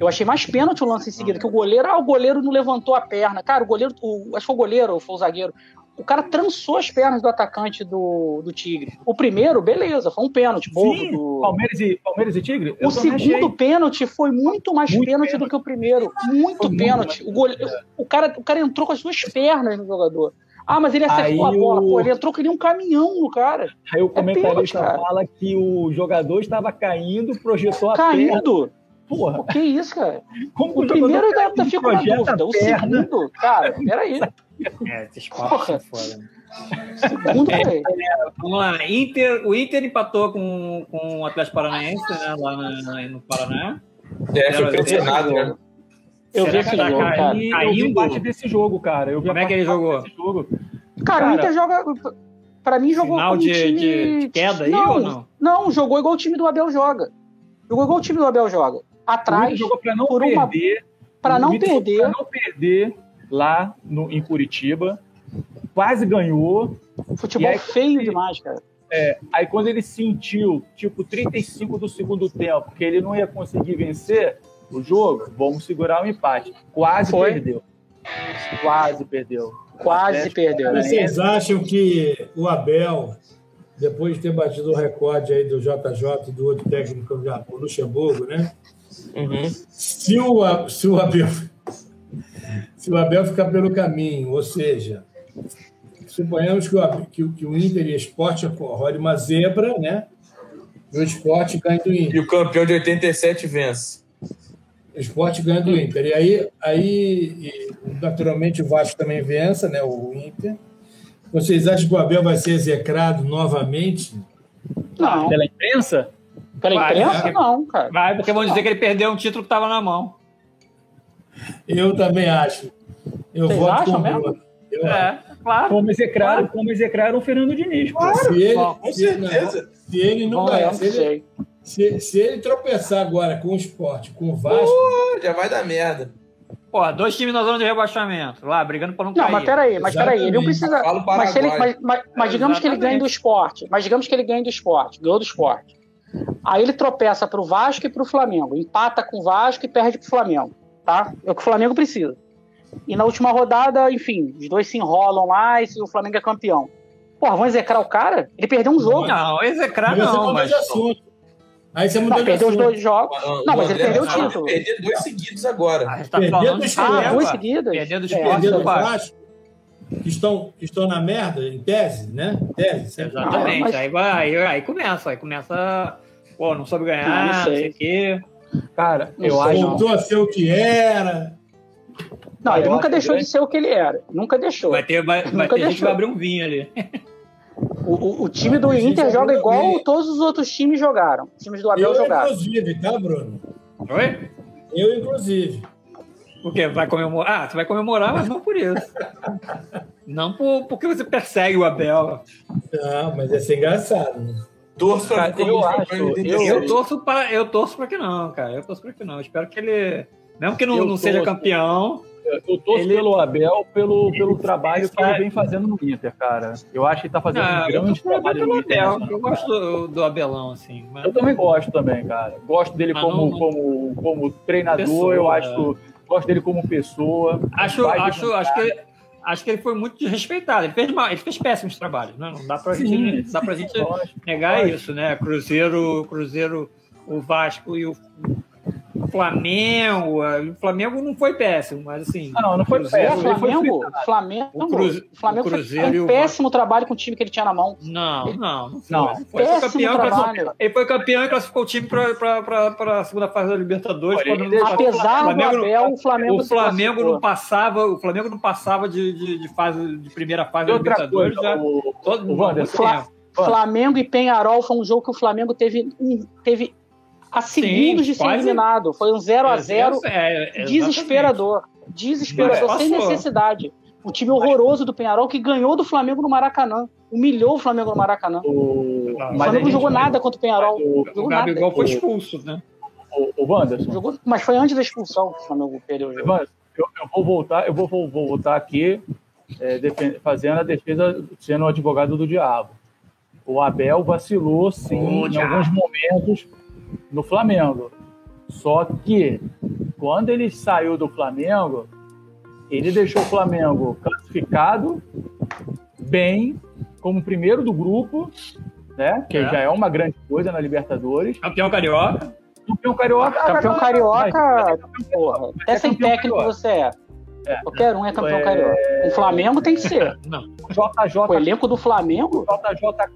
Eu achei mais pênalti o lance em seguida, que o goleiro, ah, o goleiro não levantou a perna. Cara, o goleiro, o, acho que foi o goleiro, ou foi o zagueiro. O cara trançou as pernas do atacante do, do Tigre. O primeiro, beleza, foi um pênalti, bobo. Sim, do- Palmeiras e, Palmeiras e Tigre? O segundo pênalti foi muito mais Muito pênalti, pênalti. do que o primeiro. Muito Foi muito pênalti. o, gole... o, cara, o cara entrou com as duas pernas no jogador. Ah, mas ele acertou Aí a bola. o- Pô, ele entrou que nem um caminhão no cara. Aí o comentarista pênalti, cara. fala que o jogador estava caindo, projetou a perna. Porra, O que isso, cara? como que O primeiro ainda, ainda fico na dúvida. O segundo, cara, peraí. É, esses papos Porra. são foda. né? O segundo, peraí. Vamos lá, Inter, o Inter empatou com, com o Atlético Paranaense, né, lá na- no Paraná. É, foi pressionado, né? Eu vi esse que tá jogo, cara. Aí eu vi parte desse jogo, cara. Eu vi Como é que ele jogou? jogo. Cara, o Cara, Inter joga. Pra mim, jogou Final de- time... de- de queda aí ou não? Não, jogou igual o time do Abel joga. Jogou igual o time do Abel joga. Atrás, jogou para não por uma- perder. pra O não perder. Pra não perder lá no, em Curitiba. quase ganhou. Futebol aí, feio demais, cara. Aí quando ele sentiu, tipo, 35 do segundo tempo, que ele não ia conseguir vencer o jogo, vamos segurar o empate. Quase Foi. perdeu. Quase perdeu. Quase Atlético perdeu. né? Vocês acham que o Abel, depois de ter batido o recorde aí do JJ e do outro técnico do Luxemburgo, né? Uhum. Se o, se o Abel se o Abel ficar pelo caminho, ou seja, suponhamos que o, que, o- que o Inter e o Sport rode uma zebra, né? E o Sport ganha do Inter. E o campeão de 87 vence. O Sport ganha do Inter. E aí, aí e, naturalmente, o Vasco também vença, né? O Inter. Vocês acham que o Abel vai ser execrado novamente? Não, Pela imprensa? Pela Vai, imprensa, vai. não, cara. Vai, porque vão dizer que ele perdeu um título que estava na mão. Eu também acho. Eu Vocês voto acham com o mesmo? Eu acho. É, claro. Como execraram, como execraram o Fernando Diniz. pô. Se ele, Bom, com se, certeza. se ele não Bom, ganhar, não se ele, se, se ele tropeçar agora com o esporte, com o Vasco, Pô, já vai dar merda. Pô, dois times na zona de rebaixamento, lá, brigando pra não Não, cair. mas peraí, mas peraí, ele não Exatamente. precisa. Mas, se ele, mas, mas- mas digamos que ele ganhe do esporte. Mas digamos que ele ganhe do esporte, ganhou do esporte. Aí ele tropeça pro Vasco e pro Flamengo. Empata com o Vasco e perde pro Flamengo. Tá? É o que o Flamengo precisa. E na última rodada, enfim, os dois se enrolam lá e o Flamengo é campeão. Porra, vão execrar o cara? Ele perdeu um jogo. Não, execrar aí você não, muda mas... de assunto. Aí você muda Não, de perdeu os dois jogos. Não, mas ele perdeu o título. de Perder dois seguidos agora. A gente tá esporte. Ah, Flamengo, duas pô. seguidas? Perder do É, esporte Perder do do Vasco. Que estão, que estão na merda, em tese, né? Tese, sempre Exatamente. Ah, mas- Aí, vai, aí, aí começa, aí começa. Pô, não soube ganhar, Ah, não sei. o quê. Cara, Não eu acho. Voltou a ser o que era. Não, ele Eu nunca deixou grande. de ser o que ele era. Nunca deixou. Vai ter, vai, vai ter gente que vai abrir um vinho ali. O, o- o time do A gente Inter já joga igual todos os outros times jogaram. Os times do Abel Eu, jogaram. inclusive, tá, Bruno? Oi? Eu, inclusive. Por quê? Vai comemorar? Ah, você vai comemorar, mas não por isso. Não por, porque você persegue o Abel. Não, mas ia ser engraçado. Né? Torço pra Cara, eu acho, eu- 87. Eu torço para eu torço para que não, cara. Eu torço para que não. Eu espero que ele, mesmo que não, não seja torço. campeão, Eu torço Ele- pelo Abel, pelo, pelo trabalho que ele vem fazendo no Inter, cara. Eu acho que ele tá fazendo Ah, um grande trabalho no Inter. Abel. Eu gosto do, do Abelão, assim. Mas Eu também gosto também, cara. Gosto dele Mas como, não- como, como treinador, Pessoa, eu é. acho. Gosto dele como pessoa. acho, acho, acho que acho que ele foi muito desrespeitado. Ele fez, mal, ele fez péssimos trabalhos, né? Não dá pra Sim, gente, dá pra gente negar isso, né? Cruzeiro, Cruzeiro, o Vasco e o Flamengo. O Flamengo não foi péssimo, mas assim. Não, não foi o Cruzeiro- péssimo. ele foi Flamengo, Flamengo, O Cruze- o Flamengo o Cruzeiro um o péssimo trabalho com o time que ele tinha na mão. Não, não, não foi. Não, Ele foi, péssimo campeão, e trabalho. classificou- ele foi campeão e classificou o time para a segunda fase da Libertadores. Olha, ele Apesar do Flamengo não- Abel, o Flamengo o Flamengo não passava, o Flamengo não passava de, de, de fase de primeira fase da Libertadores coisa, já o, todo o. Flamengo e Penharol foi um jogo que o Flamengo teve, teve a segundos de ser quase. eliminado. Foi um 0 a 0 É, é, desesperador. Desesperador, Mas sem passou. necessidade. Um time horroroso do Penharol que ganhou do Flamengo no Maracanã. Humilhou o Flamengo no Maracanã. o, O Flamengo não jogou nada contra o Penharol. O, O Gabigol nada. foi expulso, né? o, o Wanderson, Jogou, mas foi antes da expulsão que o Flamengo perdeu o jogo. Eu, eu vou voltar, eu vou, vou, vou voltar aqui é, defen- fazendo a defesa, sendo o advogado do diabo. O Abel vacilou, sim, Ô, em diabo. alguns momentos no Flamengo. Só que quando ele saiu do Flamengo, ele deixou o Flamengo classificado bem, como primeiro do grupo, né? Que É. já é uma grande coisa na Libertadores. Campeão carioca. Campeão carioca. Campeão mas- carioca, porra. Até sem campeão técnico carioca. você é. É. Qualquer um é campeão É. carioca. O Flamengo tem que ser. Não. JJ O elenco do Flamengo, JJ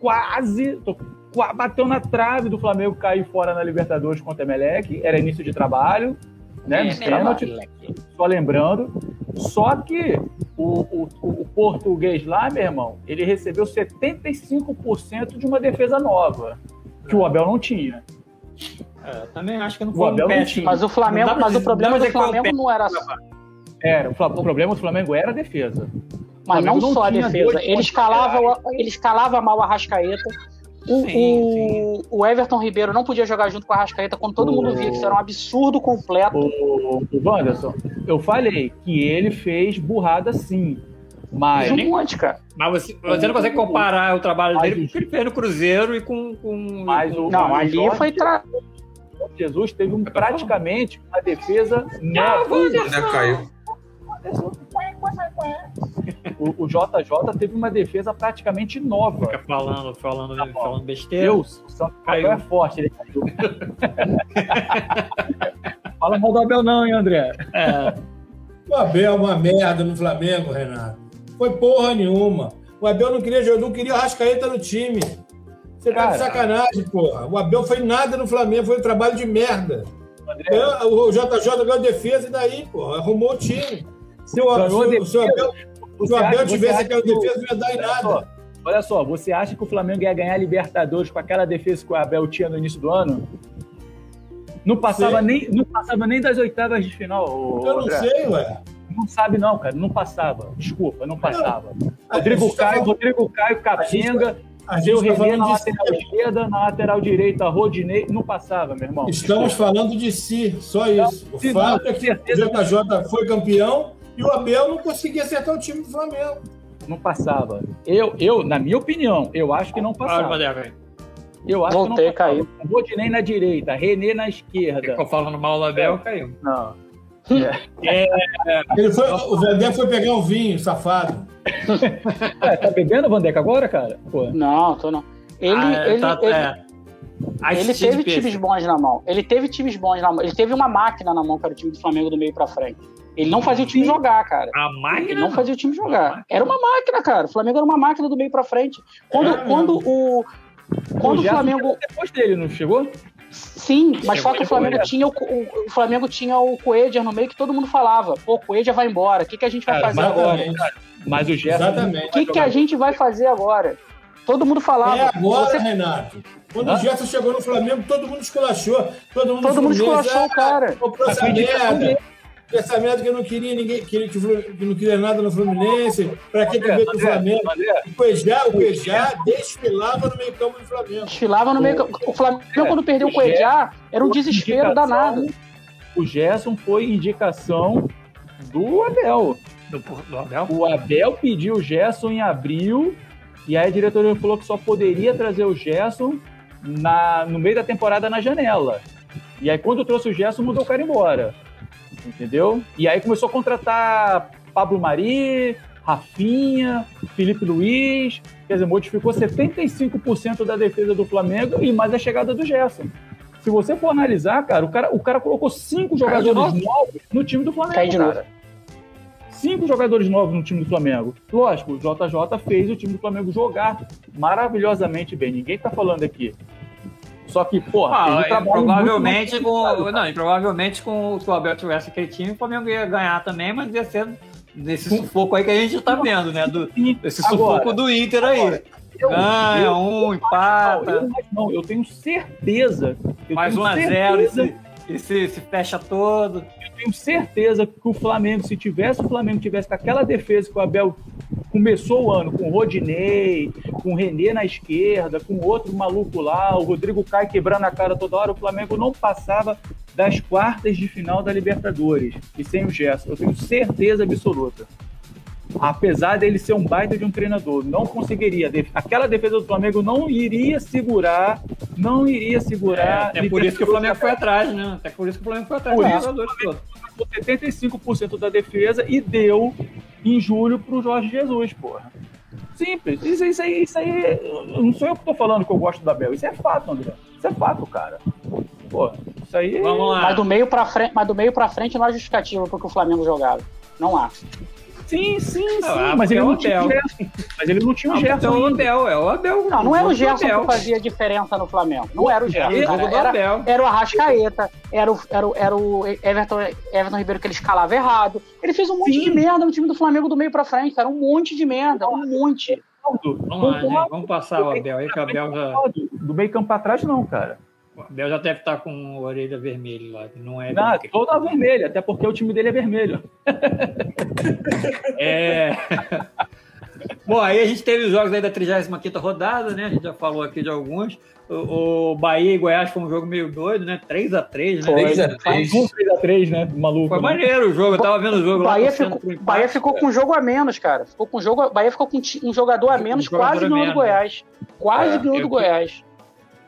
quase tô- bateu na trave do Flamengo cair fora na Libertadores contra o Emelec. Era início de trabalho, né? É, só lembrando. Só que o, o, o português lá, meu irmão, ele recebeu 75% de uma defesa nova, que o Abel não tinha. É, também acho que não O foi Abel um não tinha. mas o Flamengo, pra mas o problema do Flamengo não era Era, o, o problema do Flamengo era a defesa. Mas não, não só a defesa. Ele escalava, o- ele escalava mal a Rascaeta. O, Sim, o- o Everton Ribeiro não podia jogar junto com a Rascaeta quando todo mundo via que isso era um absurdo completo. O, o Wanderson, eu falei que ele fez burrada sim. Mas, um monte, cara. Mas você, você não consegue comparar o trabalho Mas dele com o que ele fez no Cruzeiro e com. com mas o, Não, o ali Jorge foi. Tra... Jesus teve um, praticamente uma defesa Ah, nova. Já caiu. O, o JJ teve uma defesa praticamente nova. Fica falando, falando, falando besteira. Deus, o Paulo Caiu. é forte, ele caiu. Fala mal do Abel não, hein, André? É, O Abel é uma merda no Flamengo, Renato. Foi porra nenhuma. O Abel não queria jogar, não queria o Rascaeta no time. Você tá de sacanagem, porra. O Abel foi nada no Flamengo, foi um trabalho de merda. André, O JJ ganhou defesa e daí, porra, arrumou o time. Se o, Ganhou se o- se o Abel, se o tivesse aquela que o- defesa, não ia dar em só, nada. olha só, você acha que o Flamengo ia ganhar a Libertadores com aquela defesa que o Abel tinha no início do ano? Não passava, nem, não passava nem das oitavas de final, Eu não André. sei, ué. Não sabe não, cara, não passava. Desculpa, não passava. Rodrigo gente tá Caio, falando- Rodrigo Caio, Capenga, Seu tá Renê na lateral si. esquerda, na lateral direita, Rodinei, não passava, meu irmão. Estamos falando de si, só isso. O se fato não, é que o JJ foi campeão e o Abel não conseguia acertar o time do Flamengo. Não passava. Eu, eu, na minha opinião, eu acho que não passava. Eu acho Voltei, que não passava. caiu. Rodinei na direita, Renê na esquerda. Ficou falando mal do Abel, caiu. Não. Ele foi, o Vandé foi pegar um vinho, safado. É, tá bebendo, Vandeca, agora, cara? Pô. Não, tô não. Ele, Ah, ele, tá- ele, é. Ele teve times bons na mão. Ele teve times bons na mão. Ele teve uma máquina na mão, que era o time do Flamengo do meio pra frente. Ele não fazia o time jogar, cara. A Ele máquina. não fazia o time jogar. Era uma máquina, cara. O Flamengo era uma máquina do meio pra frente. Quando, É, quando o. Quando o Gerson Flamengo. Depois dele, não chegou? Sim, mas só que o Flamengo é. tinha o, o- o Flamengo tinha o Coedger no meio que todo mundo falava. Pô, o Coedger vai embora. O que, que a gente vai Cara, fazer agora? Exatamente. Mas o Gerson. Exatamente. O que, que a gente vai fazer agora? Todo mundo falava. É agora, Você- Renato. Quando Hã? o Gerson chegou no Flamengo, todo mundo esculachou. Todo mundo, Todo mundo esculachou o ah, cara. Comprou merda que eu não queria ninguém, que, que, que não queria nada no Fluminense. Pra que veio pro André, Flamengo? André, O Cuejá, o Cuejá desfilava no meio campo do Flamengo. Desfilava no meio. campo. O Flamengo, quando perdeu o o Coedjar, era um desespero danado. O Gerson foi indicação do Abel. Do, do Abel? O Abel pediu o Gerson em abril e aí a diretoria falou que só poderia trazer o Gerson na, no meio da temporada na janela. E aí quando trouxe o Gerson, mudou o cara embora. Entendeu? E aí começou a contratar Pablo Mari, Rafinha, Felipe Luiz. Quer dizer, modificou 75% da defesa do Flamengo e mais a chegada do Gerson. Se você for analisar, cara, o cara, o cara colocou cinco jogadores novos no time do Flamengo. Cai de novo. cara cinco jogadores novos no time do Flamengo. Lógico, o JJ fez o time do Flamengo jogar maravilhosamente bem. Ninguém tá falando aqui. Só que, porra, Ah, um e trabalho provavelmente muito com. complicado, Não, e provavelmente com se o Abel tivesse aquele time, o Flamengo ia ganhar também, mas ia ser nesse sufoco aí que a gente tá vendo, né? Do, esse agora, sufoco do Inter aí. agora, eu- Ganha eu- um, empata, eu, não, eu tenho certeza. Eu mais tenho 1 a 0 certeza- se, e se, se fecha todo. Eu tenho certeza que o Flamengo, se tivesse o Flamengo tivesse com aquela defesa que o Abel começou o ano com o Rodinei, com o Renê na esquerda, com outro maluco lá, o Rodrigo Caio quebrando a cara toda hora, o Flamengo não passava das quartas de final da Libertadores. E sem o Gerson, eu tenho certeza absoluta. Apesar dele ser um baita de um treinador, não conseguiria. Aquela defesa do Flamengo não iria segurar, não iria segurar. É por isso que o Flamengo foi atrás, né? Até por isso que o Flamengo foi atrás Por isso- com 75% da defesa e deu em julho pro Jorge Jesus, porra. Simples. Isso, isso aí, isso aí. Não sou eu que tô falando que eu gosto do Abel. Isso é fato, André. Isso é fato, cara. Pô, isso aí. Vamos lá. Mas do meio pra frente, mas do meio pra frente não há justificativa porque o Flamengo jogava. Não há. Sim, sim, sim. Ah, mas porque ele é o não tinha o Abel. Gerson. Mas ele não tinha o Não, Gerson. é o. Abel, é o Abel. Não, não era o Gerson que fazia diferença no Flamengo. Não era o Gerson. Era cara. Era, era o Arrascaeta, era o, era o, era o Everton, Everton Ribeiro que ele escalava errado. Ele fez um monte Sim. de merda no time do Flamengo do meio pra frente, cara. Um monte de merda, um monte. Vamos lá, gente. Vamos passar o Abel aí, que o Abel já, Do meio campo pra trás, não, cara. O Abel já deve estar com a orelha vermelha lá. que Não é. Não, toda vermelha, até porque o time dele é vermelho. É. Bom, aí a gente teve os jogos aí da 35 rodada, né? A gente já falou aqui de alguns. O, o Bahia e Goiás foi um jogo meio doido, né? 3x3, né? Foi. 3x3. Um 3x3, né? Maluco. Foi né? maneiro o jogo, eu tava vendo o jogo lá. Bahia torcendo ficou, empate. Bahia ficou com um jogo a menos, cara. Ficou com um jogo, Bahia ficou com um jogador a menos, jogador quase ganhou do menos. Goiás. Quase É, ganhou do Goiás.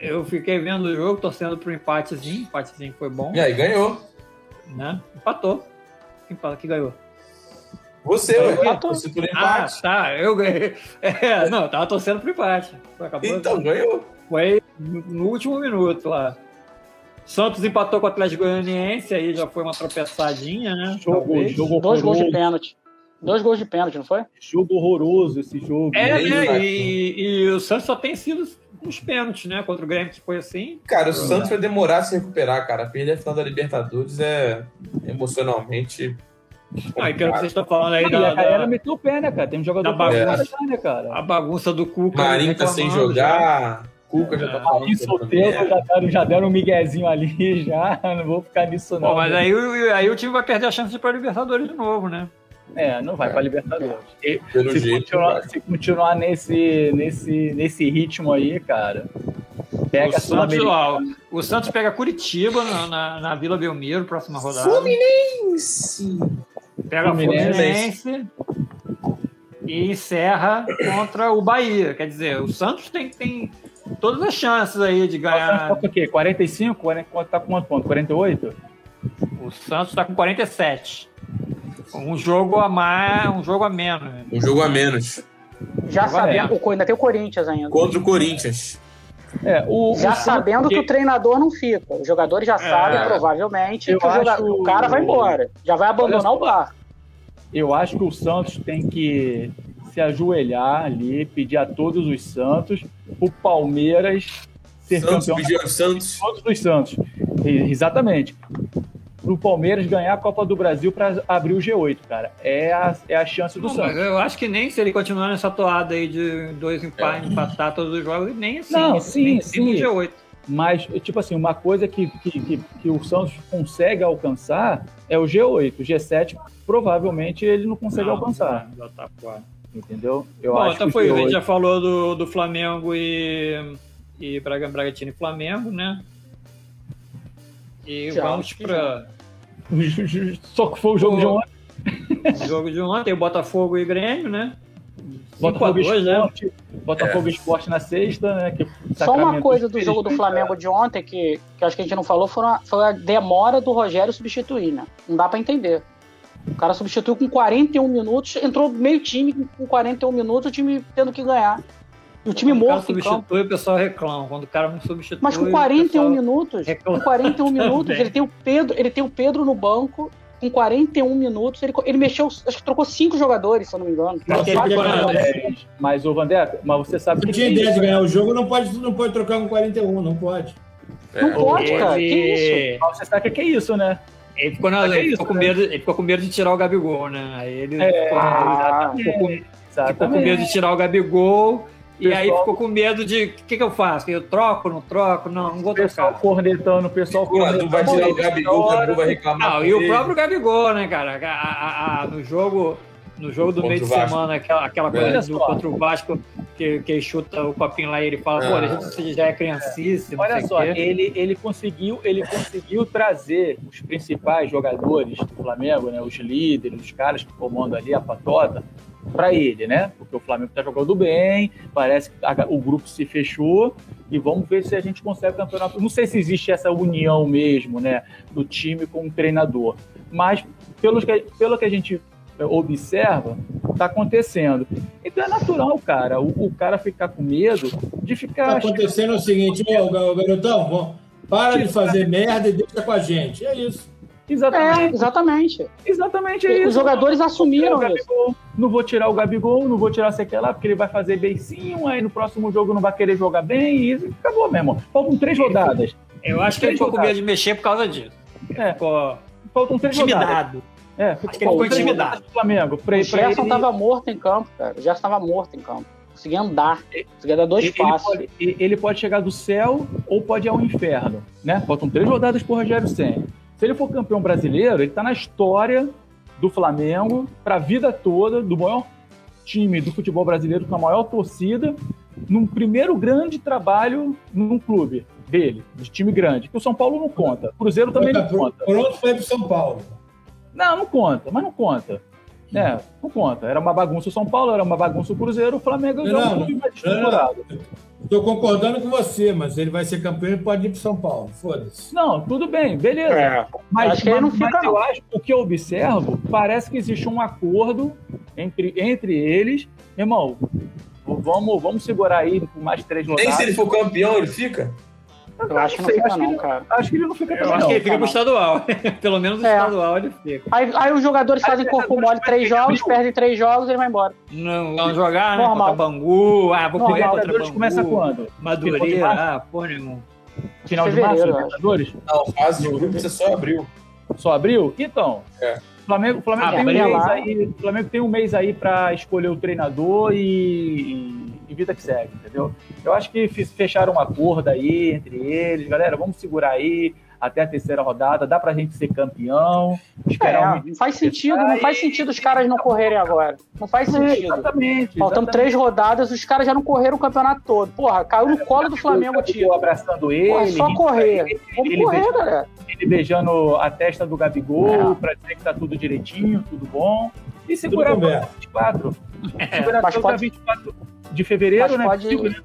Eu fiquei vendo o jogo, torcendo pro empatezinho. Empatezinho foi bom, E aí, ganhou. né? Empatou. Quem fala que ganhou? Você, ué. Empatou. Você por Ah, empate. tá, eu ganhei. É, não, eu tava torcendo pro empate. Acabou, Então, ganhou. Foi no último minuto lá. Santos empatou com o Atlético Goianiense, aí já foi uma tropeçadinha, né? Jogo, Talvez. jogo Dois gols de pênalti. Dois gols de pênalti, não foi? Jogo horroroso esse jogo. É, Aí né? vai. E, e o Santos só tem sido uns pênaltis, né? Contra o Grêmio, que foi assim. Cara, o Santos vai demorar a se recuperar, cara. Perder a final da Libertadores é emocionalmente. Aí, pelo que vocês estão falando aí E da, a galera da- meteu o pé, né, cara? Tem um jogador Da bagunça. fora já, né, cara? a bagunça do Cuca. Marinho tá sem reclamando já. jogar. Cuca já tá falando. Marinho que solteiro, é. já deram, já deram um miguezinho ali, já. Não vou ficar nisso, não. Bom, mas aí, o- aí o time vai perder a chance de ir pra Libertadores de novo, né? É, não vai pra Libertadores. E Pelo se, jeito. continuar, se continuar nesse, nesse, nesse ritmo aí, cara, pega o, a Santos, ó, o Santos pega Curitiba na, na, na Vila Belmiro, próxima rodada. Fluminense. Pega o Fluminense. Fluminense e encerra contra o Bahia. Quer dizer, o Santos tem, tem todas as chances aí de Tá ganhar. com o quê? 45? 40, tá com quanto ponto? 48? O Santos está com 47. Um jogo a mais, um jogo a menos. Um jogo a menos. Já a sabendo, o ainda tem o Corinthians ainda. Contra o Corinthians. É, o, Já o- sabendo que o treinador não fica. Os jogadores já sabem, provavelmente, que o, joga- acho- o cara vai embora. Já vai abandonar Olha o bar. Eu acho que o Santos tem que se ajoelhar ali, pedir a todos os Santos, o Palmeiras ser Santos campeão Santos. todos os Santos. Exatamente. Pro Palmeiras ganhar a Copa do Brasil para abrir o G8, cara. É a, é a chance do Não, Santos. eu acho que nem se ele continuar nessa toada aí de dois empates, empatar todos os jogos, nem assim. Não, sim, nem, sim. Nem no G8. Mas, tipo assim, uma coisa que, que, que, que o Santos consegue alcançar é o G8. O G7, provavelmente, ele não consegue Não, alcançar. Já tá fora. Entendeu? Eu Bom, acho então que foi o isso. A G8 gente já falou do, do Flamengo e, e Braga, Bragantino e Flamengo, né? E Já, vamos acho que para Só que foi o jogo de ontem. o jogo de ontem, o Botafogo e Grêmio, né? 5 a Botafogo 2, né? Esporte, Botafogo Esporte na sexta, né? Que Só uma coisa do jogo do né, Flamengo de ontem, que, que acho que a gente não falou, foi a, foi a demora do Rogério substituir, né? Não dá pra entender. O cara substituiu com 41 minutos, entrou meio time com 41 minutos, o time tendo que ganhar. E o time Quando o cara morto em campo. substitui, o pessoal reclama. Quando o cara não substitui. Mas com o 41 pessoal- minutos, reclama com 41 minutos, ele tem o Pedro, ele tem o Pedro no banco. Com 41 minutos, ele, ele mexeu, acho que trocou cinco jogadores, se eu não me engano. Jogadores. Mas, ô Vandé, mas você sabe Não que tinha tem ideia de ganhar o jogo, não pode, não pode trocar com 41, não pode. Não pode, cara. Que isso? Você sabe o que é isso, né? ele, ficou na- é ele isso, ficou com né? medo, ele ficou com medo de tirar o Gabigol, né? Aí ele É, ficou, Ah, ficou com, ficou com medo de tirar o Gabigol. E aí ficou com medo de. O que, que eu faço? Eu troco, não troco? Não, não vou O pessoal trocar. cornetando, o pessoal tu vai tirar o Gabigol, o Gabigol vai reclamar. Não, e o próprio Gabigol, né, cara? A- a- a- no jogo. No jogo do meio de semana, aquela, aquela coisa do, só. contra o Vasco, que, que chuta o copinho lá e ele fala, pô, Ah. a gente já é criancice, não Olha só, ele, ele, conseguiu, ele conseguiu trazer os principais jogadores do Flamengo, né, os líderes, os caras que comandam ali a patota, para ele, né? Porque o Flamengo está jogando bem, parece que o grupo se fechou e vamos ver se a gente consegue o campeonato. Não sei se existe essa união mesmo, né, do time com o treinador, mas pelo que, pelo que a gente observa, está acontecendo. Então é natural, cara, o, o cara ficar com medo de Tá ficar acontecendo o seguinte, ô ô, garotão, vamos, para de fazer merda e deixa com a gente. É isso. É, Exatamente, exatamente. exatamente é isso. Os jogadores assumiram isso. Não vou tirar o Gabigol, não vou tirar sei que lá, porque ele vai fazer beicinho, aí no próximo jogo não vai querer jogar bem, e isso acabou, meu irmão. Faltam três rodadas. Eu acho que ele Três ficou com rodadas. medo de mexer por causa disso. É. Ficou Faltam três rodadas. intimidado. É, Acho que ele ficou três intimidado. rodadas do Flamengo. Pra, O Gerson ele- tava morto em campo, cara. O Gerson tava morto em campo. Conseguia andar. Conseguia dar dois ele, ele passos. pode, ele pode chegar do céu ou pode ir ao inferno, né? Faltam três rodadas por Rogério Senna. Se ele for campeão brasileiro, ele está na história do Flamengo para a vida toda, do maior time do futebol brasileiro com a maior torcida, num primeiro grande trabalho num clube dele, de time grande, que o São Paulo não conta. O Cruzeiro também não conta. Pronto, foi pro São Paulo. Não, não conta, mas não conta. É, não conta. Era uma bagunça o São Paulo, era uma bagunça o Cruzeiro, o Flamengo é um Não, clube mais não, não. estruturado. Estou concordando com você, mas ele vai ser campeão e pode ir pro São Paulo. Foda-se. Não, tudo bem, beleza. É, Mas, acho que ele não mas- fica, mas eu não. acho, o que eu observo, parece que existe um acordo entre, entre eles. Irmão, vamos, vamos segurar aí por mais três Nem rodadas. se ele for campeão, ele fica? Eu acho que não sei, acho que não, ele- cara. Acho que ele não fica Eu acho não. que ele fica pro estadual. Pelo menos o É. estadual ele fica. Aí, aí os jogadores fazem corpo mole três jogos, perdem três jogos e ele vai embora. Não vão jogar, né? Normal. Contra Bangu. Ah, vou Normal. pegar contra Bangu. começa quando? De Madureira. março? Ah, porra nenhuma. Final de março, Fevereiro, eu acho. Libertadores? Não, fase de grupo você só abriu. Só abriu? Então. É. Flamengo, Flamengo, Ah, tem um mês aí, Flamengo tem um mês aí para escolher o treinador e, e vida que segue, entendeu? Eu acho que fecharam um acordo aí entre eles, galera, vamos segurar aí até a terceira rodada, dá pra gente ser campeão, esperar É, um não faz sentido, não faz sentido os caras não correrem agora. Não faz sentido. Exatamente. Faltando três rodadas, os caras já não correram o campeonato todo. Porra, caiu no colo do Flamengo o Eu título. abraçando ele, Porra, é só correr. Vamos ele correr, beijando- galera. ele beijando a testa do Gabigol É. pra dizer que tá tudo direitinho, tudo bom. E segurar o 24. Segurar Mas pode- 24 de fevereiro, mas né? pode- né?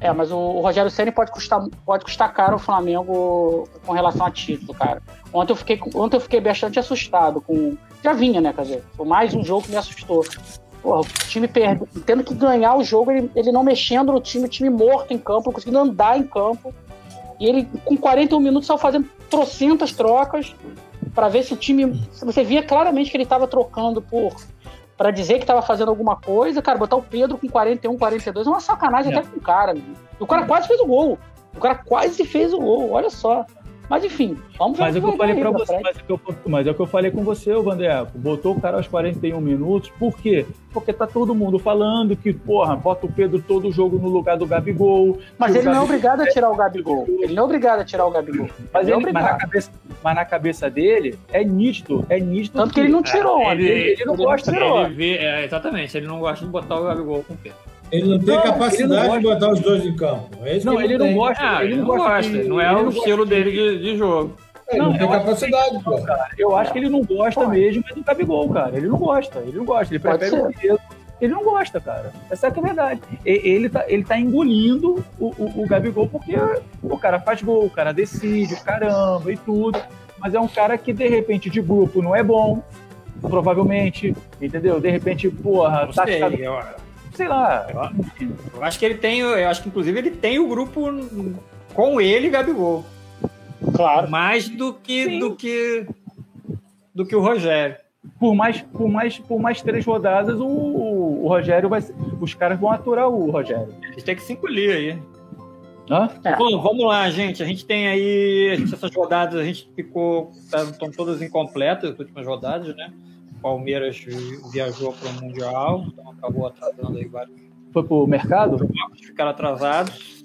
É, mas o, Rogério Ceni pode custar, pode custar caro o Flamengo com relação a título, cara. Ontem eu fiquei, ontem eu fiquei bastante assustado com. Já vinha, né? Quer dizer, foi mais um jogo que me assustou. Porra, o time perde, tendo que ganhar o jogo, ele, ele não mexendo no time, o time morto em campo, conseguindo andar em campo. E ele, com 41 minutos, só fazendo trocentas trocas para ver se o time. Você via claramente que ele estava trocando por. Pra dizer que tava fazendo alguma coisa, cara, botar o Pedro com 41, 42 é uma sacanagem É. até com o cara. o cara quase fez o gol. O cara quase fez o gol, olha só. Mas enfim, vamos ver Mas é o que eu falei aí você, mas é, o que eu, mas é o que eu falei com você, Vandeco. Botou o cara aos 41 minutos. Por quê? Porque tá todo mundo falando que, porra, bota o Pedro todo jogo no lugar do Gabigol. Mas que o ele não é Gabigol- obrigado a tirar o Gabigol. Ele não é obrigado a tirar o Gabigol. Mas, Ele é ele, mas, na cabeça, mas na cabeça dele é nítido, é nítido. Tanto que ele não tirou ontem. ele- ele não gosta. Ele vê, é, exatamente, ele não gosta de botar o Gabigol com o Pedro. Ele não tem Não, ele capacidade não de botar os dois em campo. É isso Não, que ele não gosta. Ah, ele não gosta, de- não é ele o estilo de- dele de, de jogo. Ele Não, não tem capacidade, pô. Eu acho que ele não gosta mesmo é do Gabigol, cara. Ele não gosta, ele não gosta. Ele prefere o Pedro. Ele não gosta, cara. Essa é é a verdade. Ele tá, ele tá engolindo o, o, o Gabigol porque o cara faz gol, o cara decide, caramba e tudo. Mas é um cara que, de repente, de grupo não é bom, provavelmente, entendeu? De repente, porra, Não tá, sei, eu, sei lá. eu acho que ele tem, eu acho que inclusive ele tem o grupo com ele e Gabigol. Claro. Mais do que, Sim. do que do que o Rogério. Por mais, por mais, por mais três rodadas, o, o Rogério vai. ser- Os caras vão aturar o Rogério. Eles têm que se encolher aí. Hã? É. Bom, vamos lá, gente. A gente tem aí, a gente, essas rodadas, a gente ficou, tá- estão todas incompletas, as últimas rodadas, né? O Palmeiras vi- viajou para o Mundial, então acabou atrasando aí vários Foi pro mercado? jogos, ficaram atrasados.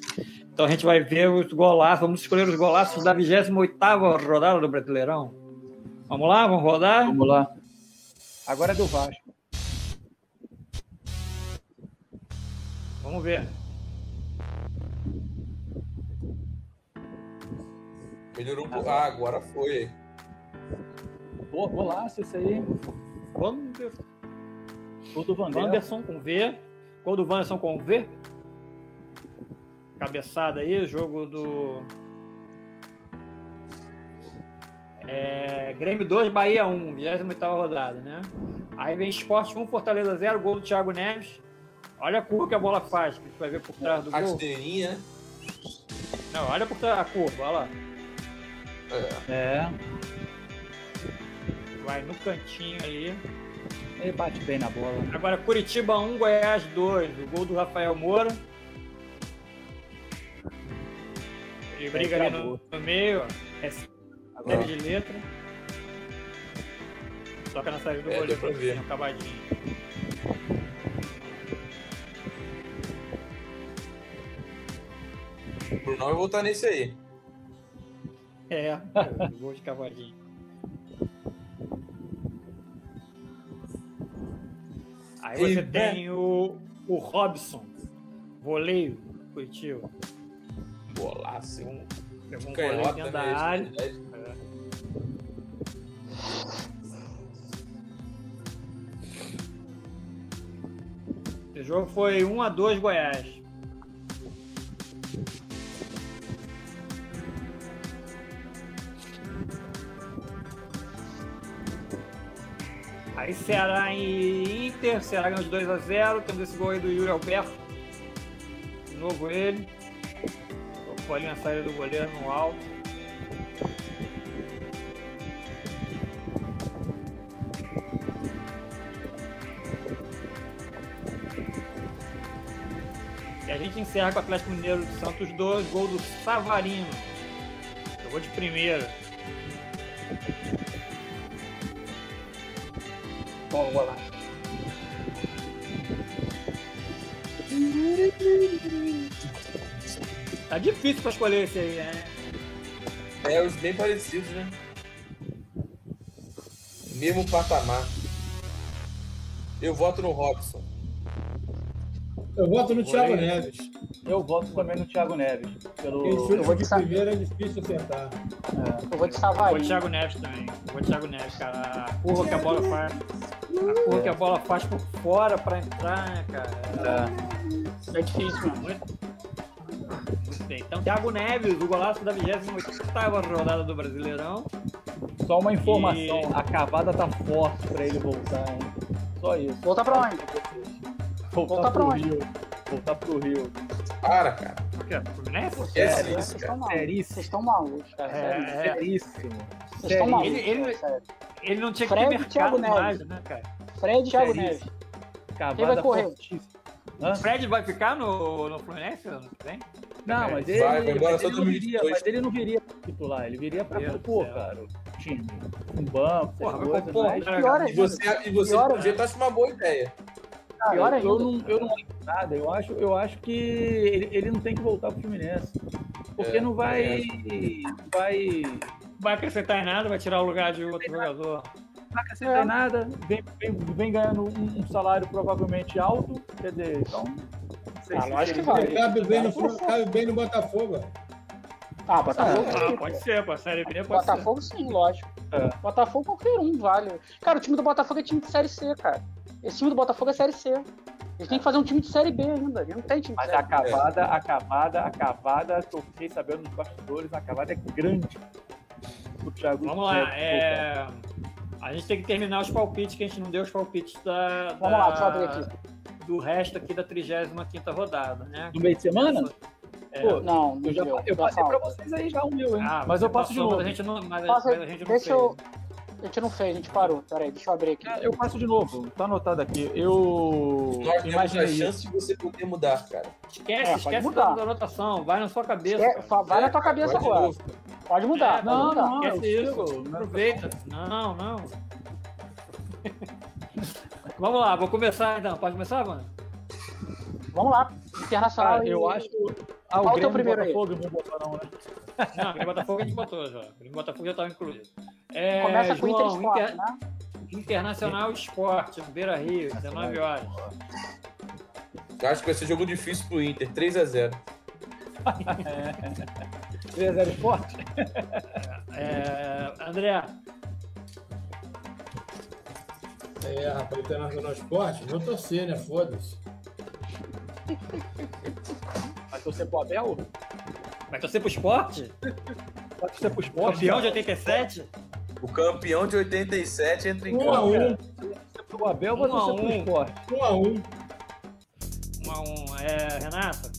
Então a gente vai ver os golaços, vamos escolher os golaços da 28ª rodada do Brasileirão. Vamos lá, vamos rodar? Vamos lá. Agora é do Vasco. Vamos ver. Melhorou um pouco. Ah, agora foi. Pô, golaço esse aí. Wanderson Gol do Vanderson. Wanderson com V. Gol do Wanderson com V. Cabeçada aí, jogo do. É, Grêmio 2, Bahia 1, 28 rodada, né? Aí vem Esporte 1, Fortaleza 0, gol do Thiago Neves. Olha a curva que a bola faz, que a gente vai ver por trás do gol. Rasteirinha. Não, olha por trás a curva, olha lá. É. Vai no cantinho aí. Ele bate bem na bola. Agora Curitiba 1, Goiás 2. O gol do Rafael Moura. Ele briga ali no, no meio. É Agora. de letra. Toca na saída do É, goleiro pra ver. um acabadinho. O Brunão vai voltar nesse aí. É, gol de cavadinho. Aí Aí você E- tem o, o Robson, voleio, Curitiba. Golaço, hein? Pegou um voleio dentro da área. Esse jogo foi 1 a 2 Goiás. Aí Ceará e Inter, Ceará ganhou de 2 a 0 Temos esse gol aí do Yuri Alberto. De novo ele. Tocou ali na saída do goleiro no alto. E a gente encerra com o Atlético Mineiro de Santos 2, gol do Savarino. Jogou de primeira. Lá. Tá difícil pra escolher esse aí, né? É, os bem parecidos, né? Mesmo patamar. Eu voto no Robson. Eu voto no Thiago. Neves. Eu voto também no Thiago Neves. Pelo... Chuta vou de primeira é difícil acertar. Eu vou de Vou Savaí. de Thiago Neves também. Vou de Thiago Neves, cara. A curva que a bola faz. A curva que a bola faz por fora pra entrar, né, cara? É difícil mesmo. Muito. Então, Thiago Neves, o golaço da 28 rodada do Brasileirão. Só uma informação, E- a cavada tá forte pra ele voltar, hein? Só isso. Voltar pra onde? Voltar, Voltar pro onde? Rio. Voltar pro Rio. Para, cara. O quê? Fluminense? É Sério, isso, vocês cara. estão malucos. Seríssimo. Vocês estão malucos, cara. É, Seríssimo. Vocês estão malucos. Ele- ele-. Ele não tinha que Fred ter e mercado Thiago Neves. mais, né, cara? Fred e Thiago. Neves. Cavada vai correr? fortíssima. O Fred vai ficar no, no Fluminense ano que vem? Não, mas ele, Vai, vai mas ele não viria, 2022. mas ele não viria pra titular, ele viria pra compor, cara, o time. Um banco, Porra, compor, mas-. Pior E você, e você Pior jeito, acha uma boa ideia. Cara, Pior eu, ainda. eu não, eu não acho nada, eu acho, eu acho que ele, ele não tem que voltar pro Fluminense. Porque É, não vai. vai. Vai acrescentar em nada, vai tirar o lugar de outro jogador. Não acrescentar É. nada, vem, vem, vem ganhando um, um salário provavelmente alto, quer dizer, então. não sei Ah, se lógico que vai. Ele cabe bem no, cabe bem no Botafogo. Ah, Botafogo. Ah, sim. pode ser, pô. Série B pode ser. Botafogo sim, lógico. É. Botafogo qualquer um, vale. Cara, o time do Botafogo é time de Série C, cara. Esse time do Botafogo é Série C. Eles têm que fazer um time de Série B ainda. Ele não tem time de Mas Série a B. cavada, a cavada, a cavada, que eu fiquei sabendo nos bastidores, a cavada é grande. O Thiago Vamos lá, é... A gente tem que terminar os palpites, que a gente não deu os palpites da, Vamos da- lá, deixa eu abrir aqui. do resto aqui da 35 rodada, né? No meio de semana? É. Pô, Não, eu já, eu passei pra vocês aí já o meu, hein? Ah, mas eu passo de novo. Mas a gente não, mas, Passa- mas a gente não deixa fez. eu. A gente não fez, a gente parou. Peraí, deixa eu abrir aqui. Ah, Eu passo de novo, tá anotado aqui. Eu Nós temos a imaginei chance de você poder mudar, cara. Esquece, É, pode esquece mudar. da anotação. Vai na sua cabeça. É, fa- vai na tua cabeça agora. Pode mudar, É, pode não, mudar. não. Esquece eu isso. sigo, né? Aproveita. Não, não. Vamos lá, vou começar então. Pode começar, mano? Vamos lá. Internacional. E- eu acho. Ah, Qual o o teu primeiro aí? Botafogo, eu vou botar não, né? Não, aquele Botafogo a gente botou já. Aquele Botafogo já estava incluído. É, Começa com o Inter João, Sport, Inter- né? Internacional Esporte, no Beira Rio, 19 horas. Eu acho que vai ser jogo difícil pro Inter, 3x0. 3x0 Esporte? É, André, É, rapaz, Internacional Esporte, vou torcer, né? Foda-se. Vai torcer pro Abel? Vai torcer pro esporte? Vai torcer pro Esporte? Campeão de 87? O campeão de 87 entra em Um a campo. um, Vai torcer pro Abel vai Um a torcer pro um. Esporte? um a um. 1 a 1 É, Renata?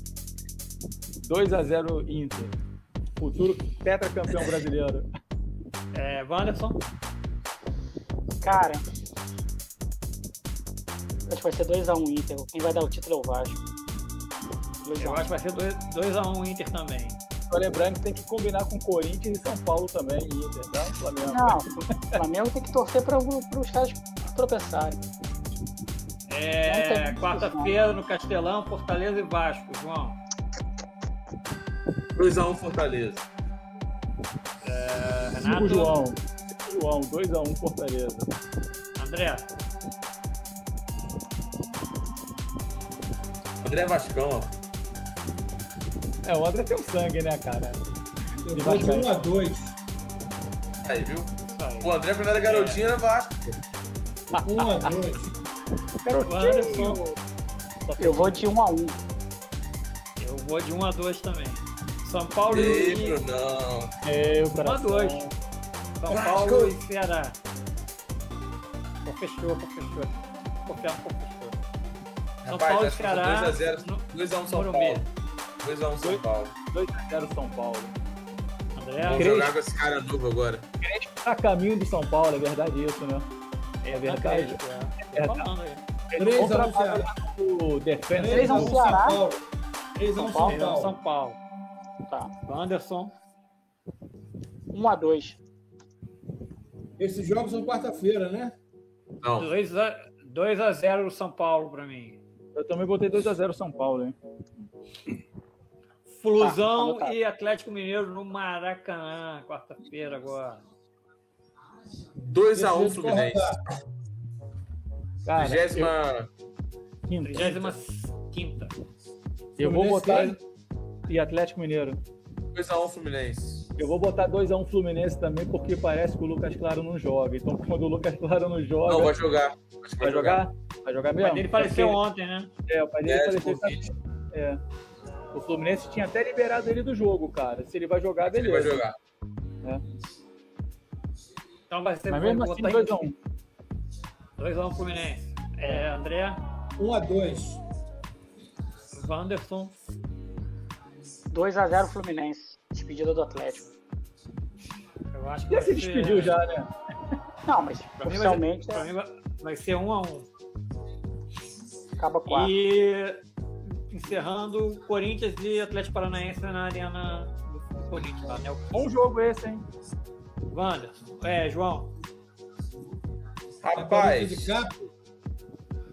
2x0 Inter. Futuro tetracampeão brasileiro. É, Wanderson? Cara. Acho que vai ser 2x1 Inter. Quem vai dar o título é o Vasco. 2 a Eu 1. acho que vai ser 2x1 Inter também. Só lembrando que tem que combinar com Corinthians e São Paulo também, Inter, tá? Flamengo. Não, o Flamengo tem que torcer para os caras tropeçarem. É, quarta-feira no Castelão, Fortaleza e Vasco, João. 2x1 Fortaleza. É, Renato? João. João, 2x1 Fortaleza. André? André Vascão, ó. É, o André tem um sangue, né, cara? Eu De vou de Vascaíno. 1 a 2 Aí, viu? Aí. O André, quando era garotinho, era Vasco. 1 a 2 O Anderson, Eu vou de 1 a 1 eu vou de 1 a 2 também. São Paulo Ei, e Brunão. Meu 1 a coração. 2. São Vasco. Paulo e Ceará. Pô, fechou, pô, fechou. Pô, fechou. São Rapaz, Paulo e Ceará. 2x0 no- 2x1 São Morumbi. Paulo. 2x1 São Paulo. 2x0 São Paulo. André, Vamos Cres- jogar com esse cara novo agora. A caminho do São Paulo, é verdade isso, né? É verdade. É, É, Tô falando aí. 3 Bom a 1 trabalho Ceará. lá no Defensa. 3 a 1 São Ceará. Paulo. 3 a 1 São Paulo. Então, São Paulo. Tá. Anderson. 1 a 2 Esses jogos são quarta-feira, né? Não. 2 a, 2 a 0 São Paulo pra mim. Eu também botei 2x0 São Paulo, hein? Flusão anotado. e Atlético Mineiro no Maracanã, quarta-feira agora. 2x1 Esse jogo vai Fluminense. Cara, 30 eu, quinta. 35 eu vou botar. E Atlético Mineiro. 2x1 Fluminense. Eu vou botar 2x1 Fluminense também, porque parece que o Lucas Claro não joga. Então, quando o Lucas Claro não joga. Não, vai jogar. Que vai jogar? Vai jogar O mesmo? pai dele faleceu É ontem, né? É, o pai dele É, faleceu. É. O Fluminense tinha até liberado ele do jogo, cara. Se ele vai jogar, Ele beleza. vai jogar. Então vai ser Mas mesmo assim, botar em 2x1. 2x1 Fluminense. É, André, 1 a 2 Wanderson, 2 a 0 Fluminense. Despedida do Atlético. eu acho que Já se ser- despediu já, né? Não, mas Pra mim vai oficialmente ser, pra mim vai, ser 1x1. acaba 4. E encerrando Corinthians e Atlético Paranaense na arena do Corinthians, lá, né? O Bom jogo esse, hein? Wanderson. É, João. Corinthians Rapaz, Cap.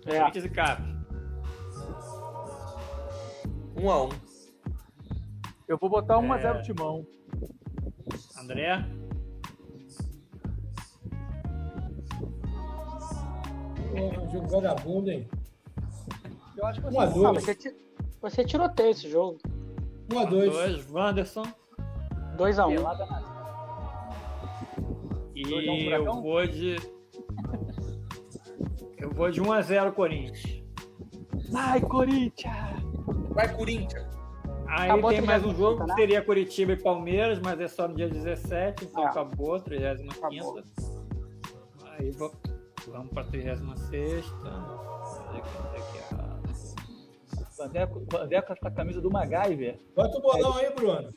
É, Corinthians e Cap. 1x1. Eu vou botar 1x0 É. Timão. André, Um jogo vagabundo, hein? Eu acho que vai 1 a ser não, vai 2 ser, ti- vai ser tiroteio esse jogo. 1 a 2 2, Wanderson. 2 a 1 pelada na E a um eu vou de. Eu vou de 1x0 Corinthians. Ai, Corinthians! Vai, Corinthians. Aí Acabou a tem mais um 35ª, jogo que né? seria Curitiba e Palmeiras, mas é só no dia 17, então Ah. acabou, 35 Acabou. Aí vou- vamos para 36. Aqui, Vandeco tá com a camisa do MacGyver. Bota o bolão aí, Bruno.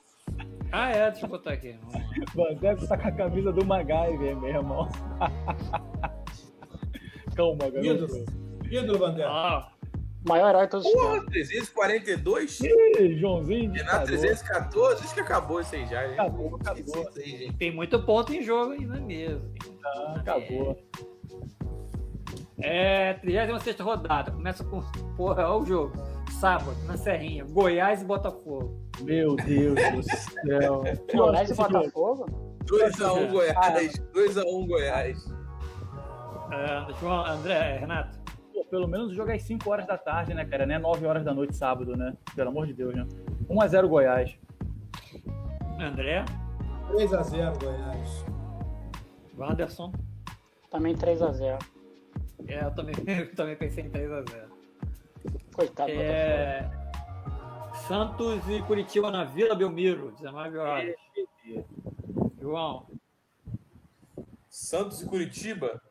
ah, é, deixa eu botar aqui. Lá. Vandeco tá com a camisa do MacGyver, meu irmão. Calma, garoto. Ídolo. Ídolo, Bandeira. Ah, Maior herói de todos os. Porra, 342? Ih, Joãozinho Renato Tarô. 314? Acho que acabou isso aí já, hein? Acabou, acabou. Aí, gente. tem muito ponto em jogo ainda mesmo. Ah, acabou. É, 36 rodada. Começa com. Porra, olha o jogo. Sábado, na Serrinha. Goiás e Botafogo. Meu Deus do céu. Goiás e? Botafogo? 2x1 Goiás. 2x1 Goiás. É, João, André, Renato. Pô, pelo menos o jogo é às 5 horas da tarde, né, cara? Não é 9 horas da noite sábado, né? Pelo amor de Deus, né? 1x0 Goiás. André, 3 a 0 Goiás. Wanderson. Também 3 a 0 É, eu também, eu também pensei em 3x0. Coitado do Botafogo. É, Santos e Curitiba na Vila Belmiro, 19 horas. João, Santos e Curitiba.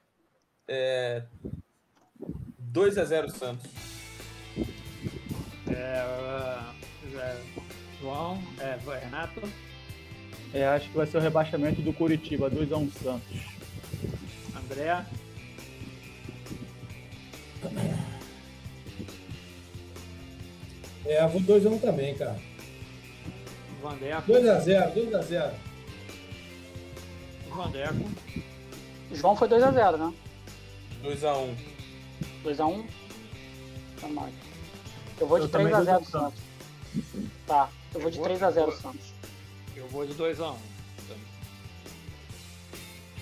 É... 2x0 Santos. é, é, João, é, Renato, É, acho que vai ser o rebaixamento do Curitiba, 2x1 Santos. André, É, vou 2 a 1 também, cara. Vandeco, 2 a 0 2 a 0 Vandeco, João foi 2 a 0 né? 2x1. 2 a 1 Tá mais. Eu vou de Eu 3 também a 0 2 a 1 Santos. Tá, eu vou de 3 a 0 Santos. eu vou de 2x1.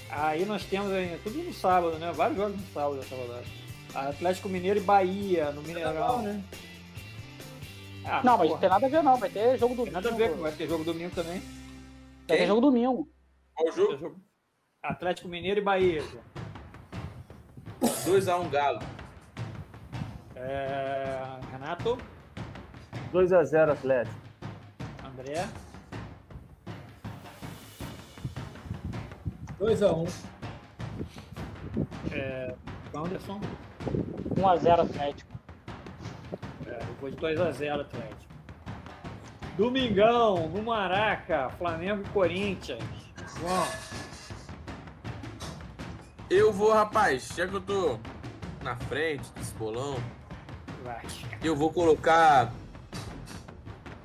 Aí nós temos aí, tudo no sábado, né? Vários jogos no sábado dessa rodada. Atlético Mineiro e Bahia, no Mineirão. né? Ah, Não, mas não porra, tem nada a ver, não. Vai ter jogo tem domingo. nada a ver, vai ter jogo domingo também. Vai ter Quem? jogo domingo. Qual jogo? jogo- Atlético Mineiro e Bahia. João. 2x1 Galo. É, Renato, 2x0 Atlético. André, 2x1. é, Anderson. 1x0 Atlético. De 2x0 Atlético. Domingão, no Maraca, Flamengo e Corinthians. João, Eu vou, rapaz, já que eu tô na frente desse bolão, vai. eu vou colocar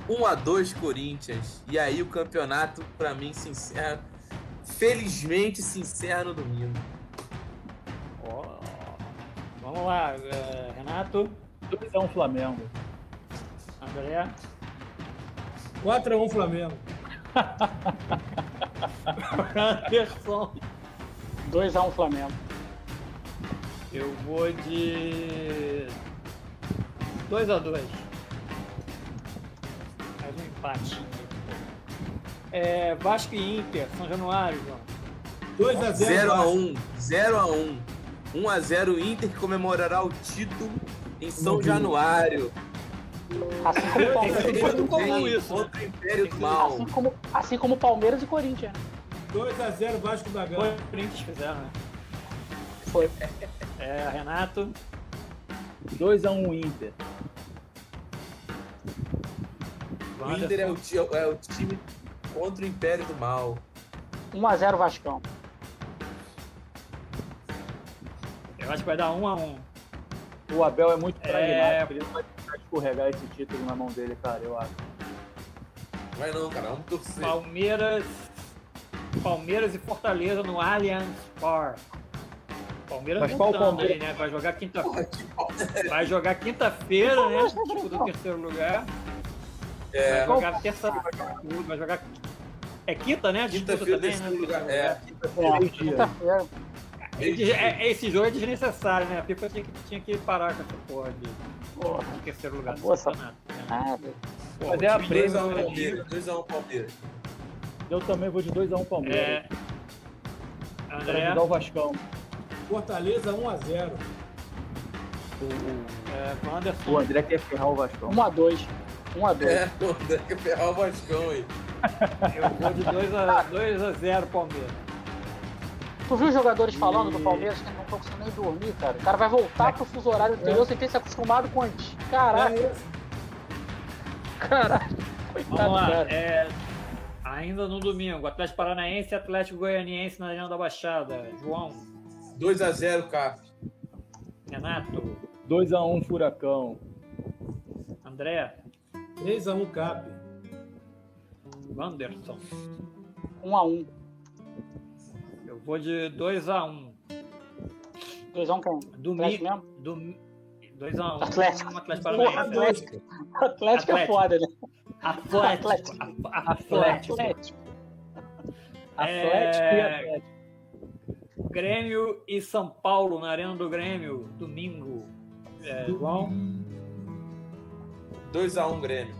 1x2 Corinthians. E aí o campeonato, pra mim, se encerra. Felizmente se encerra no domingo. Ó, Vamos lá, é, Renato, 2x1 Flamengo. André, 4x1 Flamengo. Anderson. 2x1 Flamengo. Eu vou de 2x2. Mais um empate. É, Vasco e Inter, São Januário, João. 2x0 0x1. 0x1. 1x0 Inter que comemorará o título em São Januário. Assim como Palmeiras, muito comum isso, né? Contra o Império do Mal. assim como, assim como Palmeiras e Corinthians. né? 2x0 Vasco da Foi Gama. o Corinthians fizeram, né? Foi. É, Renato, 2x1 Inter. O Inter é o, é o time contra o Império do Mal. 1x0 Vascão. Eu acho que vai dar 1 a 1 O Abel é muito É. pragmático, ele não vai deixar escorregar esse título na mão dele, cara, eu acho. Vai não, cara. Vamos torcer. Palmeiras. Palmeiras e Fortaleza no Allianz Park. Palmeiras Mas qual Palmeiras? aí, né? Vai jogar quinta Porra, que pau- Vai jogar quinta-feira, né? Tipo do terceiro lugar. É, Vai jogar terça Vai jogar. É quinta, né? Disputa quinta-feira, também, terceiro né? lugar. É, É, Três dias. quinta-feira. É, é- esse jogo é desnecessário, né? A FIFA tinha que, tinha que parar com essa porra de, Porra. terceiro lugar Acabou essa- né? Pô, Mas o é a prêmio, do- 2x1 Palmeiras. 2x1 Palmeiras. Eu também vou de 2x1 Palmeiras. É. Pra André, ajudar o Vascão. Fortaleza 1x0. O, o- é, o Anderson, André quer ferrar o Vascão. 1x2. 1x2. É, o André quer ferrar o Vascão aí. eu vou de 2 a, 2 a 0 Palmeiras. Tu viu os jogadores falando do Palmeiras que não estão conseguindo nem dormir, cara? O cara vai voltar pro fuso horário anterior sem ter se acostumado com antes. Caraca, caralho. Coitado, Vamos lá, cara. é, ainda no domingo, Atlético Paranaense e Atlético Goianiense na Arena da Baixada. João, 2x0 Cap. Renato, 2x1 Furacão. André, 3x1 Cap. Wanderson. 1x1. Eu vou de 2 a 1 2x1 quem? Domingo. Atlético mesmo? Dom... 2 a 1 Atlético. Atlético Paranaense. Atlético. Atlético é Atlético. foda, né? Atlético. Atlético. Atlético. Atlético. Atlético É. e Atlético. Grêmio e São Paulo na Arena do Grêmio, domingo. É, João, 2x1 Grêmio.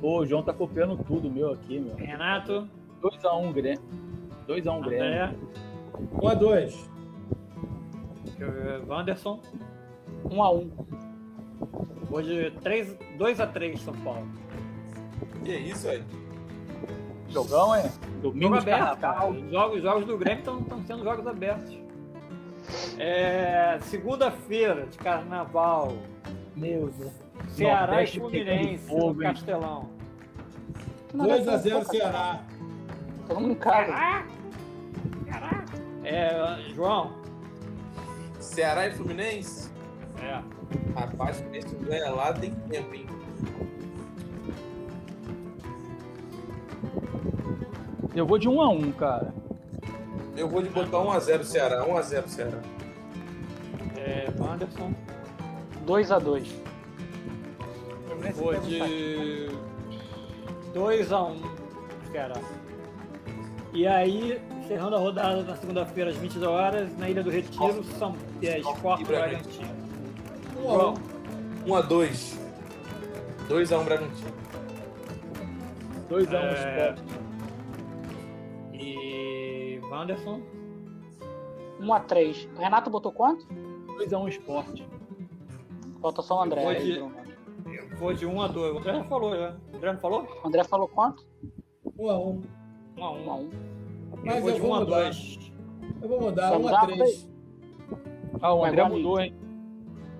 Pô, o João tá copiando tudo meu aqui, meu. Renato, 2x1 Grêmio. 2x1 Grêmio. André, 1x2. eh, Wanderson. 1x1. Vou de 3, 2 a 3 São Paulo. Que isso aí? Jogão, é? Jogo Domingo de aberto, cara. Os jogos, os jogos do Grêmio estão sendo jogos abertos. É, Segunda-feira de carnaval. Meu Deus. Ceará Nordeste e Fluminense fogo, no? Castelão. 2x0 Ceará. Todo mundo em casa. É, João. Ceará e Fluminense? É. Rapaz, esse ganha lá tem tempo, hein? Eu vou de 1x1, cara. Eu vou de botar 1x0 Ceará. 1x0 Ceará. É, Anderson. 2x2. Vou de 2 a 1 um, Ceará. E aí, encerrando a rodada na segunda-feira às 20 horas, na Ilha do Retiro, São é, Esporte E Bragantino. Bragantino. 1x1. 1x2. 2x1 Bragantino. 2x1 É. Sport. E. Wanderson? 1x3. O Renato botou quanto? 2x1 Sport. Falta só o André. Aí, de- Bruno. Eu vou de 1 a 2. O André já falou, já. O André não falou? O André falou quanto? 1 a 1 1 a 1. 1x1. Eu Mas vou eu de vou 1 a mudar. 2. Eu vou mudar Vai 1 mudar? a 3. Ah, o André a mudou, hein?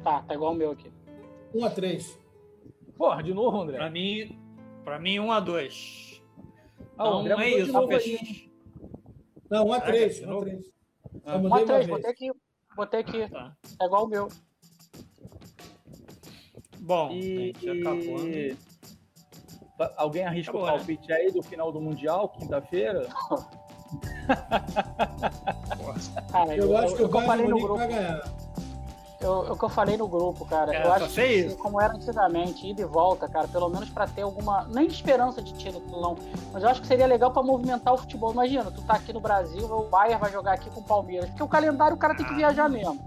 Tá, tá igual o meu aqui. 1 a 3. Porra, de novo, André. Pra mim, pra mim 1 a 2. Ah, o Então André é mudou de isso. novo tá aí. fech- Não, 1 a 3. de 1 a novo? 3. Ah, Só mudei uma 1x3, vez. botei aqui. Botei aqui. Tá. É igual o meu. Bom, E, gente, acabou. né? Alguém arrisca Acabou, o né? palpite aí do final do Mundial, quinta-feira? Cara, Eu acho que o eu falei Bayern no grupo. vai ganhar. Eu, eu que eu falei no grupo, cara. É, eu acho que isso. como era antigamente, ida e volta, cara, pelo menos pra ter alguma. Nem esperança de título, não. Mas eu acho que seria legal pra movimentar o futebol. Imagina, tu tá aqui no Brasil, o Bayern vai jogar aqui com o Palmeiras. Porque o calendário o cara tem que viajar mesmo.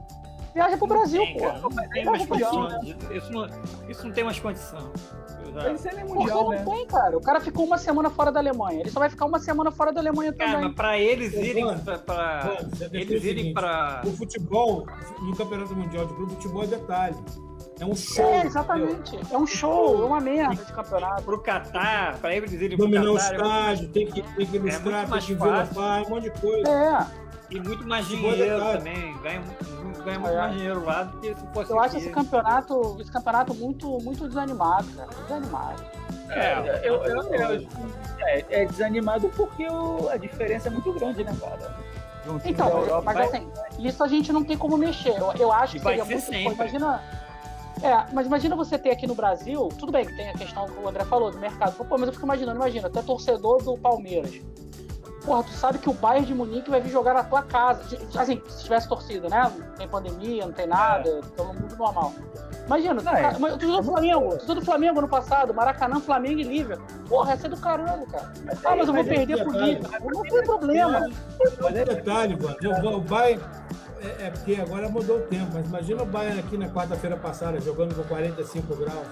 Viaja pro Brasil, Tem, pô. não tem mais. Isso não, isso não tem mais condição. Isso é nem Porque Mundial, não né? tem, cara. O cara ficou uma semana fora da Alemanha. Ele só vai ficar uma semana fora da Alemanha Cara, também. mas pra eles irem Mano, pra. pra- Mano, você tem que eles o irem pra. O futebol, no Campeonato Mundial de Grupo, futebol é detalhe. É um show. É, entendeu? exatamente. É um show, é uma merda de campeonato. Pro Catar, pra eles irem pro Dominar o Catar, é muito- estádio, tem que, tem que ilustrar, muito tem que fácil. vilafar, um monte de coisa. É. E muito mais é dinheiro também. Ganha, ganha muito É. mais dinheiro lá do que se fosse. Eu acho aqui. esse campeonato, esse campeonato muito, muito desanimado, cara. Desanimado. É, Eu, eu, eu- é, é desanimado porque o- a diferença é muito grande, né, cara? Um Então, Europa mas vai- assim, isso a gente não tem como mexer. Eu, eu acho E que vai seria ser muito. sempre. Imagina. É, mas imagina você ter aqui no Brasil, tudo bem que tem a questão que o André falou do mercado. Pô, mas eu fico imaginando, imagina, tu é torcedor do Palmeiras. Porra, tu sabe que o Bayern de Munique vai vir jogar na tua casa. Assim, se tivesse torcida, né? Não tem pandemia, não tem nada, todo mundo normal. Imagina, tu, Não, é. mas tu do Flamengo, tu do Flamengo ano passado, Maracanã, Flamengo e Liverpool. Porra, essa é do caralho, cara. Ah, mas eu vou mas é perder pro. Liverpool. Não tem problema. Mas é detalhe, mano. O, o Bayern. É, é porque agora mudou o tempo, mas imagina o Bayern aqui na quarta-feira passada, jogando com 45 graus,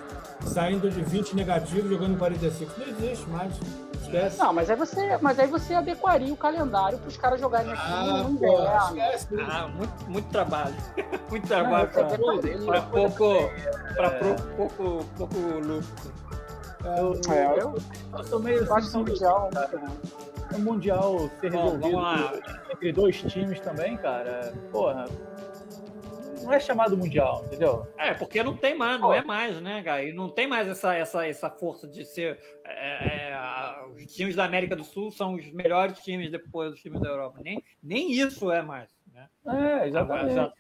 saindo de 20 negativo, jogando 45. Não existe mais. Esquece. Não, mas aí você, mas aí você adequaria o calendário para os caras jogarem aqui Ah, no pô, inverno. esquece. Ah, muito, muito trabalho. muito trabalho sei. pra pouco. Pra pouco, pouco, pouco lucro. Eu, É, eu, eu, eu sou meio eu assim, o mundial é ruim. o Mundial ser Bom, resolvido entre dois times também, cara, porra, não é chamado Mundial, entendeu? É, porque não tem mais, não é mais, né, cara? E não tem mais essa, essa, essa força de ser. é, é, a- os times da América do Sul são os melhores times depois dos times da Europa. Nem, nem isso é mais. Né? É, Agora exatamente. já,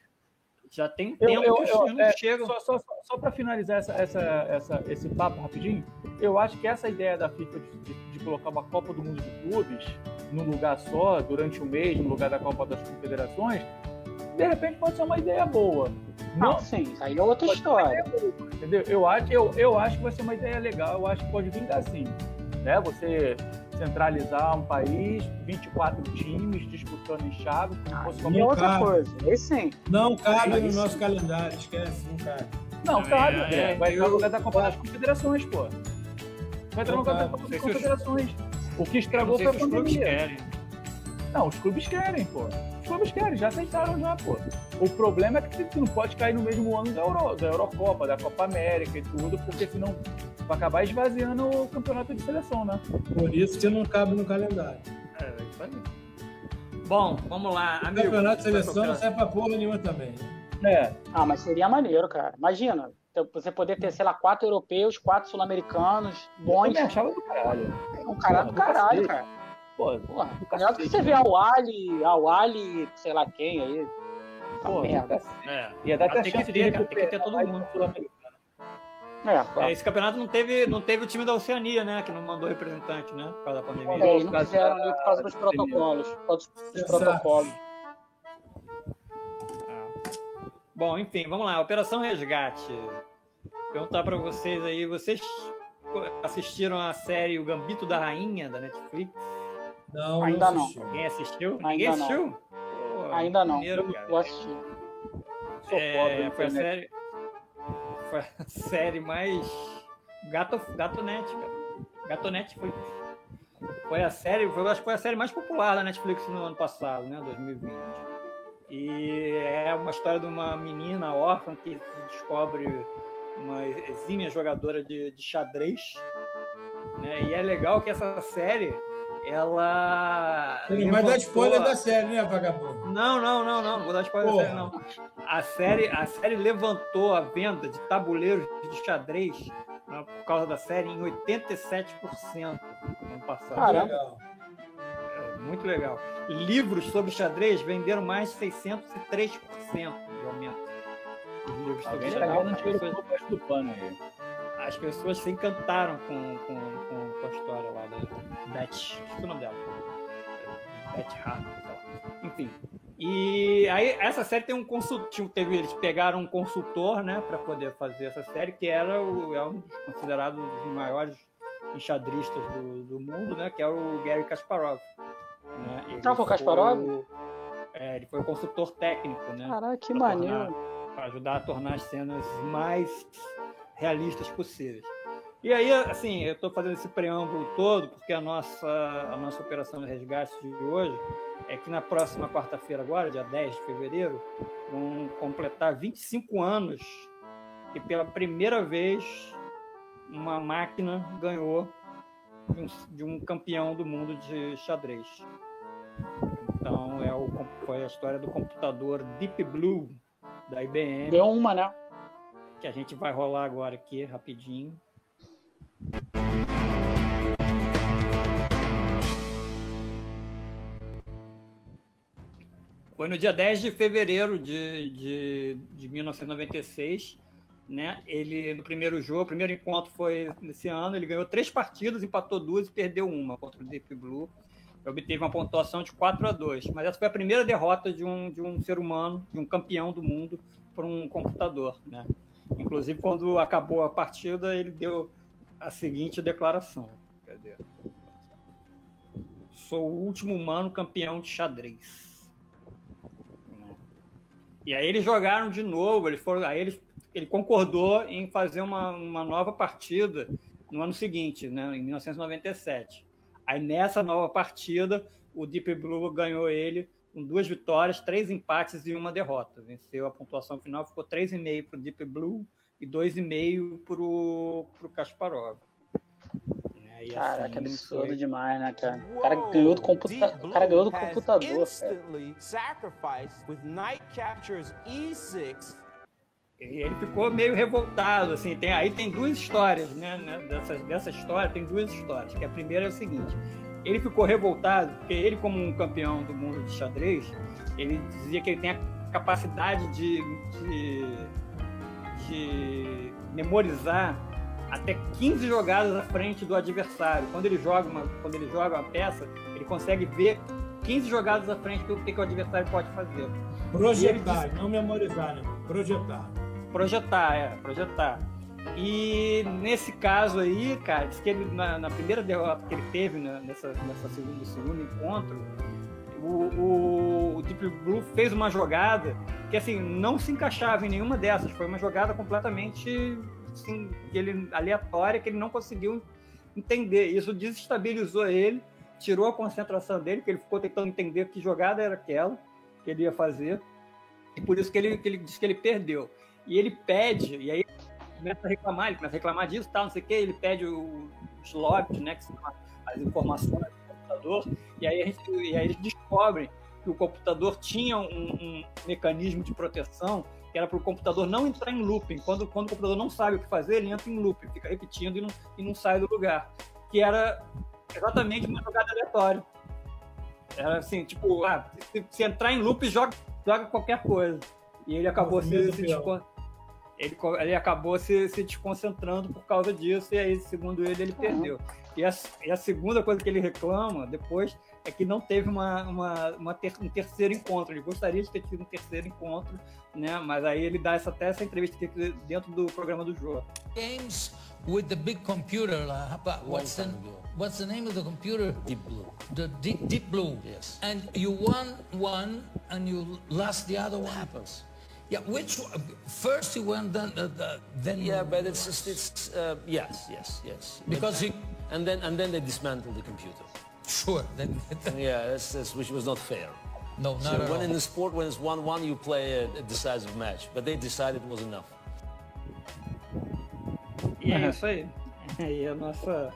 já tem Eu- tempo eu- que os eu- times não é, chegam. Só, só, só, para finalizar essa, essa, essa, esse papo rapidinho, eu acho que essa ideia da FIFA de, de- de colocar uma Copa do Mundo de Clubes num lugar só, durante o mês, no lugar da Copa das Confederações, de repente pode ser uma ideia boa. Não, Não, sim, isso aí é outra história. entendeu? Eu acho, eu, eu acho que vai ser uma ideia legal, eu acho que pode vir assim. Né? Você centralizar um país, 24 times disputando em chave, fosse E como é outra cabe. coisa. Aí sim. Não cabe Aí no sim. nosso calendário, esquece, não cabe. Não, cabe, É, André. é, Vai entrar eu- no lugar da Copa das Confederações, pô. Vai entrar no lugar da Copa das sei se os- Confederações. O que estragou foi a se os clubes pandemia. Não, os clubes querem, pô. Os clubes querem, já aceitaram já, pô. O problema é que tu não pode cair no mesmo ano da, Euro, da Eurocopa, da Copa América e tudo, porque senão vai acabar esvaziando o campeonato de seleção, né? Por isso que não cabe no calendário. É, é isso aí. Bom, vamos lá, O amigo. campeonato de seleção não serve pra porra nenhuma também. né? É, Ah, mas seria maneiro, cara. Imagina, você poder ter, sei lá, quatro europeus, quatro sul-americanos, eu bons. também achava do caralho. Um cara do caralho, cara. Pô, Porra, do melhor que você ver a Wally, a Wally, sei lá quem aí. Pô, merda. É. Ia dar até tem que chance ter, de cara, tem que ter todo mundo. Sul-Americano. É, claro. É, esse campeonato não teve, não teve o time da Oceania, né? Que não mandou representante, né? Por causa da pandemia. É, eles não fizeram ali por causa dos protocolos. Por causa dos protocolos. Bom, enfim, vamos lá. Operação Resgate. Perguntar pra vocês aí, vocês assistiram a série O Gambito da Rainha da Netflix? Não, Ainda não. assisti. Alguém assistiu? Ainda Ninguém não. assistiu? Pô, Ainda não. cara. Eu assisti. Sou É, pobre, foi a série. Foi a série mais Gato, Gatonete, cara. Gatonete foi, foi a série, foi, acho que foi a série mais popular da Netflix no ano passado, né? 2020. E é uma história de uma menina órfã que descobre uma exímia jogadora de, de xadrez. Né? E é legal que essa série ela. Você não vai dar spoiler da série, né, vagabundo? Não, não, não, não, não vou dar spoiler da série, não. A série, a série levantou a venda de tabuleiros de xadrez né, por causa da série em 87% no ano passado. Caramba. É, muito legal. Livros sobre xadrez venderam mais de 603% de aumento. Os livros sobre Alguém tá xadrez. dinheiro pessoas, do pano aí. As pessoas se encantaram com, com, com, com a história lá da Beth. Esqueci o nome dela. Beth lá. Enfim. E aí, essa série tem um consultivo. Teve, eles pegaram um consultor, né, para poder fazer essa série, que era o, é um dos considerados um dos maiores enxadristas do, do mundo, né, que é o Gary Kasparov. Né? Ele Ah, foi o Kasparov? É, ele foi o consultor técnico, né? Caraca, que maneiro. Para ajudar a tornar as cenas mais realistas possíveis. E aí, assim, eu estou fazendo esse preâmbulo todo porque a nossa, a nossa operação de resgate de hoje é que na próxima quarta-feira, agora, dia 10 de fevereiro, vão completar 25 anos que pela primeira vez uma máquina ganhou de um, de um campeão do mundo de xadrez. Então, é o, foi a história do computador Deep Blue da IBM, Deu uma, né? Que a gente vai rolar agora aqui rapidinho. Foi no dia 10 de fevereiro de, de, de 1996, né? Ele, no primeiro jogo, o primeiro encontro foi nesse ano, ele ganhou três partidas, empatou duas e perdeu uma contra o Deep Blue. Obteve uma pontuação de 4 a 2. Mas essa foi a primeira derrota de um, de um ser humano, de um campeão do mundo, por um computador, né? Inclusive, quando acabou a partida, ele deu a seguinte declaração. Cadê? Sou o último humano campeão de xadrez. E aí eles jogaram de novo, eles foram, aí eles, ele concordou em fazer uma, uma nova partida no ano seguinte, né, em 1997. Aí nessa nova partida, o Deep Blue ganhou ele com duas vitórias, três empates e uma derrota. Venceu a pontuação final, ficou 3,5 para o Deep Blue e 2,5 para o Kasparov. Né, e Caraca, assim absurdo foi. demais, né, cara? O cara ganhou do, computa... o cara ganhou do computador, cara. Instantly sacrificed with Knight captures E6 E ele ficou meio revoltado, assim, tem, aí tem duas histórias, né, né, dessa, dessa história tem duas histórias, que a primeira é o seguinte, ele ficou revoltado, porque ele como um campeão do mundo de xadrez, ele dizia que ele tem a capacidade de, de, de memorizar até 15 jogadas à frente do adversário. Quando ele joga uma, quando ele joga uma peça, ele consegue ver 15 jogadas à frente do que, que o adversário pode fazer. Projetar, não memorizar, né? Projetar. Projetar, é, projetar. E nesse caso aí, cara, diz que ele, na, na primeira derrota que ele teve né, nessa, nessa segundo, segundo encontro, o, o, o Deep Blue fez uma jogada que assim não se encaixava em nenhuma dessas. Foi uma jogada completamente assim, ele, aleatória que ele não conseguiu entender. Isso desestabilizou ele, tirou a concentração dele, que ele ficou tentando entender que jogada era aquela que ele ia fazer. E por isso que ele, que ele disse que ele perdeu. E ele pede, e aí começa a reclamar, ele começa a reclamar disso, tal, não sei o quê, ele pede os logs, né, que são as informações do computador, e aí, a gente, e aí eles descobrem que o computador tinha um, um mecanismo de proteção que era para o computador não entrar em looping. Quando, quando o computador não sabe o que fazer, ele entra em looping, fica repetindo e não, e não sai do lugar. Que era exatamente uma jogada aleatória. Era assim, tipo, ah, se, se entrar em loop, joga, joga qualquer coisa. E ele acabou se, Movimento se descon- ele, ele acabou se, se desconcentrando por causa disso, e aí, segundo ele, ele perdeu. E a, e a segunda coisa que ele reclama depois é que não teve uma, uma, uma ter- um terceiro encontro. Ele gostaria de ter tido um terceiro encontro, né? Mas aí ele dá essa, até essa entrevista aqui dentro do programa do jogo. games with the big computer. What's the what's the name of the computer? Deep Blue. The Deep, Deep Blue. Yes. And you won one, and you lost the other one. happens. Yeah, which first he went, then uh, uh, then Yeah, but it's just it's uh, yes, yes, yes. because he and then and then they dismantled the computer. sure then Yeah, that's, that's which was not fair. no So not at when all. in the sport, when it's one-one, you play a, a decisive match, but they decided it was enough. E é isso aí. E a nossa.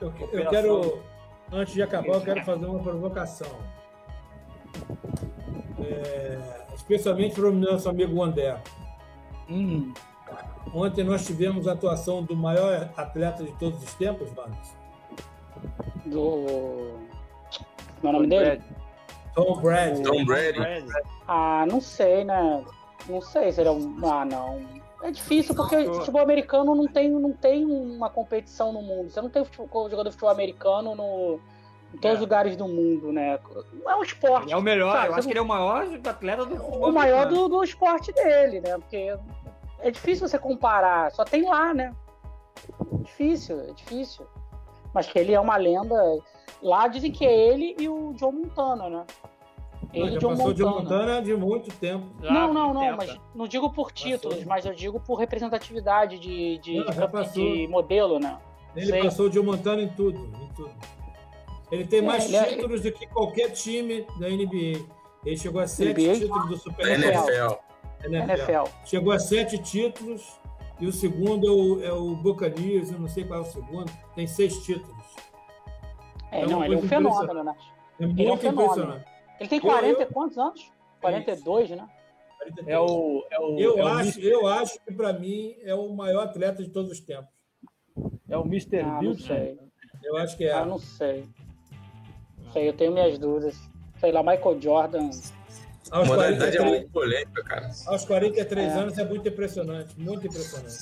Eu, eu quero, antes de acabar, eu quero fazer uma provocação. É, especialmente para o nosso amigo André. Hum, Ontem nós tivemos a atuação do maior atleta de todos os tempos, Marcos. Do. Como é o nome dele? Tom Brady. Tom Brady. Ah, não sei, né? Não sei se ele é um. Ah, não. É difícil porque o futebol americano não tem, não tem uma competição no mundo. Você não tem futebol, jogador de futebol americano no, em todos os lugares do mundo, né? Não é um esporte. ele é o melhor, sabe? eu Você acho que ele é o maior atleta do futebol o maior do, do esporte dele, né? Porque é difícil você comparar, só tem lá, né? Difícil, é difícil. Mas que ele é uma lenda. Lá dizem que é ele e o John Montana, né? Ele e já o John passou de Montana. Montana de muito tempo. Já, Não, não, não, tempo. mas não digo por títulos, Passou. mas eu digo por representatividade de, de, Não, de de modelo, né? Ele Sei. passou de Montana em tudo, em tudo. Ele tem É, mais ele é- títulos do que qualquer time da NBA. Ele chegou a sete NBA? títulos do Super NFL. NFL. NFL. Chegou a sete títulos e o segundo é o, é o Buccaneers, eu não sei qual é o segundo, tem seis títulos. É, É não, ele é um fenômeno, né? É é um muito fenômeno. impressionante. Ele tem Eu- 40 eu- e quantos anos? 42, né? É o. É o, Eu, é o acho, Mr. eu acho que, para mim, é o maior atleta de todos os tempos. É o Mr. Ah, sei. Eu acho que é. Ah, não sei. Sei, eu tenho minhas dúvidas. Sei lá, Michael Jordan. A Aos modalidade é 43, muito polêmica, cara. aos 43 É. anos é muito impressionante, muito impressionante.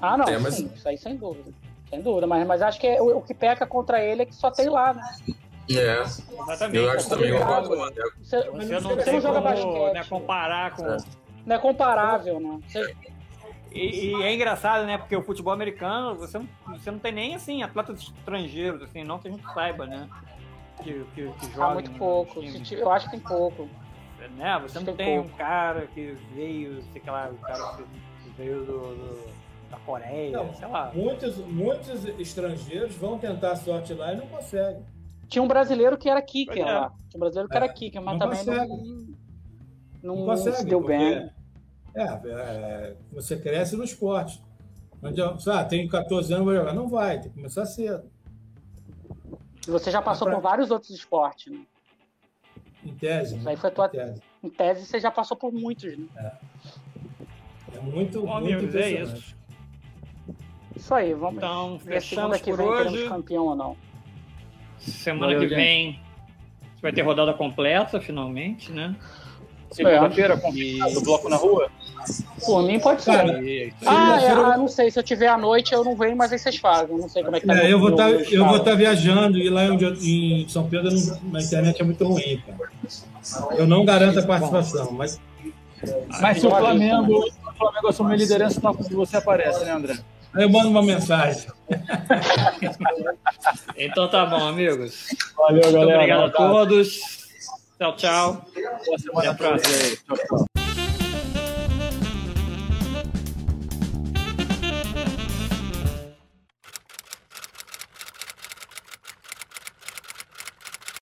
Ah, não, É, mas- sim, isso aí sem dúvida. Sem dúvida, mas, mas acho que é- o, o que peca contra ele é que só tem lá, né? É, Exatamente. eu acho também, complicado. concordo com o André. Você, Você não, não tem sei não joga como basquete. né, comparar com. É. não é comparável, né? Você- E, e é engraçado, né? Porque o futebol americano, você não, você não tem nem assim, atletas estrangeiros, assim, não que a gente saiba, né? Que, que, que há jogam muito pouco. Eu acho que tem pouco. né? Você não Tem tem um cara que veio, sei lá, o cara que veio do, do- da Coreia, Não, sei lá. Muitos, muitos estrangeiros vão tentar a sorte lá e não conseguem. Tinha um brasileiro que era kicker é. lá. Tinha um brasileiro que era É, kicker, mas não também consegue. não, não, Não consegue. se deu bem. É, é, você cresce no esporte. Adianta, ah, tenho 14 anos, vou jogar. Não vai, tem que começar cedo. E você já passou pra- por vários outros esportes, né? Em tese. Isso aí foi tua- Em tese. Em tese, você já passou por muitos, né? É muito, Bom, muito amigos, é isso. Isso aí, vamos Então, ver fechamos segunda que vem hoje. teremos campeão ou não. Semana Valeu, que gente. vem vai ter rodada completa, finalmente, né? Segunda-feira, E- convidado do Bloco na Rua. Por mim pode ser. Cara, é ah, é, segunda-feira- ah, não sei. Se eu tiver à noite, eu não venho, mas aí vocês fazem. Eu não sei como é que tá. É, eu vou meu- estar eu tá viajando e lá onde eu- em São Pedro não- na internet é muito ruim, cara. Eu não garanto a participação, mas Mas se o eu Flamengo, o Flamengo assumir liderança, você aparece, né, André? eu mando uma mensagem. Então tá bom, amigos. Valeu, Muito galera. obrigado a todos. Tchau, tchau. Boa semana Até a vocês. Tchau, tchau.